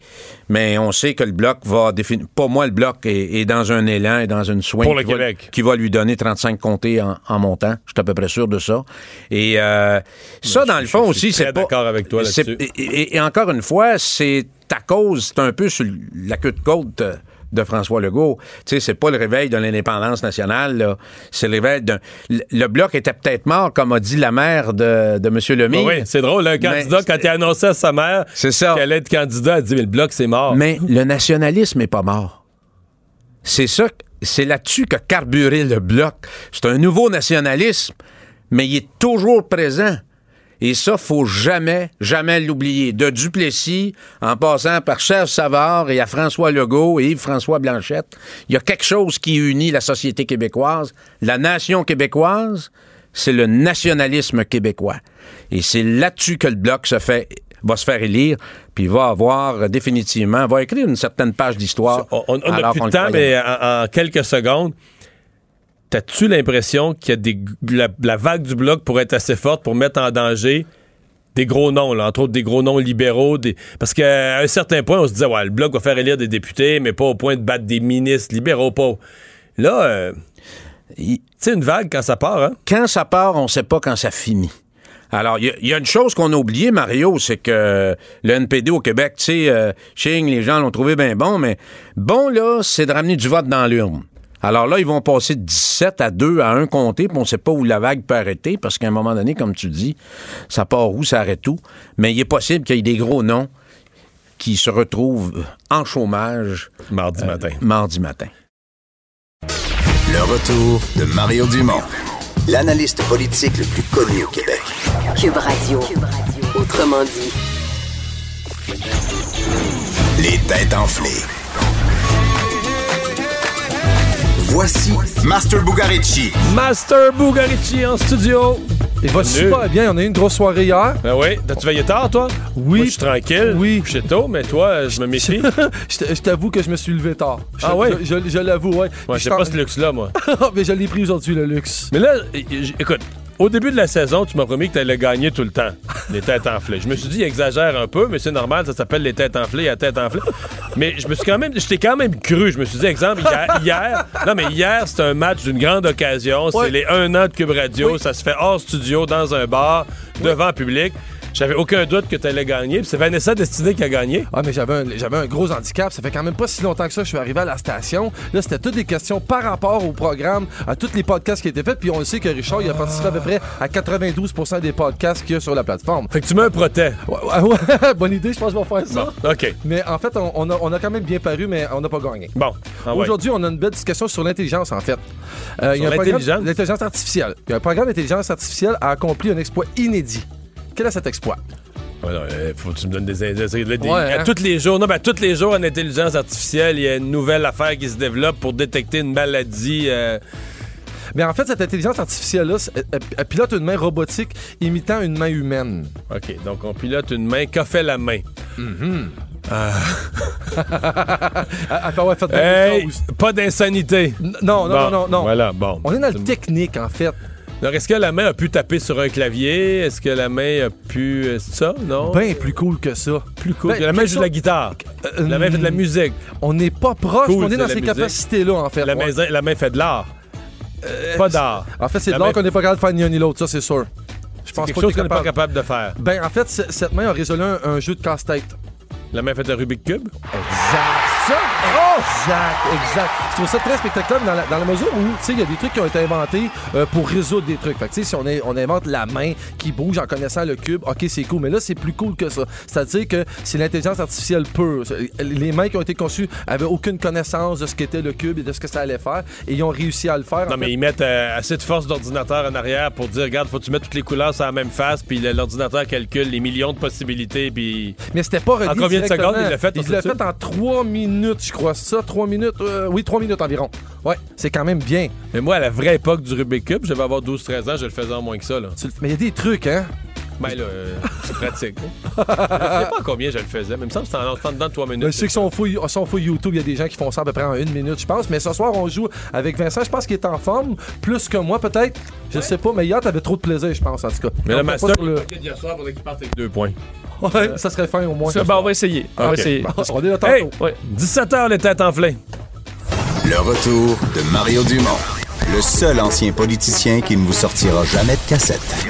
mais on sait que le Bloc va définir... Pas moi, le Bloc est, est dans un élan et dans une soin Pour le qui, va, qui va lui donner 35 comtés en, en montant. Je suis à peu près sûr de ça. Et euh, ça, dans le fond je aussi, c'est pas... d'accord avec toi c'est- là-dessus. Et, et- et encore une fois, c'est à cause, c'est un peu sur la queue de côte euh, de François Legault. Tu sais, c'est pas le réveil de l'indépendance nationale, là. C'est le réveil d'un... Le, bloc était peut-être mort, comme a dit la mère de, de M. Lemire. Oui, c'est drôle, un candidat, quand il a annoncé à sa mère qu'elle allait être candidat, elle dit Mais le bloc, c'est mort. Mais le nationalisme n'est pas mort. C'est ça, c'est là-dessus que carburé le bloc. C'est un nouveau nationalisme, mais il est toujours présent. Et ça, faut jamais, jamais l'oublier. De Duplessis, en passant par Serge Savard et à François Legault et Yves-François Blanchette, il y a quelque chose qui unit la société québécoise, la nation québécoise, c'est le nationalisme québécois. Et c'est là-dessus que le bloc se fait va se faire élire, puis va avoir définitivement, va écrire une certaine page d'histoire. On n'a plus de le temps, mais en, en quelques secondes, t'as-tu l'impression qu'il y a des, la, la vague du bloc pour être assez forte pour mettre en danger des gros noms, là, entre autres des gros noms libéraux, des... parce qu'à un certain point, on se disait, ouais, le bloc va faire élire des députés, mais pas au point de battre des ministres libéraux, pas. Là, euh, tu sais, une vague quand ça part, hein? Quand ça part, on ne sait pas quand ça finit. Alors, il y y, a une chose qu'on a oubliée, Mario, c'est que le NPD au Québec, tu sais, euh, Ching, les gens l'ont trouvé bien bon, mais bon, là, c'est de ramener du vote dans l'urne. Alors là, ils vont passer de 17 à 2 à 1 comté, puis on ne sait pas où la vague peut arrêter, parce qu'à un moment donné, comme tu dis, ça part où, ça arrête où. Mais il est possible qu'il y ait des gros noms qui se retrouvent en chômage. euh, Mardi matin. Mardi matin. Le retour de Mario Dumont, l'analyste politique le plus connu au Québec. Cube Radio. Autrement dit. Les têtes enflées. Voici Master Bugarici. Master Bugarici en studio. Il va super bien. On a eu une grosse soirée hier. Ben oui. T'as-tu veillé tard, toi? Oui. Moi, je suis tranquille. Oui. Je suis tôt, mais toi, je me méfie. je t'avoue que je me suis levé tard. Je- Ah ouais? Je, je- je l'avoue, ouais. Ouais, Je j'ai pas ce luxe-là, moi. mais je l'ai pris aujourd'hui, le luxe. Mais là, écoute, au début de la saison, tu m'as promis que tu allais gagner tout le temps, les têtes enflées. Je me suis dit, il exagère un peu, mais c'est normal, ça s'appelle les têtes enflées à tête enflée. Mais je me suis quand même, je t'ai quand même cru. Je me suis dit, exemple, hier, hier- non, mais hier, c'était un match d'une grande occasion. C'est les un an de Cube Radio. Ça se fait hors studio, dans un bar, devant public. J'avais aucun doute que tu allais gagner. C'est Vanessa Destinée qui a gagné. Ah, mais j'avais un, j'avais un gros handicap. Ça fait quand même pas si longtemps que ça que je suis arrivé à la station. Là, c'était toutes des questions par rapport au programme, à tous les podcasts qui étaient faits. Puis on le sait que Richard, il a participé à peu près à 92% des podcasts qu'il y a sur la plateforme. Fait que tu mets un protet. Ouais, ouais, ouais, bonne idée, je pense qu'on va faire ça. Bon, OK. Mais en fait, on, on a, on a quand même bien paru, mais on n'a pas gagné. Bon. Ah. Aujourd'hui, on a une belle discussion sur l'intelligence, en fait. Euh, il y a Sur un programme- l'intelligence? L'intelligence artificielle. Il y a un programme d'intelligence artificielle a accompli un exploit inédit. Quel est cet exploit? Ouais, non, euh, faut que tu me donnes des indices. Des- Ouais, à hein? tous les jours, non, ben, à tous les jours en intelligence artificielle, il y a une nouvelle affaire qui se développe pour détecter une maladie. euh, Mais en fait, cette intelligence artificielle-là, elle, pilote une main robotique imitant une main humaine. OK, donc on pilote une main. Qu'a fait la main? Ah. Elle peut avoir fait plein de Hey, pas d'insanité. Non, non, Bon, non, non, non. Voilà, bon. On est dans le technique, en fait. Alors, est-ce que la main a pu taper sur un clavier? Est-ce que la main a pu. euh, c'est ça? Non? Bien plus cool que ça. plus cool. ben, la main joue de la guitare. Euh, la main fait de la musique. On n'est pas proche, Cool, on est dans ces capacités-là, en fait. La, Ouais. main, la main fait de l'art. pas d'art. En fait, c'est de l'art main- qu'on n'est pas capable de faire ni un ni l'autre, ça, c'est sûr. Je pense quelque pas chose qu'on qu'on est n'est pas capable de faire. Ben, en fait, cette main a résolu un, un jeu de casse-tête. La main fait de Rubik Cube? Exact. Ça, exact, exact. Je trouve ça très spectaculaire dans la, dans la mesure où, tu sais, il y a des trucs qui ont été inventés euh, pour résoudre des trucs. Fait que, tu sais, si on, est- on invente la main qui bouge en connaissant le cube, ok, c'est cool. Mais là, c'est plus cool que ça. C'est-à-dire que c'est l'intelligence artificielle pure. C'est- Les mains qui ont été conçues avaient aucune connaissance de ce qu'était le cube et de ce que ça allait faire. Et ils ont réussi à le faire. Non, mais fait, ils mettent euh, assez de force d'ordinateur en arrière pour dire, regarde, faut que tu mettes toutes les couleurs sur la même face, puis l'ordinateur calcule les millions de possibilités, puis... Mais c'était pas relié En combien de secondes il l'a fait, Il l'a fait en 3 minutes, je crois. Ça, 3 minutes. euh, oui, 3 minutes environ. Ouais, c'est quand même bien. Mais moi, à la vraie époque du Rubik Cube, je devais avoir 12-13 ans, je le faisais en moins que ça, là. Tu le- Mais il y a des trucs, hein? Ben là, euh, c'est pratique. je sais pas combien je le faisais, mais il me semble que c'était en dedans de 3 minutes. Mais je sais que son fouille, son fouille YouTube, il y a des gens qui font ça à peu près en une minute, je pense. Mais ce soir, on joue avec Vincent. Je pense qu'il est en forme, plus que moi, peut-être. Je sais pas, mais hier, t'avais trop de plaisir, je pense, en tout cas. Mais le master, le- hier soir, faudrait qu'il parte avec deux points. Ouais, ça serait fin au moins. Ça, ben, on va essayer. On va essayer. Bon, on est là tantôt. Hey, 17h, les têtes enflées. Le retour de Mario Dumont, le seul ancien politicien qui ne vous sortira jamais de cassette.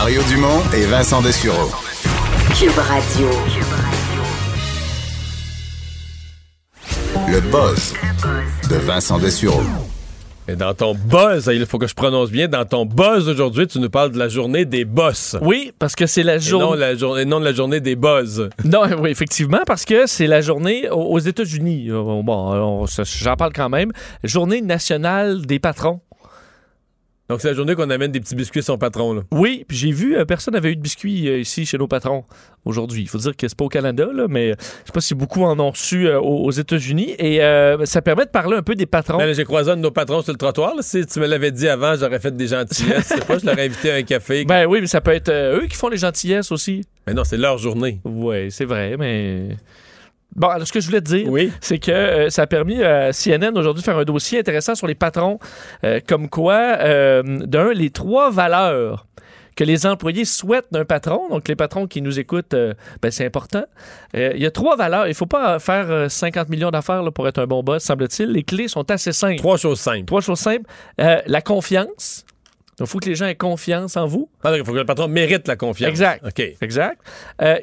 Mario Dumont et Vincent Dessureau. Cube Radio. Le buzz de Vincent Dessureau. Et dans ton buzz, il faut que je prononce bien, dans ton buzz aujourd'hui, tu nous parles de la journée des boss. Oui, parce que c'est la Et non, journée. la journée, non de la journée des buzz. Non, oui, effectivement, parce que c'est la journée aux États-Unis. Euh, Bon, on- ça, j'en parle quand même. Journée nationale des patrons. Donc, c'est la journée qu'on amène des petits biscuits à son patron. Là. Oui, puis j'ai vu, euh, personne n'avait eu de biscuits euh, ici chez nos patrons aujourd'hui. Il faut dire que c'est pas au Canada, là, mais je sais pas si beaucoup en ont reçu euh, aux, États-Unis. Et euh, ça permet de parler un peu des patrons. Ben J'ai croisé un de nos patrons sur le trottoir. là. Si tu me l'avais dit avant, j'aurais fait des gentillesses. Je sais pas, je l'aurais invité à un café. Ben oui, mais ça peut être euh, eux qui font les gentillesses aussi. Mais non, c'est leur journée. Oui, c'est vrai, mais. Bon, alors ce que je voulais te dire, c'est que euh, ça a permis à CNN aujourd'hui de faire un dossier intéressant sur les patrons, euh, comme quoi, euh, d'un, les trois valeurs que les employés souhaitent d'un patron, donc les patrons qui nous écoutent, euh, ben, c'est important. Euh, Il y a trois valeurs. Il ne faut pas faire euh, 50 millions d'affaires pour être un bon boss, semble-t-il. Les clés sont assez simples. Trois choses simples. Trois choses simples. Euh, la confiance. Il faut que les gens aient confiance en vous. Ah, donc, il faut que le patron mérite la confiance. Exact. OK. Exact.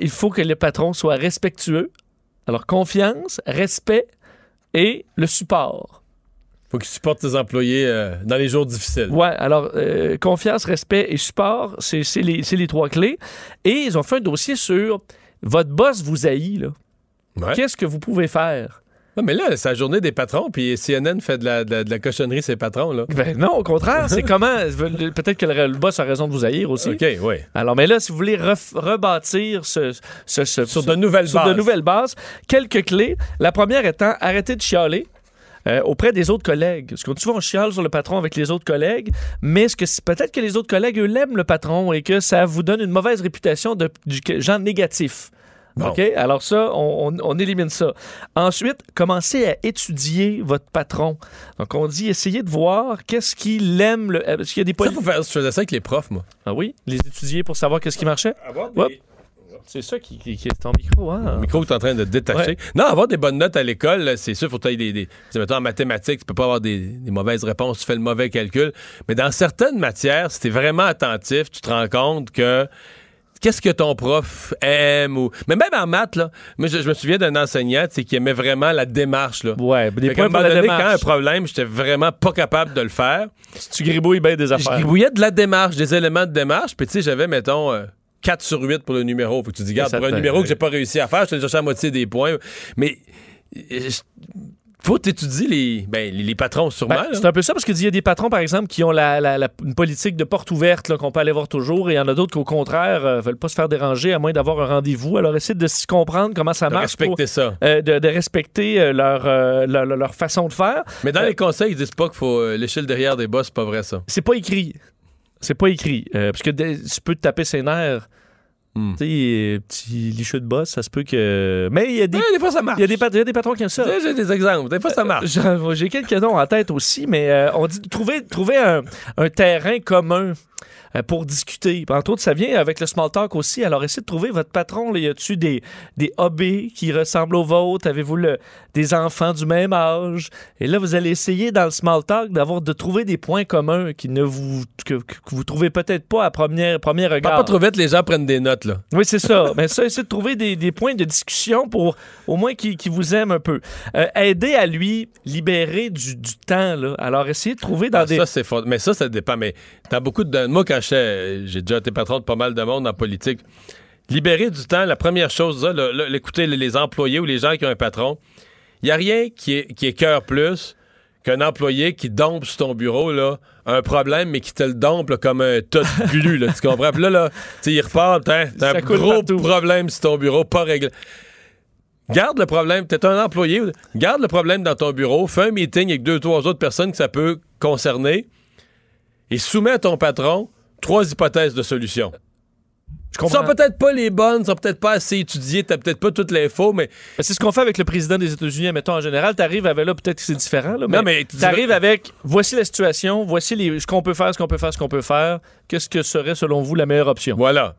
Il faut que le patron soit respectueux. Alors, confiance, respect et le support. faut qu'il supporte ses employés euh, dans les jours difficiles. Ouais, alors, euh, confiance, respect et support, c'est les, les trois clés. Et ils ont fait un dossier sur votre boss vous haït, là. Ouais. Qu'est-ce que vous pouvez faire? Non, mais là, c'est la journée des patrons, puis CNN fait de la, de la- de la cochonnerie, ses patrons. Là. Ben non, au contraire, c'est comment. Peut-être que le, le boss a raison de vous haïr aussi. OK, oui. Alors, mais là, si vous voulez rebâtir ce, ce- ce- Sur de nouvelles sur de bases. nouvelles bases, quelques clés. La première étant arrêter de chialer. euh, auprès des autres collègues. Parce que souvent, on chiale sur le patron avec les autres collègues, mais ce que peut-être que les autres collègues, eux, l'aiment, le patron, et que ça vous donne une mauvaise réputation de, du genre négatif. Bon. OK? Alors ça, on, on- on élimine ça. Ensuite, commencez à étudier votre patron. Donc, on dit, essayez de voir qu'est-ce qu'il aime. Le, parce qu'il y a des Ça, faut faire, je faisais ça avec les profs, moi. Ah oui? Les étudier pour savoir qu'est-ce qui marchait? des-. C'est ça qui, qui- qui est ton micro, hein? Le micro que tu es en train de détacher. Ouais. Non, avoir des bonnes notes à l'école, c'est sûr, faut que tu des, des. mettons, en mathématiques, tu peux pas avoir des, des mauvaises réponses, tu fais le mauvais calcul. Mais dans certaines matières, si tu es vraiment attentif, tu te rends compte que. Qu'est-ce que ton prof aime ou. Mais même en maths, là, moi, je, je me souviens d'un enseignant qui aimait vraiment la démarche. Là. Ouais, des points un pour moment la donné, démarche. quand un problème, j'étais vraiment pas capable de le faire. Tu gribouilles bien des Je affaires. gribouillais de la démarche, des éléments de démarche. Puis, tu sais, j'avais, mettons, euh, 4 sur 8 pour le numéro. Faut que tu dis, regarde, Ça pour un numéro que j'ai pas réussi à faire, je te cherché à moitié des points. Mais, euh, je- faut t'étudier les, ben, les, les patrons, sûrement. Ben, c'est un peu ça, parce qu'il y a des patrons, par exemple, qui ont la, la- la- une politique de porte ouverte qu'on peut aller voir toujours, et il y en a d'autres qui, au contraire, ne veulent pas se faire déranger à moins d'avoir un rendez-vous. Alors, essayez de s'y comprendre comment ça De marche. respecter pour- ça. euh, de, de respecter euh, leur, euh, leur, leur façon de faire. Mais dans Euh, les conseils, ils disent pas qu'il faut euh, lécher le derrière des boss, c'est pas vrai, ça. C'est pas écrit. C'est pas écrit. Euh, parce que tu peux te taper ses nerfs. Hmm. Tu sais, euh, petit licheux de boss, ça se peut que. Mais il y a des. Ouais, des fois, ça marche. Il y a des, pat- il y a des patrons qui aiment ça. J'ai des exemples. Des fois, ça marche. J'en- J'ai quelques noms en tête aussi, mais euh, on dit trouver, trouver un, un terrain commun euh, pour discuter. Entre autres, ça vient avec le small talk aussi. Alors, essayez de trouver votre patron. Là, y a-tu des, des hobbies qui ressemblent aux vôtres? Avez-vous le- des enfants du même âge? Et là, vous allez essayer dans le small talk d'avoir de trouver des points communs qui ne vous que, que vous trouvez peut-être pas à première, premier regard. Pas trop vite, les gens prennent des notes, là. Oui, c'est ça. Mais ça, essayez de trouver des, des points de discussion pour au moins qu'il vous aime un peu. Euh, aider à lui libérer du, du temps. Là. Alors, essayez de trouver dans Ah, des... Ça, c'est fort. Mais ça, ça dépend. Mais t'as beaucoup de. Moi, quand j'ai déjà été patron de pas mal de monde en politique, libérer du temps, la première chose, là, là, là, écoutez, les- employés ou les gens qui ont un patron, il n'y a rien qui, est, qui écœure plus qu'un employé qui dompe sur ton bureau là, un problème, mais qui te le dompe là, comme un tas de glu. Là, tu comprends? Puis là, là il repart, t'as un gros partout. problème sur ton bureau, pas réglé. Garde le problème. T'es un employé. Garde le problème dans ton bureau. Fais un meeting avec deux, trois autres personnes que ça peut concerner. Et soumets à ton patron trois hypothèses de solution. Je Qui sont peut-être pas les bonnes, sont peut-être pas assez étudiées, t'as peut-être pas toute l'info, mais. C'est ce qu'on fait avec le président des États-Unis, mettons en général. T'arrives avec là, peut-être que c'est différent, là, mais, Non, mais tu t'arrives avec voici la situation, voici les, ce qu'on peut faire, ce qu'on peut faire, ce qu'on peut faire. Qu'est-ce que serait selon vous la meilleure option? Voilà.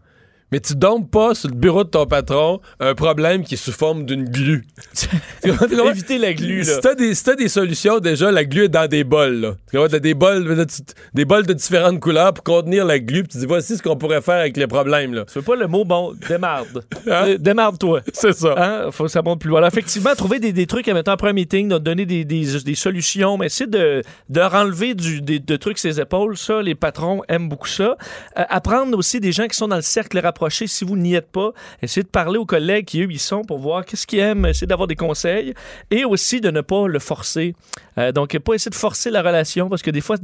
Mais tu dompes pas sur le bureau de ton patron un problème qui est sous forme d'une glu. Éviter la glu, là. Si t'as des, si des solutions, déjà, la glu est dans des bols. Là. T'as des bols, de- des bols de différentes couleurs pour contenir la glu. Puis tu dis, voici ce qu'on pourrait faire avec les problèmes. Là. Tu veux pas le mot, bon, démarde. Hein? Euh, Démarde-toi. C'est ça. Hein? Faut que ça monte plus loin. Alors, effectivement, trouver des, des trucs, mettons, après un meeting, de donner des, des, des solutions, mais essayer de, de renlever du, des, de trucs ses épaules. Ça, les patrons aiment beaucoup ça. Euh, apprendre aussi des gens qui sont dans le cercle rapproché, si vous n'y êtes pas. Essayez de parler aux collègues qui, eux, y sont pour voir qu'est-ce qu'ils aiment, essayer d'avoir des conseils et aussi de ne pas le forcer. Euh, donc, pas essayer de forcer la relation parce que des fois,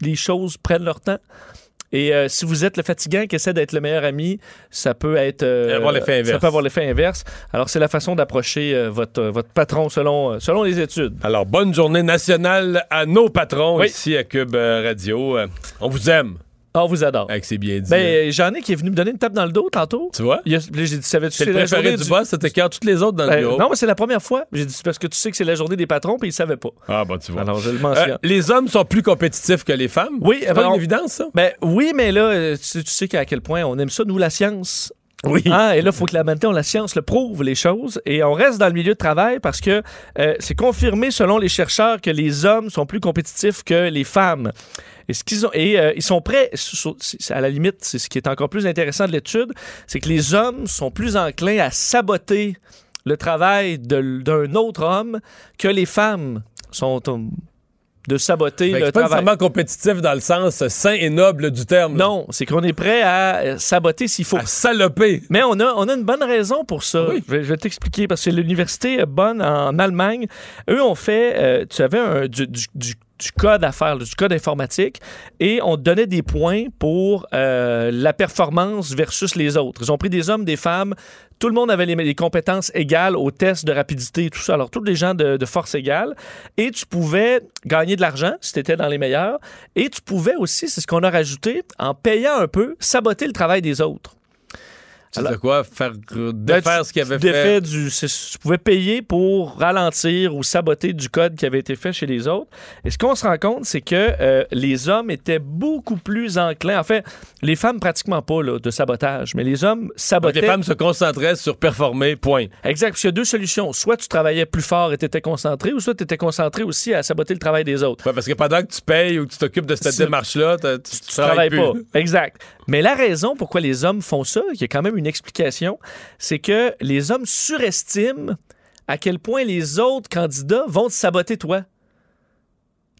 les choses prennent leur temps. Et euh, si vous êtes le fatigant qui essaie d'être le meilleur ami, ça peut être euh, Avoir l'effet inverse. Ça peut avoir l'effet inverse. Alors c'est la façon d'approcher euh, votre votre patron selon selon les études. Alors, bonne journée nationale à nos patrons Oui. ici à Cube Radio. On vous aime. On vous adore. C'est bien dit. Ben j'en ai qui est venu me donner une tape dans le dos tantôt. tu vois? J'ai dit savais-tu C'est le la préféré journée du boss, c'était quand toutes les autres dans le Ben, bureau. non, mais c'est la première fois. J'ai dit c'est parce que tu sais que c'est la journée des patrons puis il savait pas. Ah, bon, tu vois. Alors je le mentionne. Euh, les hommes sont plus compétitifs que les femmes? Oui, c'est ben, pas on- une évidence, ça? Ben oui, mais là, euh, tu, tu sais qu'à quel point on aime ça, nous, la science. Oui. Hein, et là, il faut que la, maintenant, la science le prouve, les choses. Et on reste dans le milieu de travail parce que euh, c'est confirmé, selon les chercheurs, que les hommes sont plus compétitifs que les femmes. Et, ce qu'ils ont, et euh, ils sont prêts, à la limite, c'est ce qui est encore plus intéressant de l'étude, c'est que les hommes sont plus enclins à saboter le travail d'un autre homme que les femmes sont euh, de saboter que le c'est pas travail. nécessairement compétitif dans le sens sain et noble du terme. Non, c'est qu'on est prêt à euh, saboter s'il faut. À saloper. Mais on a, on a une bonne raison pour ça. Oui. Je vais, t'expliquer parce que l'université Bonn en Allemagne, eux ont fait, euh, tu avais un, du, du- du- du code à faire, du code informatique, et on donnait des points pour euh, la performance versus les autres. Ils ont pris des hommes, des femmes, tout le monde avait les, les compétences égales aux tests de rapidité et tout ça. Alors, tous les gens de, de force égale. Et tu pouvais gagner de l'argent si tu étais dans les meilleurs. Et tu pouvais aussi, c'est ce qu'on a rajouté, en payant un peu, saboter le travail des autres. Tu sais quoi? Faire défaire Ben, tu- ce qu'il avait tu fait. Du, c'est- tu pouvais payer pour ralentir ou saboter du code qui avait été fait chez les autres. Et ce qu'on se rend compte, c'est que euh, les hommes étaient beaucoup plus enclins. En fait, les femmes pratiquement pas là, de sabotage, mais les hommes Donc, sabotaient. les femmes se concentraient sur performer, point. Exact, parce qu'il y a deux solutions. Soit tu travaillais plus fort et tu étais concentré, ou soit tu étais concentré aussi à saboter le travail des autres. Ouais, parce que pendant que tu payes ou que tu t'occupes de cette C'est- démarche-là, tu tu travailles plus. pas. Exact. Mais la raison pourquoi les hommes font ça, il y a quand même une explication, c'est que les hommes surestiment à quel point les autres candidats vont te saboter toi.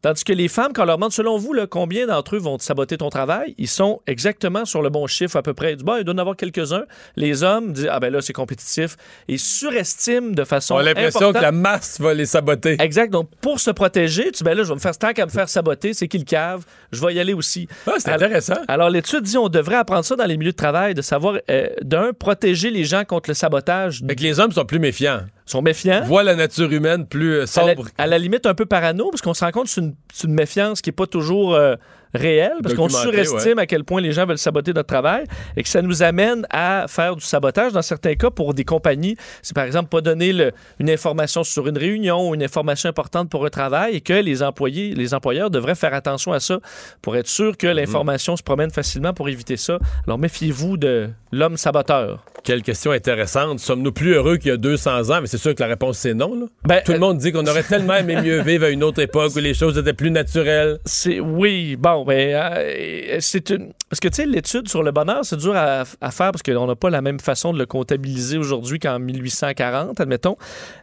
Tandis que les femmes, quand on leur demande, selon vous, là, combien d'entre eux vont te saboter ton travail, ils sont exactement sur le bon chiffre à peu près. Du bon, il doit y en avoir quelques-uns. Les hommes disent, ah ben là, c'est compétitif. Ils surestiment de façon On a l'impression que la masse va les saboter. Exact. Donc, pour se protéger, tu ben là, je vais me faire tant qu'à me faire saboter, c'est qui le cave, je vais y aller aussi. Ah, c'est intéressant. Alors, l'étude dit on devrait apprendre ça dans les milieux de travail, de savoir, euh, d'un, protéger les gens contre le sabotage. Fait que les hommes sont plus méfiants. Sont méfiants. Voient la nature humaine plus euh, À la, sombre. à la limite, un peu parano, parce qu'on se rend compte que c'est une, méfiance qui n'est pas toujours euh, réelle, parce qu'on surestime à quel point les gens veulent saboter notre travail et que ça nous amène à faire du sabotage dans certains cas pour des compagnies. C'est par exemple pas donner le- une information sur une réunion ou une information importante pour un travail et que les employés, les employeurs devraient faire attention à ça pour être sûr Mhm. que l'information se promène facilement pour éviter ça. Alors méfiez-vous de l'homme saboteur. Quelle question intéressante. Sommes-nous plus heureux qu'il y a 200 ans? Mais c'est sûr que la réponse, c'est non. là. Ben, Tout le monde dit qu'on aurait tellement aimé mieux vivre à une autre époque où les choses étaient plus naturelles. C'est oui, bon, ben euh, c'est une parce que tu sais l'étude sur le bonheur, c'est dur à, à faire parce qu'on n'a pas la même façon de le comptabiliser aujourd'hui qu'en 1840, admettons.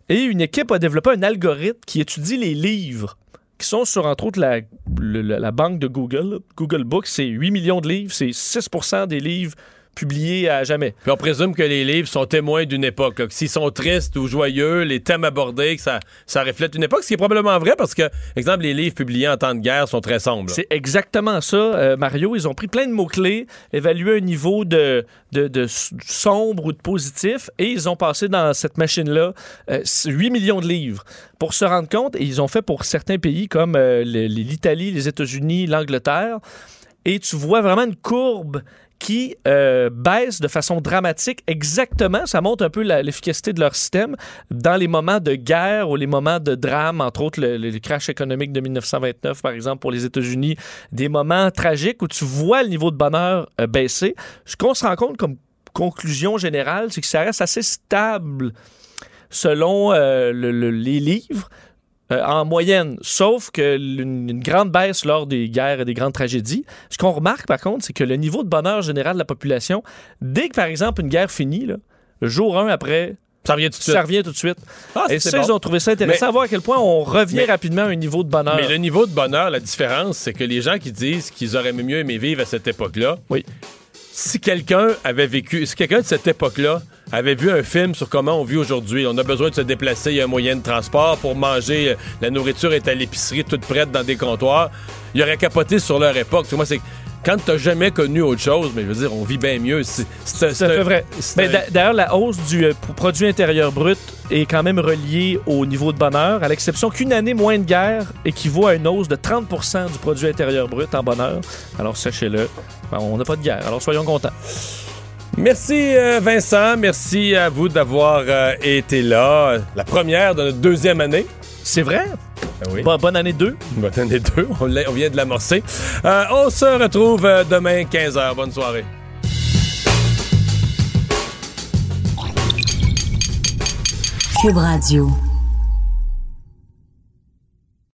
Et une équipe a développé un algorithme qui étudie les livres qui sont sur, entre autres, la, la banque de Google. Google Books, c'est 8 millions de livres, c'est 6% des livres publiés à jamais. Puis on présume que les livres sont témoins d'une époque. S'ils sont tristes ou joyeux, les thèmes abordés, que ça, ça reflète une époque, ce qui est probablement vrai parce que, exemple, les livres publiés en temps de guerre sont très sombres. C'est exactement ça, euh, Mario. Ils ont pris plein de mots-clés, évalué un niveau de, de, sombre ou de positif, et ils ont passé dans cette machine-là euh, 8 millions de livres pour se rendre compte, et ils ont fait pour certains pays comme euh, l'Italie, les États-Unis, l'Angleterre. et tu vois vraiment une courbe qui euh, baisse de façon dramatique exactement. Ça montre un peu l'efficacité de leur système dans les moments de guerre ou les moments de drame, entre autres le, crash économique de 1929, par exemple, pour les États-Unis, des moments tragiques où tu vois le niveau de bonheur euh, baisser. Ce qu'on se rend compte comme conclusion générale, c'est que ça reste assez stable selon euh, le- le- les livres. Euh, en moyenne, sauf que l'une- une grande baisse lors des guerres et des grandes tragédies. Ce qu'on remarque par contre, c'est que le niveau de bonheur général de la population, dès que par exemple une guerre finit, là, le jour 1 après, ça revient tout de suite. Ça revient tout de suite. Ah, et ça, bon. ils ont trouvé ça intéressant Mais- à voir à quel point on revient Mais- rapidement à un niveau de bonheur. Mais le niveau de bonheur, la différence, c'est que les gens qui disent qu'ils auraient mieux aimé vivre à cette époque-là, oui. Si quelqu'un avait vécu, si quelqu'un de cette époque-là avait vu un film sur comment on vit aujourd'hui, on a besoin de se déplacer, il y a un moyen de transport pour manger, euh, la nourriture est à l'épicerie toute prête dans des comptoirs, il aurait capoté sur leur époque. C'est quand t'as jamais connu autre chose, mais je veux dire, on vit bien mieux. C'est vrai. Mais D'ailleurs, la hausse du euh, produit intérieur brut est quand même reliée au niveau de bonheur, à l'exception qu'une année moins de guerre équivaut à une hausse de 30% du produit intérieur brut en bonheur. Alors sachez-le, ben, on n'a pas de guerre, alors soyons contents. Merci euh, Vincent, merci à vous d'avoir euh, été là. La première de notre deuxième année. C'est vrai? oui. Bon- bonne année 2. Bonne année 2, on, l'a- on vient de l'amorcer. Euh, on se retrouve euh, demain 15h. Bonne soirée. Cube Radio.